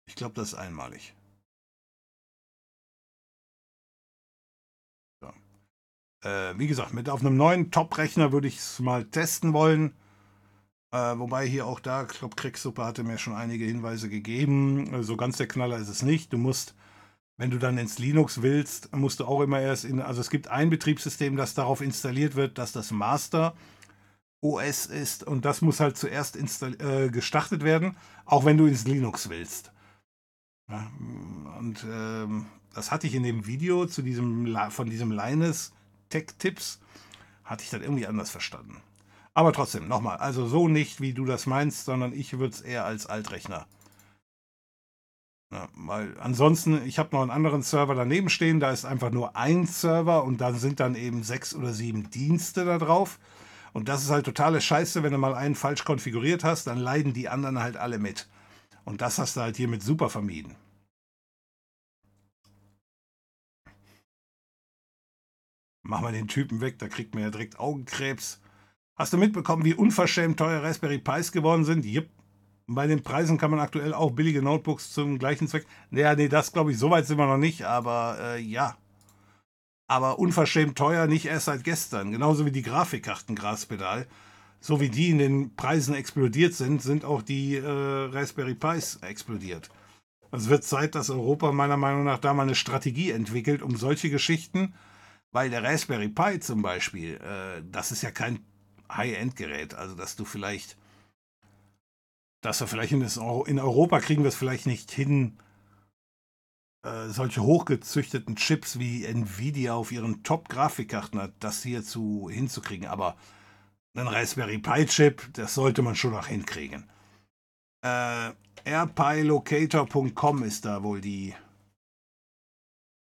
Ich glaube, das ist einmalig. So. Äh, wie gesagt, mit auf einem neuen Top-Rechner würde ich es mal testen wollen. Äh, wobei hier auch da, ich glaube, Kriegssuppe hatte mir schon einige Hinweise gegeben. So also ganz der Knaller ist es nicht. Du musst wenn du dann ins Linux willst, musst du auch immer erst in, also es gibt ein Betriebssystem, das darauf installiert wird, dass das Master OS ist und das muss halt zuerst äh, gestartet werden, auch wenn du ins Linux willst. Ja, und ähm, das hatte ich in dem Video zu diesem von diesem Linus Tech Tips hatte ich dann irgendwie anders verstanden. Aber trotzdem, nochmal, also so nicht, wie du das meinst, sondern ich würde es eher als Altrechner ja, weil ansonsten, ich habe noch einen anderen Server daneben stehen, da ist einfach nur ein Server und da sind dann eben sechs oder sieben Dienste da drauf. Und das ist halt totale Scheiße, wenn du mal einen falsch konfiguriert hast, dann leiden die anderen halt alle mit. Und das hast du halt hiermit super vermieden. Mach mal den Typen weg, da kriegt man ja direkt Augenkrebs. Hast du mitbekommen, wie unverschämt teuer Raspberry Pis geworden sind? Jupp, bei den Preisen kann man aktuell auch billige Notebooks zum gleichen Zweck. Naja, nee, das glaube ich, so weit sind wir noch nicht, aber äh, ja. Aber unverschämt teuer, nicht erst seit gestern. Genauso wie die Grafikkarten Graspedal. So wie die in den Preisen explodiert sind, sind auch die äh, Raspberry Pis explodiert. Es wird Zeit, dass Europa meiner Meinung nach da mal eine Strategie entwickelt, um solche Geschichten, weil der Raspberry Pi zum Beispiel, äh, das ist ja kein High-End-Gerät, also dass du vielleicht dass wir vielleicht in, in Europa kriegen wir es vielleicht nicht hin, äh, solche hochgezüchteten Chips wie Nvidia auf ihren Top-Grafikkarten das hier zu, hinzukriegen. Aber ein Raspberry Pi-Chip, das sollte man schon noch hinkriegen. Äh, airpilocator.com ist da wohl die.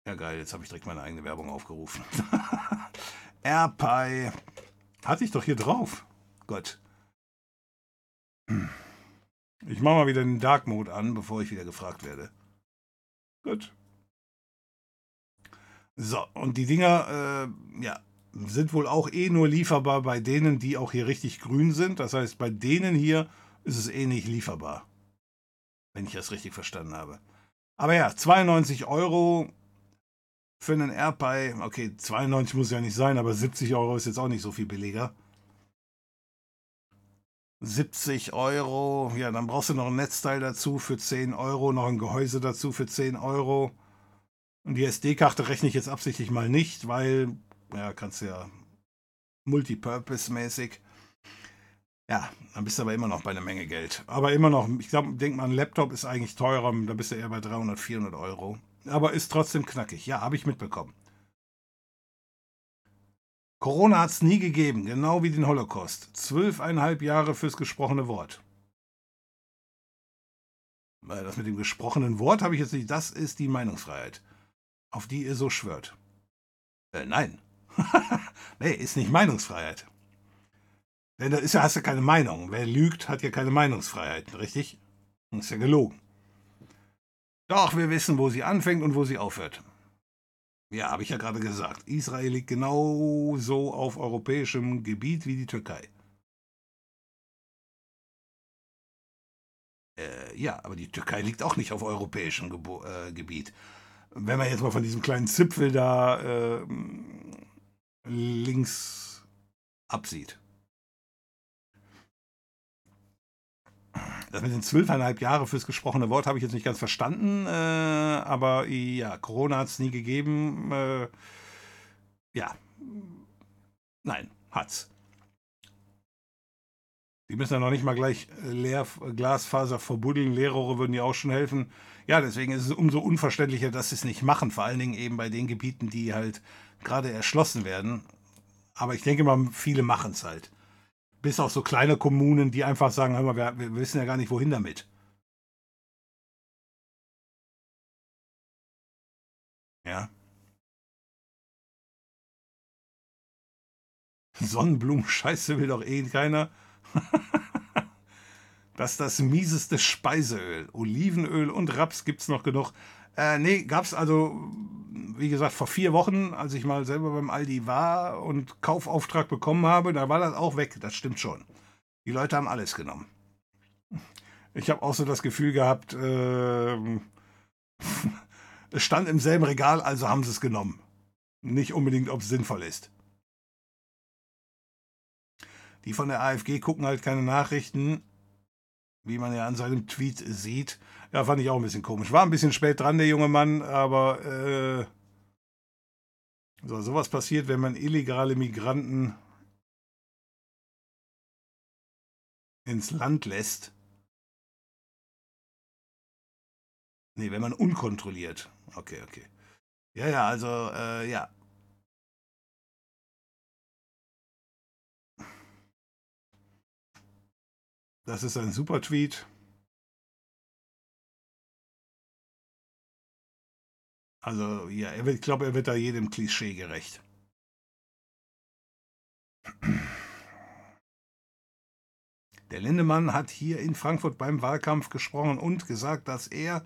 Ja, geil, jetzt habe ich direkt meine eigene Werbung aufgerufen. *laughs* AirPi. Hatte ich doch hier drauf. Gott. Hm. Ich mache mal wieder den Dark Mode an, bevor ich wieder gefragt werde. Gut. So, und die Dinger, äh, ja, sind wohl auch eh nur lieferbar bei denen, die auch hier richtig grün sind. Das heißt, bei denen hier ist es eh nicht lieferbar. Wenn ich das richtig verstanden habe. Aber ja, 92 Euro für einen AirPi. Okay, 92 muss ja nicht sein, aber 70 Euro ist jetzt auch nicht so viel billiger. 70 Euro. Ja, dann brauchst du noch ein Netzteil dazu für 10 Euro, noch ein Gehäuse dazu für 10 Euro. Und die SD-Karte rechne ich jetzt absichtlich mal nicht, weil, ja, kannst ja multipurpose-mäßig. Ja, dann bist du aber immer noch bei einer Menge Geld. Aber immer noch, ich glaube, denk mal, ein Laptop ist eigentlich teurer, da bist du eher bei 300, 400 Euro. Aber ist trotzdem knackig. Ja, habe ich mitbekommen. Corona hat es nie gegeben, genau wie den Holocaust. Zwölfeinhalb Jahre fürs gesprochene Wort. Das mit dem gesprochenen Wort habe ich jetzt nicht. Das ist die Meinungsfreiheit, auf die ihr so schwört. Äh, nein. *laughs* nee, ist nicht Meinungsfreiheit. Denn da ist ja, hast du keine Meinung. Wer lügt, hat ja keine Meinungsfreiheit, richtig? Ist ja gelogen. Doch, wir wissen, wo sie anfängt und wo sie aufhört. Ja, habe ich ja gerade gesagt. Israel liegt genauso auf europäischem Gebiet wie die Türkei. Äh, ja, aber die Türkei liegt auch nicht auf europäischem Gebo äh, Gebiet. Wenn man jetzt mal von diesem kleinen Zipfel da äh, links absieht. Das mit den zwölfeinhalb Jahre fürs gesprochene Wort habe ich jetzt nicht ganz verstanden, äh, aber ja, Corona hat es nie gegeben. Äh, ja, nein, hat's. Die müssen ja noch nicht mal gleich Leer, Glasfaser verbuddeln, Leerrohre würden ja auch schon helfen. Ja, deswegen ist es umso unverständlicher, dass sie es nicht machen, vor allen Dingen eben bei den Gebieten, die halt gerade erschlossen werden. Aber ich denke mal, viele machen es halt. Bis auf so kleine Kommunen, die einfach sagen, hör mal, wir, wir wissen ja gar nicht, wohin damit. Ja. *laughs* Sonnenblumen-Scheiße will doch eh keiner. *laughs* das ist das mieseste Speiseöl. Olivenöl und Raps gibt es noch genug. Äh, nee, es also, wie gesagt, vor vier Wochen, als ich mal selber beim Aldi war und Kaufauftrag bekommen habe, da war das auch weg. Das stimmt schon. Die Leute haben alles genommen. Ich habe auch so das Gefühl gehabt, äh, *laughs* es stand im selben Regal, also haben sie es genommen. Nicht unbedingt, ob es sinnvoll ist. Die von der AfG gucken halt keine Nachrichten, wie man ja an seinem Tweet sieht. Ja, fand ich auch ein bisschen komisch. War ein bisschen spät dran, der junge Mann, aber äh, so, sowas passiert, wenn man illegale Migranten ins Land lässt. Nee, wenn man unkontrolliert. Okay, okay. Ja, ja, also, äh, ja. Das ist ein super Tweet. Also, ja, er ich glaube, er wird da jedem Klischee gerecht. Der Lindemann hat hier in Frankfurt beim Wahlkampf gesprochen und gesagt, dass er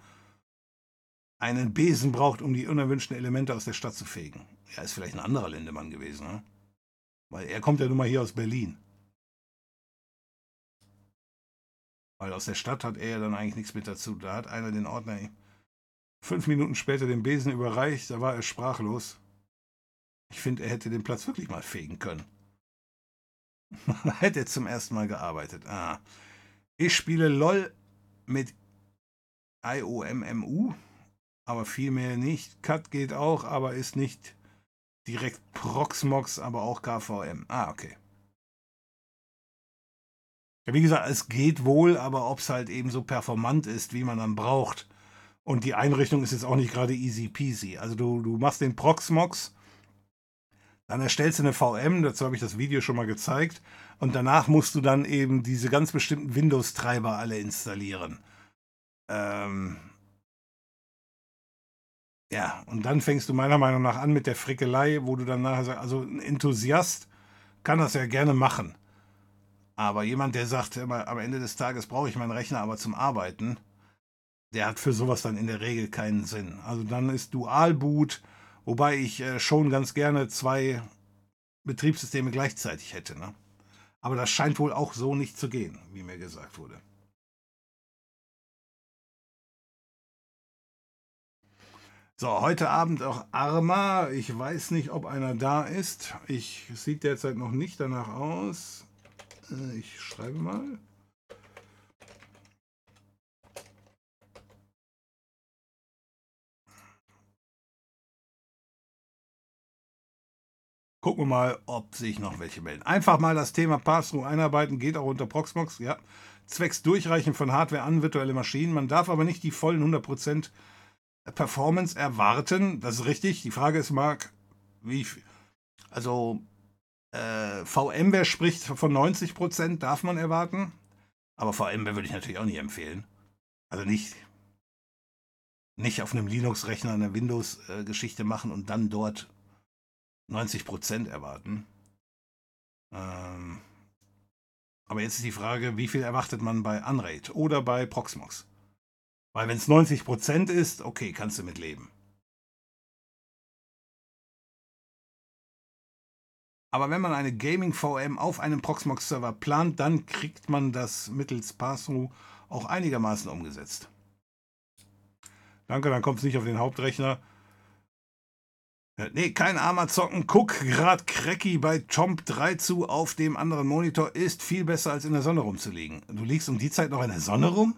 einen Besen braucht, um die unerwünschten Elemente aus der Stadt zu fegen. Ja, ist vielleicht ein anderer Lindemann gewesen, ne? Weil er kommt ja nun mal hier aus Berlin. Weil aus der Stadt hat er ja dann eigentlich nichts mit dazu. Da hat einer den Ordner fünf Minuten später den Besen überreicht, da war er sprachlos. Ich finde, er hätte den Platz wirklich mal fegen können. *laughs* hätte er zum ersten Mal gearbeitet. Ah. Ich spiele LOL mit IOMMU, aber vielmehr nicht. Cut geht auch, aber ist nicht direkt Proxmox, aber auch KVM. Ah, okay. Ja, wie gesagt, es geht wohl, aber ob es halt eben so performant ist, wie man dann braucht. Und die Einrichtung ist jetzt auch nicht gerade easy peasy. Also du, du machst den Proxmox, dann erstellst du eine VM, dazu habe ich das Video schon mal gezeigt, und danach musst du dann eben diese ganz bestimmten Windows-Treiber alle installieren. Ähm ja, und dann fängst du meiner Meinung nach an mit der Frickelei, wo du dann nachher sagst, also ein Enthusiast kann das ja gerne machen. Aber jemand, der sagt, am Ende des Tages brauche ich meinen Rechner aber zum Arbeiten, der hat für sowas dann in der Regel keinen Sinn. Also dann ist Dualboot, wobei ich äh, schon ganz gerne zwei Betriebssysteme gleichzeitig hätte. Ne? Aber das scheint wohl auch so nicht zu gehen, wie mir gesagt wurde. So, heute Abend auch Arma. Ich weiß nicht, ob einer da ist. Ich sieht derzeit noch nicht danach aus. Äh, ich schreibe mal. Gucken wir mal, ob sich noch welche melden. Einfach mal das Thema Pass-Through einarbeiten, geht auch unter Proxmox, ja. Zwecks Durchreichen von Hardware an virtuelle Maschinen. Man darf aber nicht die vollen 100% Performance erwarten. Das ist richtig. Die Frage ist, Marc, wie viel? Also, äh, VMware spricht von 90%, darf man erwarten. Aber VMware würde ich natürlich auch nicht empfehlen. Also nicht, nicht auf einem Linux-Rechner eine Windows-Geschichte machen und dann dort 90% erwarten. Ähm, aber jetzt ist die Frage, wie viel erwartet man bei Unraid oder bei Proxmox? Weil wenn es 90% ist, okay, kannst du mit leben. Aber wenn man eine Gaming VM auf einem Proxmox Server plant, dann kriegt man das mittels Passthrough auch einigermaßen umgesetzt. Danke, dann kommt es nicht auf den Hauptrechner. Nee, kein armer Zocken. Guck grad Cracky bei Chomp 3 zu auf dem anderen Monitor. Ist viel besser als in der Sonne rumzuliegen. Du liegst um die Zeit noch in der Sonne rum?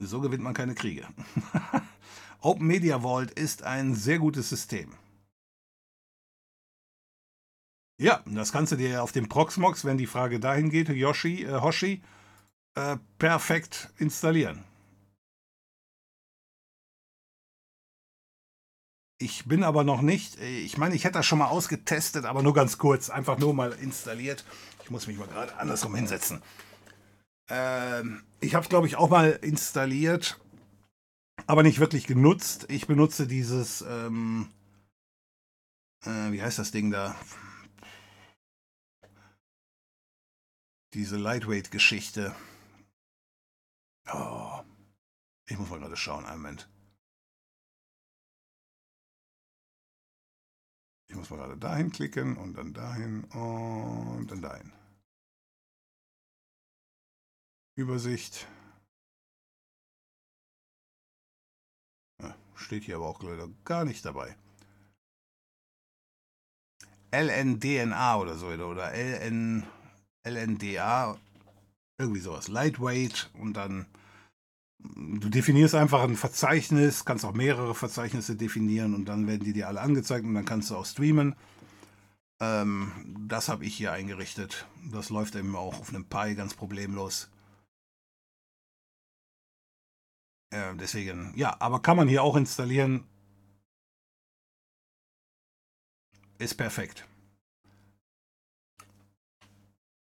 So gewinnt man keine Kriege. *laughs* Open Media Vault ist ein sehr gutes System. Ja, das kannst du dir auf dem Proxmox, wenn die Frage dahin geht, Yoshi, äh, Hoshi, äh, perfekt installieren. Ich bin aber noch nicht, ich meine, ich hätte das schon mal ausgetestet, aber nur ganz kurz, einfach nur mal installiert. Ich muss mich mal gerade andersrum hinsetzen. Ähm, ich habe es, glaube ich, auch mal installiert, aber nicht wirklich genutzt. Ich benutze dieses, ähm, äh, wie heißt das Ding da? Diese Lightweight-Geschichte. Oh. Ich muss mal gerade schauen, einen Moment. Ich muss mal gerade dahin klicken und dann dahin und dann dahin. Übersicht. Ja, steht hier aber auch leider gar nicht dabei. LNDNA oder so oder LN, LNDA irgendwie sowas. Lightweight und dann du definierst einfach ein Verzeichnis, kannst auch mehrere Verzeichnisse definieren und dann werden die dir alle angezeigt und dann kannst du auch streamen. Ähm, das habe ich hier eingerichtet. Das läuft eben auch auf einem Pi ganz problemlos. Äh, deswegen, ja, aber kann man hier auch installieren. Ist perfekt.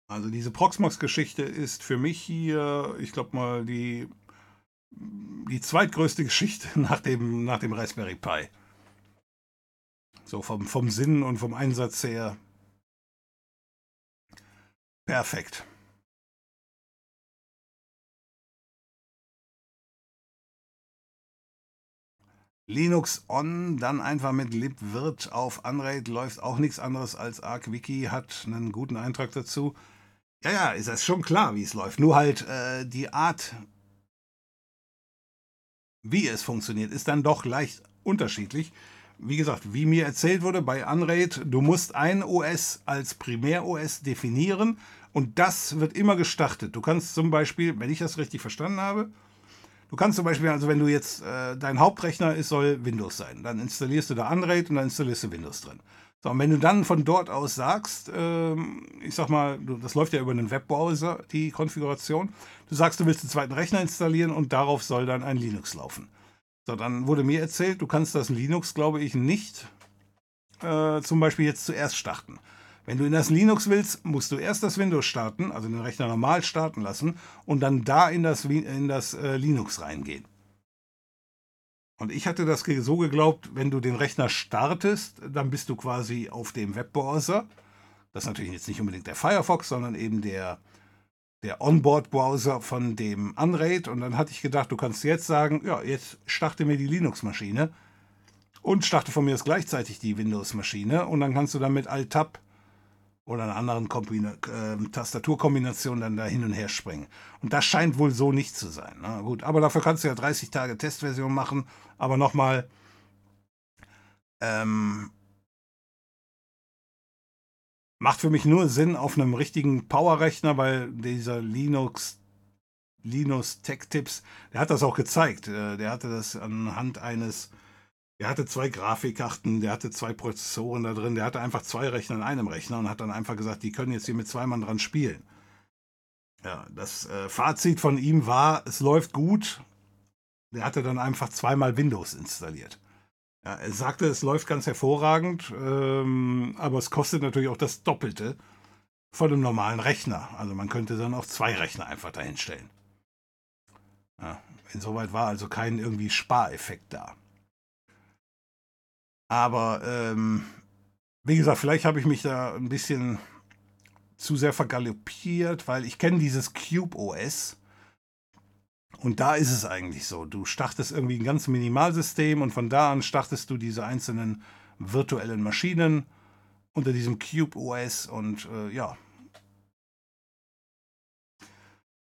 Also diese Proxmox-Geschichte ist für mich hier, ich glaube mal, die, die zweitgrößte Geschichte *laughs* nach dem, nach dem Raspberry Pi. So vom, vom Sinn und vom Einsatz her. Perfekt. Linux on, dann einfach mit libvirt auf Unraid läuft auch nichts anderes als ArcWiki, hat einen guten Eintrag dazu. Ja, ja, ist das schon klar, wie es läuft. Nur halt äh, die Art, wie es funktioniert, ist dann doch leicht unterschiedlich. Wie gesagt, wie mir erzählt wurde bei Unraid, du musst ein OS als Primär-OS definieren und das wird immer gestartet. Du kannst zum Beispiel, wenn ich das richtig verstanden habe, du kannst zum Beispiel, also wenn du jetzt, äh, dein Hauptrechner ist, soll Windows sein, dann installierst du da Unraid und dann installierst du Windows drin. So, und wenn du dann von dort aus sagst, ähm, ich sag mal, das läuft ja über einen Webbrowser, die Konfiguration, du sagst, du willst einen zweiten Rechner installieren und darauf soll dann ein Linux laufen. So, dann wurde mir erzählt, du kannst das Linux, glaube ich, nicht äh, zum Beispiel jetzt zuerst starten. Wenn du in das Linux willst, musst du erst das Windows starten, also den Rechner normal starten lassen und dann da in das, in das äh, Linux reingehen. Und ich hatte das so geglaubt, wenn du den Rechner startest, dann bist du quasi auf dem Webbrowser. Das ist natürlich jetzt nicht unbedingt der Firefox, sondern eben der, der Onboard-Browser von dem Unraid. Und dann hatte ich gedacht, du kannst jetzt sagen, ja, jetzt starte mir die Linux-Maschine und starte von mir aus gleichzeitig die Windows-Maschine. Und dann kannst du dann mit Alt-Tab oder einer anderen Kombina äh, Tastaturkombination dann da hin und her springen. Und das scheint wohl so nicht zu sein. Na ne? gut, aber dafür kannst du ja 30 Tage Testversion machen. Aber nochmal, ähm, macht für mich nur Sinn auf einem richtigen Power-Rechner, weil dieser Linux Linus Tech Tips. Der hat das auch gezeigt. Äh, der hatte das anhand eines, der hatte zwei Grafikkarten, der hatte zwei Prozessoren da drin, der hatte einfach zwei Rechner in einem Rechner und hat dann einfach gesagt, die können jetzt hier mit zwei Mann dran spielen. Ja, das äh, Fazit von ihm war, es läuft gut. Der hatte dann einfach zweimal Windows installiert. Ja, er sagte, es läuft ganz hervorragend, ähm, aber es kostet natürlich auch das Doppelte von einem normalen Rechner. Also man könnte dann auch zwei Rechner einfach dahinstellen. Ja, insoweit war also kein irgendwie Spareffekt da. Aber ähm, wie gesagt, vielleicht habe ich mich da ein bisschen zu sehr vergaloppiert, weil ich kenne dieses Cube OS. Und da ist es eigentlich so. Du startest irgendwie ein ganz Minimalsystem und von da an startest du diese einzelnen virtuellen Maschinen unter diesem Cube OS und äh, ja.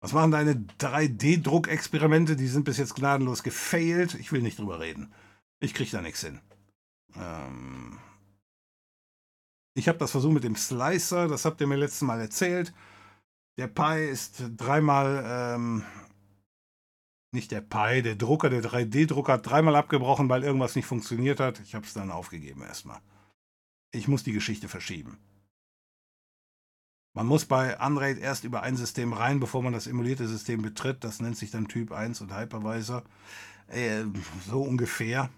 Was machen deine 3D-Druckexperimente? Die sind bis jetzt gnadenlos gefailt. Ich will nicht drüber reden. Ich kriege da nichts hin. Ähm ich habe das versucht mit dem Slicer, das habt ihr mir letztes Mal erzählt. Der Pi ist dreimal, ähm, nicht der Pi, der Drucker, der 3D-Drucker hat dreimal abgebrochen, weil irgendwas nicht funktioniert hat. Ich habe es dann aufgegeben erstmal. Ich muss die Geschichte verschieben. Man muss bei Unraid erst über ein System rein, bevor man das emulierte System betritt. Das nennt sich dann Typ 1 und Hypervisor. Äh, so ungefähr.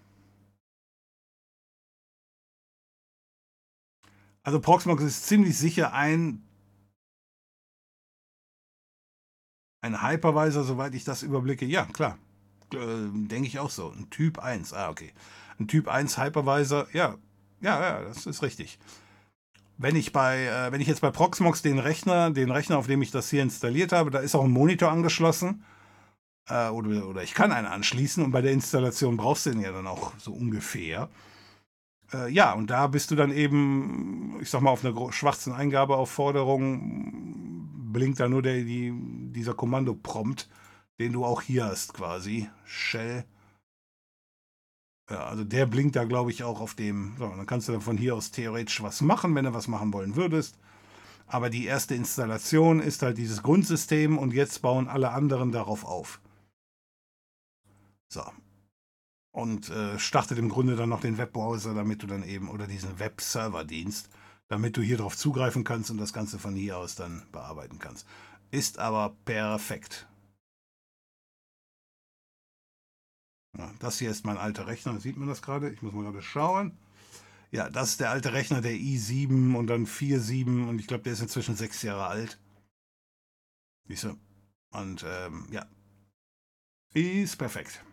Also Proxmox ist ziemlich sicher ein, ein Hypervisor, soweit ich das überblicke. Ja, klar. Äh, Denke ich auch so. Ein Typ 1. Ah, okay. Ein Typ 1 Hypervisor, ja, ja, ja, das ist richtig. Wenn ich bei, äh, wenn ich jetzt bei Proxmox den Rechner, den Rechner, auf dem ich das hier installiert habe, da ist auch ein Monitor angeschlossen. Äh, oder, oder ich kann einen anschließen und bei der Installation brauchst du den ja dann auch so ungefähr. Äh, ja, und da bist du dann eben, ich sag mal, auf einer schwarzen Eingabeaufforderung blinkt da nur der, die, dieser Kommandoprompt, den du auch hier hast quasi. Shell ja, also der blinkt da, glaube ich, auch auf dem. So, dann kannst du dann von hier aus theoretisch was machen, wenn du was machen wollen würdest. Aber die erste Installation ist halt dieses Grundsystem und jetzt bauen alle anderen darauf auf. So. Und äh, startet im Grunde dann noch den Webbrowser, damit du dann eben, oder diesen Webserverdienst, damit du hier drauf zugreifen kannst und das Ganze von hier aus dann bearbeiten kannst. Ist aber perfekt. Ja, das hier ist mein alter Rechner. Sieht man das gerade? Ich muss mal gerade schauen. Ja, das ist der alte Rechner, der i7 und dann 4.7 und ich glaube, der ist inzwischen sechs Jahre alt. Siehst du? Und ähm, ja, ist perfekt.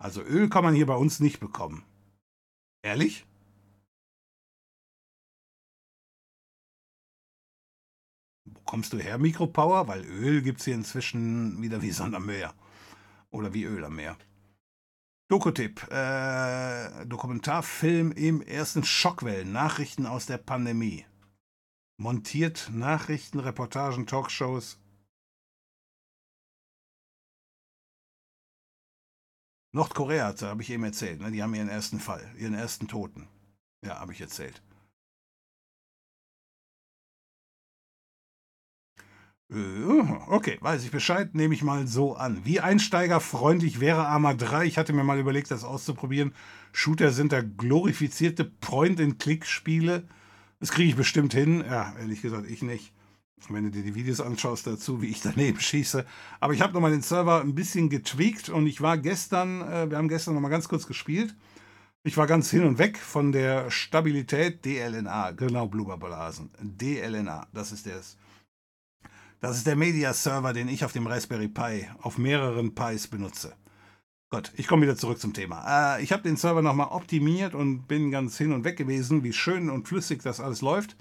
Also Öl kann man hier bei uns nicht bekommen. Ehrlich? Wo kommst du her, Mikropower? Weil Öl gibt es hier inzwischen wieder wie Sand am Meer. Oder wie Öl am Meer. Doku-Tipp. Äh, Dokumentarfilm im ersten Schockwellen. Nachrichten aus der Pandemie. Montiert Nachrichten, Reportagen, Talkshows. Nordkorea hatte, habe ich eben erzählt. Ne? Die haben ihren ersten Fall, ihren ersten Toten. Ja, habe ich erzählt. Äh, okay, weiß ich Bescheid, nehme ich mal so an. Wie einsteigerfreundlich wäre Arma 3? Ich hatte mir mal überlegt, das auszuprobieren. Shooter sind da glorifizierte Point-and-Click-Spiele. Das kriege ich bestimmt hin. Ja, ehrlich gesagt, ich nicht. Wenn du dir die Videos anschaust dazu, wie ich daneben schieße. Aber ich habe nochmal den Server ein bisschen getweakt und ich war gestern, äh, wir haben gestern nochmal ganz kurz gespielt. Ich war ganz hin und weg von der Stabilität DLNA, genau Blubberblasen. DLNA, das ist der das ist der Media-Server, den ich auf dem Raspberry Pi auf mehreren Pis benutze. Gut, ich komme wieder zurück zum Thema. Äh, ich habe den Server nochmal optimiert und bin ganz hin und weg gewesen, wie schön und flüssig das alles läuft.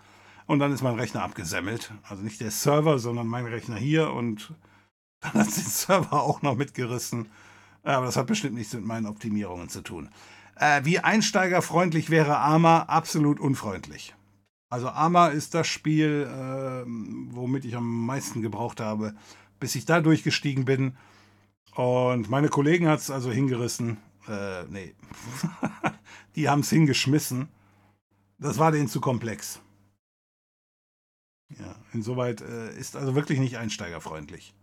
Und dann ist mein Rechner abgesemmelt. Also nicht der Server, sondern mein Rechner hier. Und dann hat den Server *laughs* auch noch mitgerissen. Aber das hat bestimmt nichts mit meinen Optimierungen zu tun. Äh, wie einsteigerfreundlich wäre Arma? Absolut unfreundlich. Also Arma ist das Spiel, äh, womit ich am meisten gebraucht habe, bis ich da durchgestiegen bin. Und meine Kollegen hat es also hingerissen. Äh, nee. *laughs* Die haben es hingeschmissen. Das war denen zu komplex. Ja, insoweit äh, ist also wirklich nicht einsteigerfreundlich.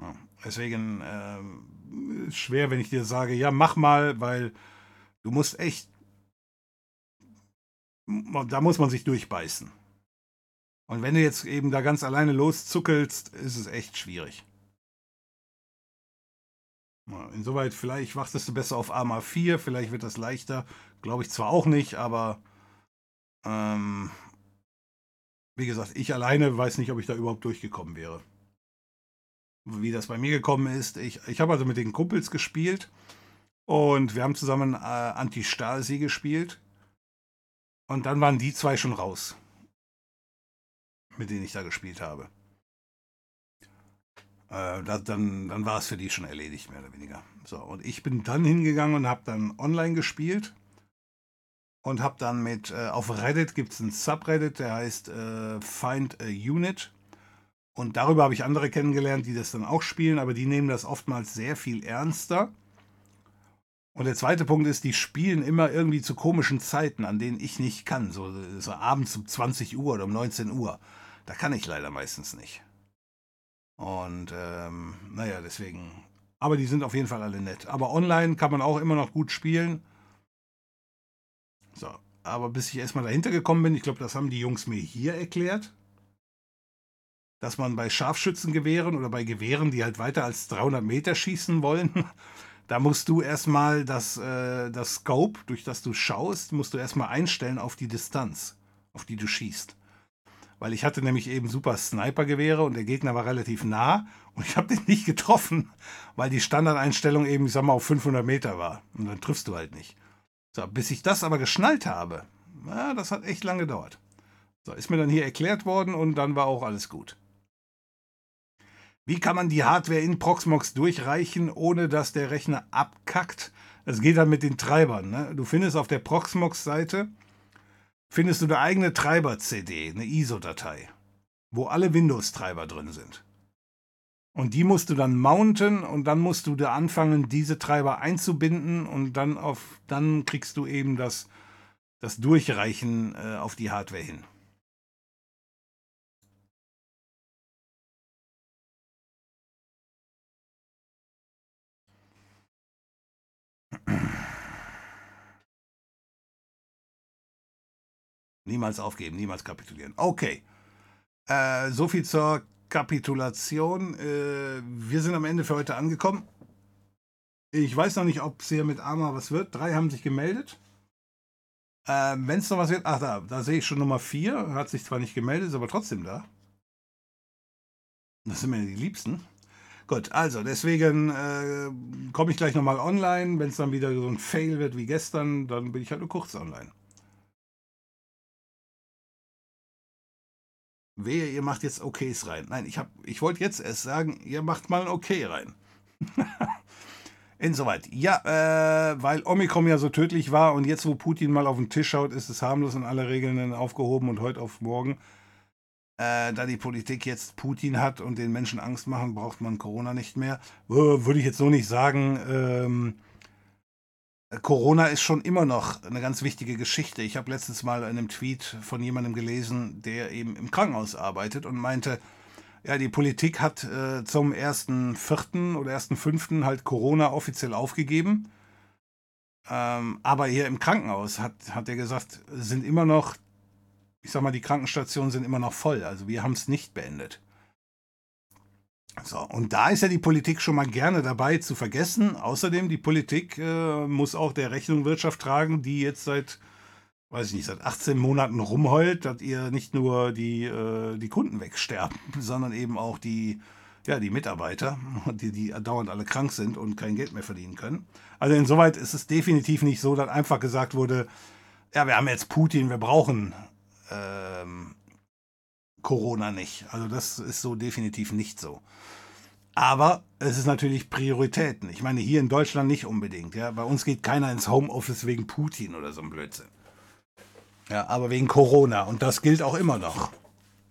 Ja, deswegen äh, schwer, wenn ich dir sage, ja, mach mal, weil du musst echt, da muss man sich durchbeißen. Und wenn du jetzt eben da ganz alleine loszuckelst, ist es echt schwierig. Insoweit, vielleicht wartest du besser auf Arma 4, vielleicht wird das leichter. Glaube ich zwar auch nicht, aber ähm, wie gesagt, ich alleine weiß nicht, ob ich da überhaupt durchgekommen wäre. Wie das bei mir gekommen ist, ich, ich habe also mit den Kumpels gespielt und wir haben zusammen äh, Anti-Stasi gespielt. Und dann waren die zwei schon raus mit denen ich da gespielt habe. Äh, da, dann, dann war es für die schon erledigt, mehr oder weniger. So, und ich bin dann hingegangen und habe dann online gespielt und habe dann mit, äh, auf Reddit gibt es einen Subreddit, der heißt äh, Find a Unit. Und darüber habe ich andere kennengelernt, die das dann auch spielen, aber die nehmen das oftmals sehr viel ernster. Und der zweite Punkt ist, die spielen immer irgendwie zu komischen Zeiten, an denen ich nicht kann. So, so abends um 20 Uhr oder um 19 Uhr. Da kann ich leider meistens nicht. Und ähm, naja, deswegen. Aber die sind auf jeden Fall alle nett. Aber online kann man auch immer noch gut spielen. So, aber bis ich erstmal dahinter gekommen bin, ich glaube, das haben die Jungs mir hier erklärt, dass man bei Scharfschützengewehren oder bei Gewehren, die halt weiter als 300 Meter schießen wollen, *laughs* da musst du erstmal das, äh, das Scope, durch das du schaust, musst du erstmal einstellen auf die Distanz, auf die du schießt weil ich hatte nämlich eben super Sniper-Gewehre und der Gegner war relativ nah und ich habe den nicht getroffen, weil die Standardeinstellung eben, ich sag mal, auf 500 Meter war. Und dann triffst du halt nicht. So, bis ich das aber geschnallt habe, ja, das hat echt lange gedauert. So, ist mir dann hier erklärt worden und dann war auch alles gut. Wie kann man die Hardware in Proxmox durchreichen, ohne dass der Rechner abkackt? Das geht dann mit den Treibern. Ne? Du findest auf der Proxmox-Seite findest du eine eigene Treiber-CD, eine ISO-Datei, wo alle Windows-Treiber drin sind. Und die musst du dann mounten und dann musst du da anfangen, diese Treiber einzubinden und dann auf, dann kriegst du eben das, das Durchreichen äh, auf die Hardware hin. Niemals aufgeben, niemals kapitulieren. Okay. Äh, so viel zur Kapitulation. Äh, wir sind am Ende für heute angekommen. Ich weiß noch nicht, ob es hier mit Arma was wird. Drei haben sich gemeldet. Äh, Wenn es noch was wird, ach da, da sehe ich schon Nummer vier. Hat sich zwar nicht gemeldet, ist aber trotzdem da. Das sind mir die Liebsten. Gut, also deswegen äh, komme ich gleich nochmal online. Wenn es dann wieder so ein Fail wird wie gestern, dann bin ich halt nur kurz online. Wehe, ihr macht jetzt Okays rein. Nein, ich, ich wollte jetzt erst sagen, ihr macht mal ein Okay rein. *laughs* Insoweit. Ja, äh, weil Omikron ja so tödlich war und jetzt, wo Putin mal auf den Tisch schaut, ist es harmlos und alle Regeln aufgehoben und heute auf morgen. Äh, da die Politik jetzt Putin hat und den Menschen Angst machen, braucht man Corona nicht mehr. Würde ich jetzt so nicht sagen. Ähm, Corona ist schon immer noch eine ganz wichtige Geschichte. Ich habe letztens mal in einem Tweet von jemandem gelesen, der eben im Krankenhaus arbeitet und meinte, ja, die Politik hat äh, zum 1.4. oder 1.5. halt Corona offiziell aufgegeben. Ähm, aber hier im Krankenhaus hat, hat er gesagt, sind immer noch, ich sag mal, die Krankenstationen sind immer noch voll. Also wir haben es nicht beendet. So, und da ist ja die Politik schon mal gerne dabei zu vergessen. Außerdem, die Politik äh, muss auch der Rechnung Wirtschaft tragen, die jetzt seit, weiß ich nicht, seit 18 Monaten rumheult, dass ihr nicht nur die, äh, die Kunden wegsterben, *laughs* sondern eben auch die, ja, die Mitarbeiter, *laughs* die, die dauernd alle krank sind und kein Geld mehr verdienen können. Also insoweit ist es definitiv nicht so, dass einfach gesagt wurde, ja, wir haben jetzt Putin, wir brauchen ähm, Corona nicht. Also das ist so definitiv nicht so. Aber es ist natürlich Prioritäten. Ich meine, hier in Deutschland nicht unbedingt. Ja? Bei uns geht keiner ins Homeoffice wegen Putin oder so ein Blödsinn. Ja, aber wegen Corona. Und das gilt auch immer noch.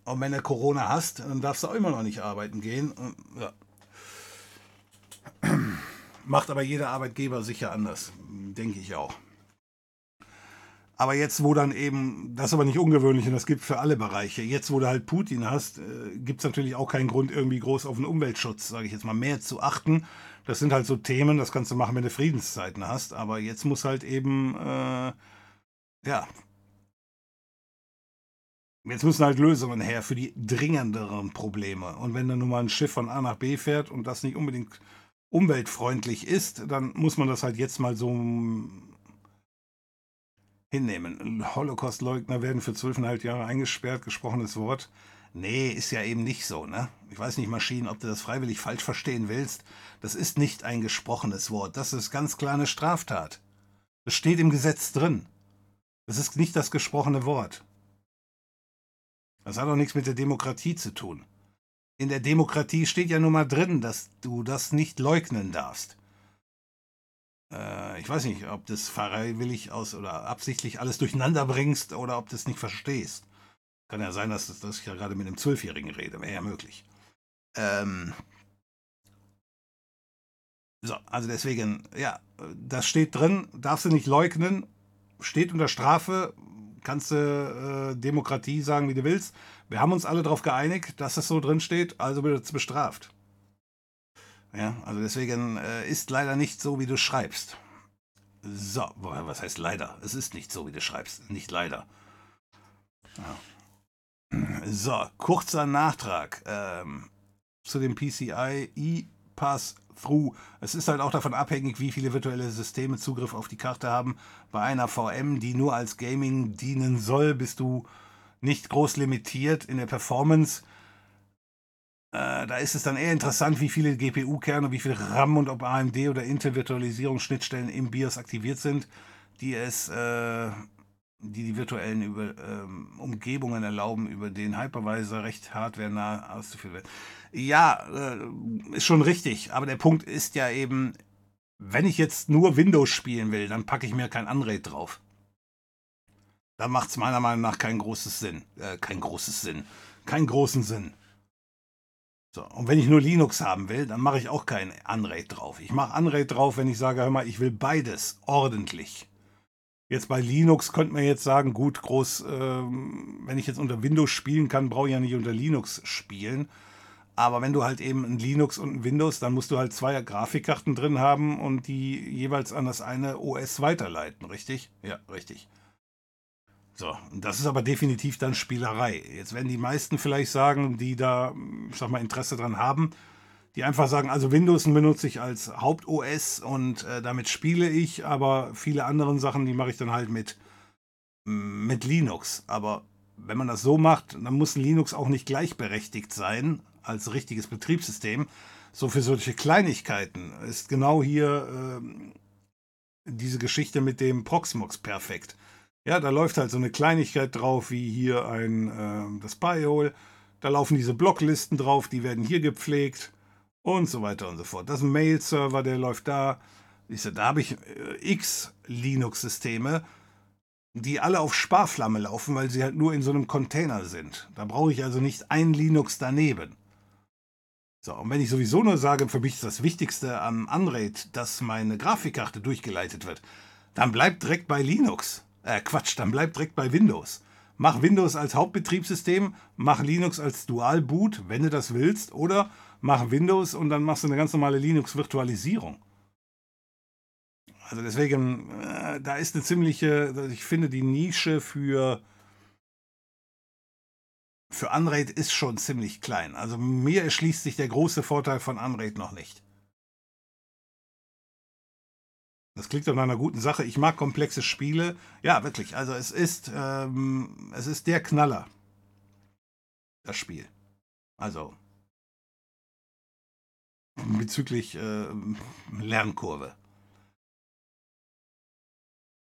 Und wenn du Corona hast, dann darfst du auch immer noch nicht arbeiten gehen. Ja. *clears throat* Macht aber jeder Arbeitgeber sicher anders. Denke ich auch. Aber jetzt, wo dann eben, das ist aber nicht ungewöhnlich und das gibt für alle Bereiche, jetzt, wo du halt Putin hast, äh, gibt es natürlich auch keinen Grund, irgendwie groß auf den Umweltschutz, sage ich jetzt mal, mehr zu achten. Das sind halt so Themen, das kannst du machen, wenn du Friedenszeiten hast. Aber jetzt muss halt eben, äh, ja, jetzt müssen halt Lösungen her für die dringenderen Probleme. Und wenn dann nun mal ein Schiff von A nach B fährt und das nicht unbedingt umweltfreundlich ist, dann muss man das halt jetzt mal so hinnehmen. Holocaust-Leugner werden für zwölfeinhalb Jahre eingesperrt, gesprochenes Wort. Nee, ist ja eben nicht so, ne? Ich weiß nicht, Maschinen, ob du das freiwillig falsch verstehen willst. Das ist nicht ein gesprochenes Wort. Das ist ganz klar eine Straftat. Das steht im Gesetz drin. Das ist nicht das gesprochene Wort. Das hat auch nichts mit der Demokratie zu tun. In der Demokratie steht ja nun mal drin, dass du das nicht leugnen darfst. Äh, ich weiß nicht, ob das freiwillig aus oder absichtlich alles durcheinander bringst oder ob du es nicht verstehst. Kann ja sein, dass, dass ich ja gerade mit einem Zwölfjährigen rede, wäre ja möglich. Ähm so, also deswegen, ja, das steht drin, darfst du nicht leugnen, steht unter Strafe, kannst du äh, Demokratie sagen, wie du willst. Wir haben uns alle darauf geeinigt, dass es so drin steht, also wird es bestraft. Ja, also deswegen äh, ist leider nicht so, wie du schreibst. So, was heißt leider? Es ist nicht so, wie du schreibst. Nicht leider. Ja. So, kurzer Nachtrag ähm, zu dem PCI E-Pass-Through. Es ist halt auch davon abhängig, wie viele virtuelle Systeme Zugriff auf die Karte haben. Bei einer VM, die nur als Gaming dienen soll, bist du nicht groß limitiert in der Performance. Äh, da ist es dann eher interessant, wie viele GPU-Kerne, wie viel RAM und ob AMD oder Intel Virtualisierungsschnittstellen im BIOS aktiviert sind, die es, äh, die die virtuellen über, ähm, Umgebungen erlauben, über den Hypervisor recht hardware-nah auszuführen. Ja, äh, ist schon richtig, aber der Punkt ist ja eben, wenn ich jetzt nur Windows spielen will, dann packe ich mir kein Unraid drauf. Da macht es meiner Meinung nach keinen großes Sinn, äh, kein großes Sinn, keinen großen Sinn. So, und wenn ich nur Linux haben will, dann mache ich auch kein Unraid drauf. Ich mache Unraid drauf, wenn ich sage, hör mal, ich will beides ordentlich. Jetzt bei Linux könnte man jetzt sagen, gut, groß, ähm, wenn ich jetzt unter Windows spielen kann, brauche ich ja nicht unter Linux spielen. Aber wenn du halt eben ein Linux und ein Windows, dann musst du halt zwei Grafikkarten drin haben und die jeweils an das eine OS weiterleiten, richtig? Ja, richtig. So, das ist aber definitiv dann Spielerei. Jetzt werden die meisten vielleicht sagen, die da, ich sag mal, Interesse dran haben, die einfach sagen, also Windows benutze ich als Haupt-OS und äh, damit spiele ich, aber viele andere Sachen, die mache ich dann halt mit, mit Linux. Aber wenn man das so macht, dann muss Linux auch nicht gleichberechtigt sein als richtiges Betriebssystem. So für solche Kleinigkeiten ist genau hier äh, diese Geschichte mit dem Proxmox perfekt. Ja, da läuft halt so eine Kleinigkeit drauf, wie hier ein äh, das Pi-Hole. Da laufen diese Blocklisten drauf, die werden hier gepflegt und so weiter und so fort. Das ist ein Mail-Server, der läuft da. Ich sag, da habe ich äh, x Linux-Systeme, die alle auf Sparflamme laufen, weil sie halt nur in so einem Container sind. Da brauche ich also nicht ein Linux daneben. So, und wenn ich sowieso nur sage, für mich ist das Wichtigste am Unraid, dass meine Grafikkarte durchgeleitet wird, dann bleibt direkt bei Linux. Äh, Quatsch, dann bleib direkt bei Windows. Mach Windows als Hauptbetriebssystem, mach Linux als Dual-Boot, wenn du das willst, oder mach Windows und dann machst du eine ganz normale Linux-Virtualisierung. Also deswegen, äh, da ist eine ziemliche, ich finde die Nische für, für Unraid ist schon ziemlich klein. Also mir erschließt sich der große Vorteil von Unraid noch nicht. Das klingt nach einer guten Sache. Ich mag komplexe Spiele. Ja, wirklich. Also es ist, ähm, es ist der Knaller. Das Spiel. Also bezüglich äh, Lernkurve.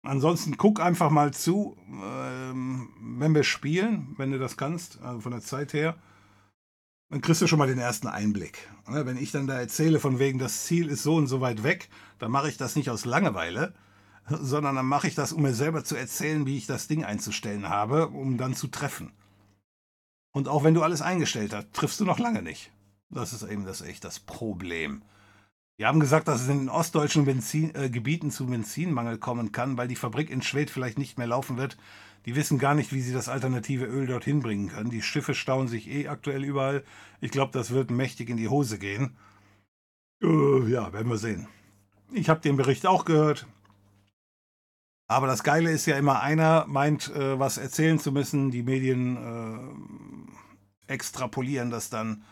Ansonsten guck einfach mal zu, ähm, wenn wir spielen, wenn du das kannst, also von der Zeit her dann kriegst du schon mal den ersten Einblick. Ne, wenn ich dann da erzähle, von wegen, das Ziel ist so und so weit weg, dann mache ich das nicht aus Langeweile, *laughs* sondern dann mache ich das, um mir selber zu erzählen, wie ich das Ding einzustellen habe, um dann zu treffen. Und auch wenn du alles eingestellt hast, triffst du noch lange nicht. Das ist eben das echt das Problem. Die haben gesagt, dass es in den ostdeutschen Benzin, äh, Gebieten zu Benzinmangel kommen kann, weil die Fabrik in Schwedt vielleicht nicht mehr laufen wird. Die wissen gar nicht, wie sie das alternative Öl dorthin bringen können. Die Schiffe stauen sich eh aktuell überall. Ich glaube, das wird mächtig in die Hose gehen. Äh, ja, werden wir sehen. Ich habe den Bericht auch gehört. Aber das Geile ist ja immer, einer meint, äh, was erzählen zu müssen. Die Medien äh, extrapolieren das dann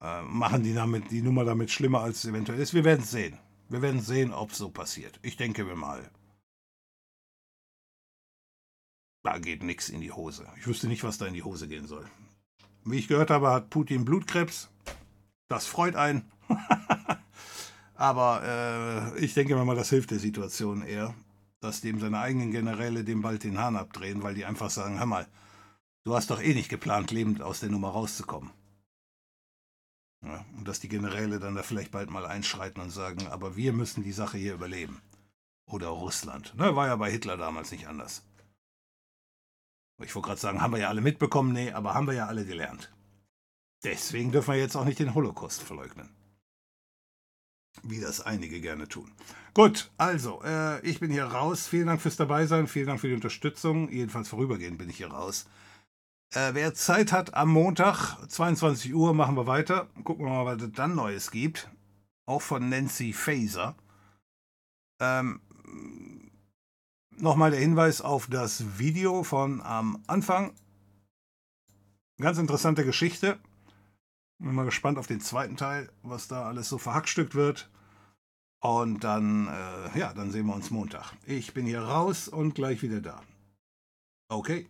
äh, machen die, damit, die Nummer damit schlimmer, als es eventuell ist. Wir werden sehen. Wir werden sehen, ob es so passiert. Ich denke mir mal. Da geht nichts in die Hose. Ich wüsste nicht, was da in die Hose gehen soll. Wie ich gehört habe, hat Putin Blutkrebs. Das freut einen. *laughs* Aber äh, ich denke mal, das hilft der Situation eher, dass dem seine eigenen Generäle dem bald den Hahn abdrehen, weil die einfach sagen, hör mal, du hast doch eh nicht geplant, lebend aus der Nummer rauszukommen. Ja, und dass die Generäle dann da vielleicht bald mal einschreiten und sagen, aber wir müssen die Sache hier überleben. Oder Russland. Ne, war ja bei Hitler damals nicht anders. Ich wollte gerade sagen, haben wir ja alle mitbekommen, nee, aber haben wir ja alle gelernt. Deswegen dürfen wir jetzt auch nicht den Holocaust verleugnen. Wie das einige gerne tun. Gut, also, äh, ich bin hier raus. Vielen Dank fürs Dabeisein, vielen Dank für die Unterstützung. Jedenfalls vorübergehend bin ich hier raus. Äh, wer Zeit hat, am Montag, 22 Uhr, machen wir weiter. Gucken wir mal, was es dann Neues gibt. Auch von Nancy Faser. Ähm, Nochmal der Hinweis auf das Video von am Anfang. Ganz interessante Geschichte. Bin mal gespannt auf den zweiten Teil, was da alles so verhackstückt wird. Und dann, äh, ja, dann sehen wir uns Montag. Ich bin hier raus und gleich wieder da. Okay.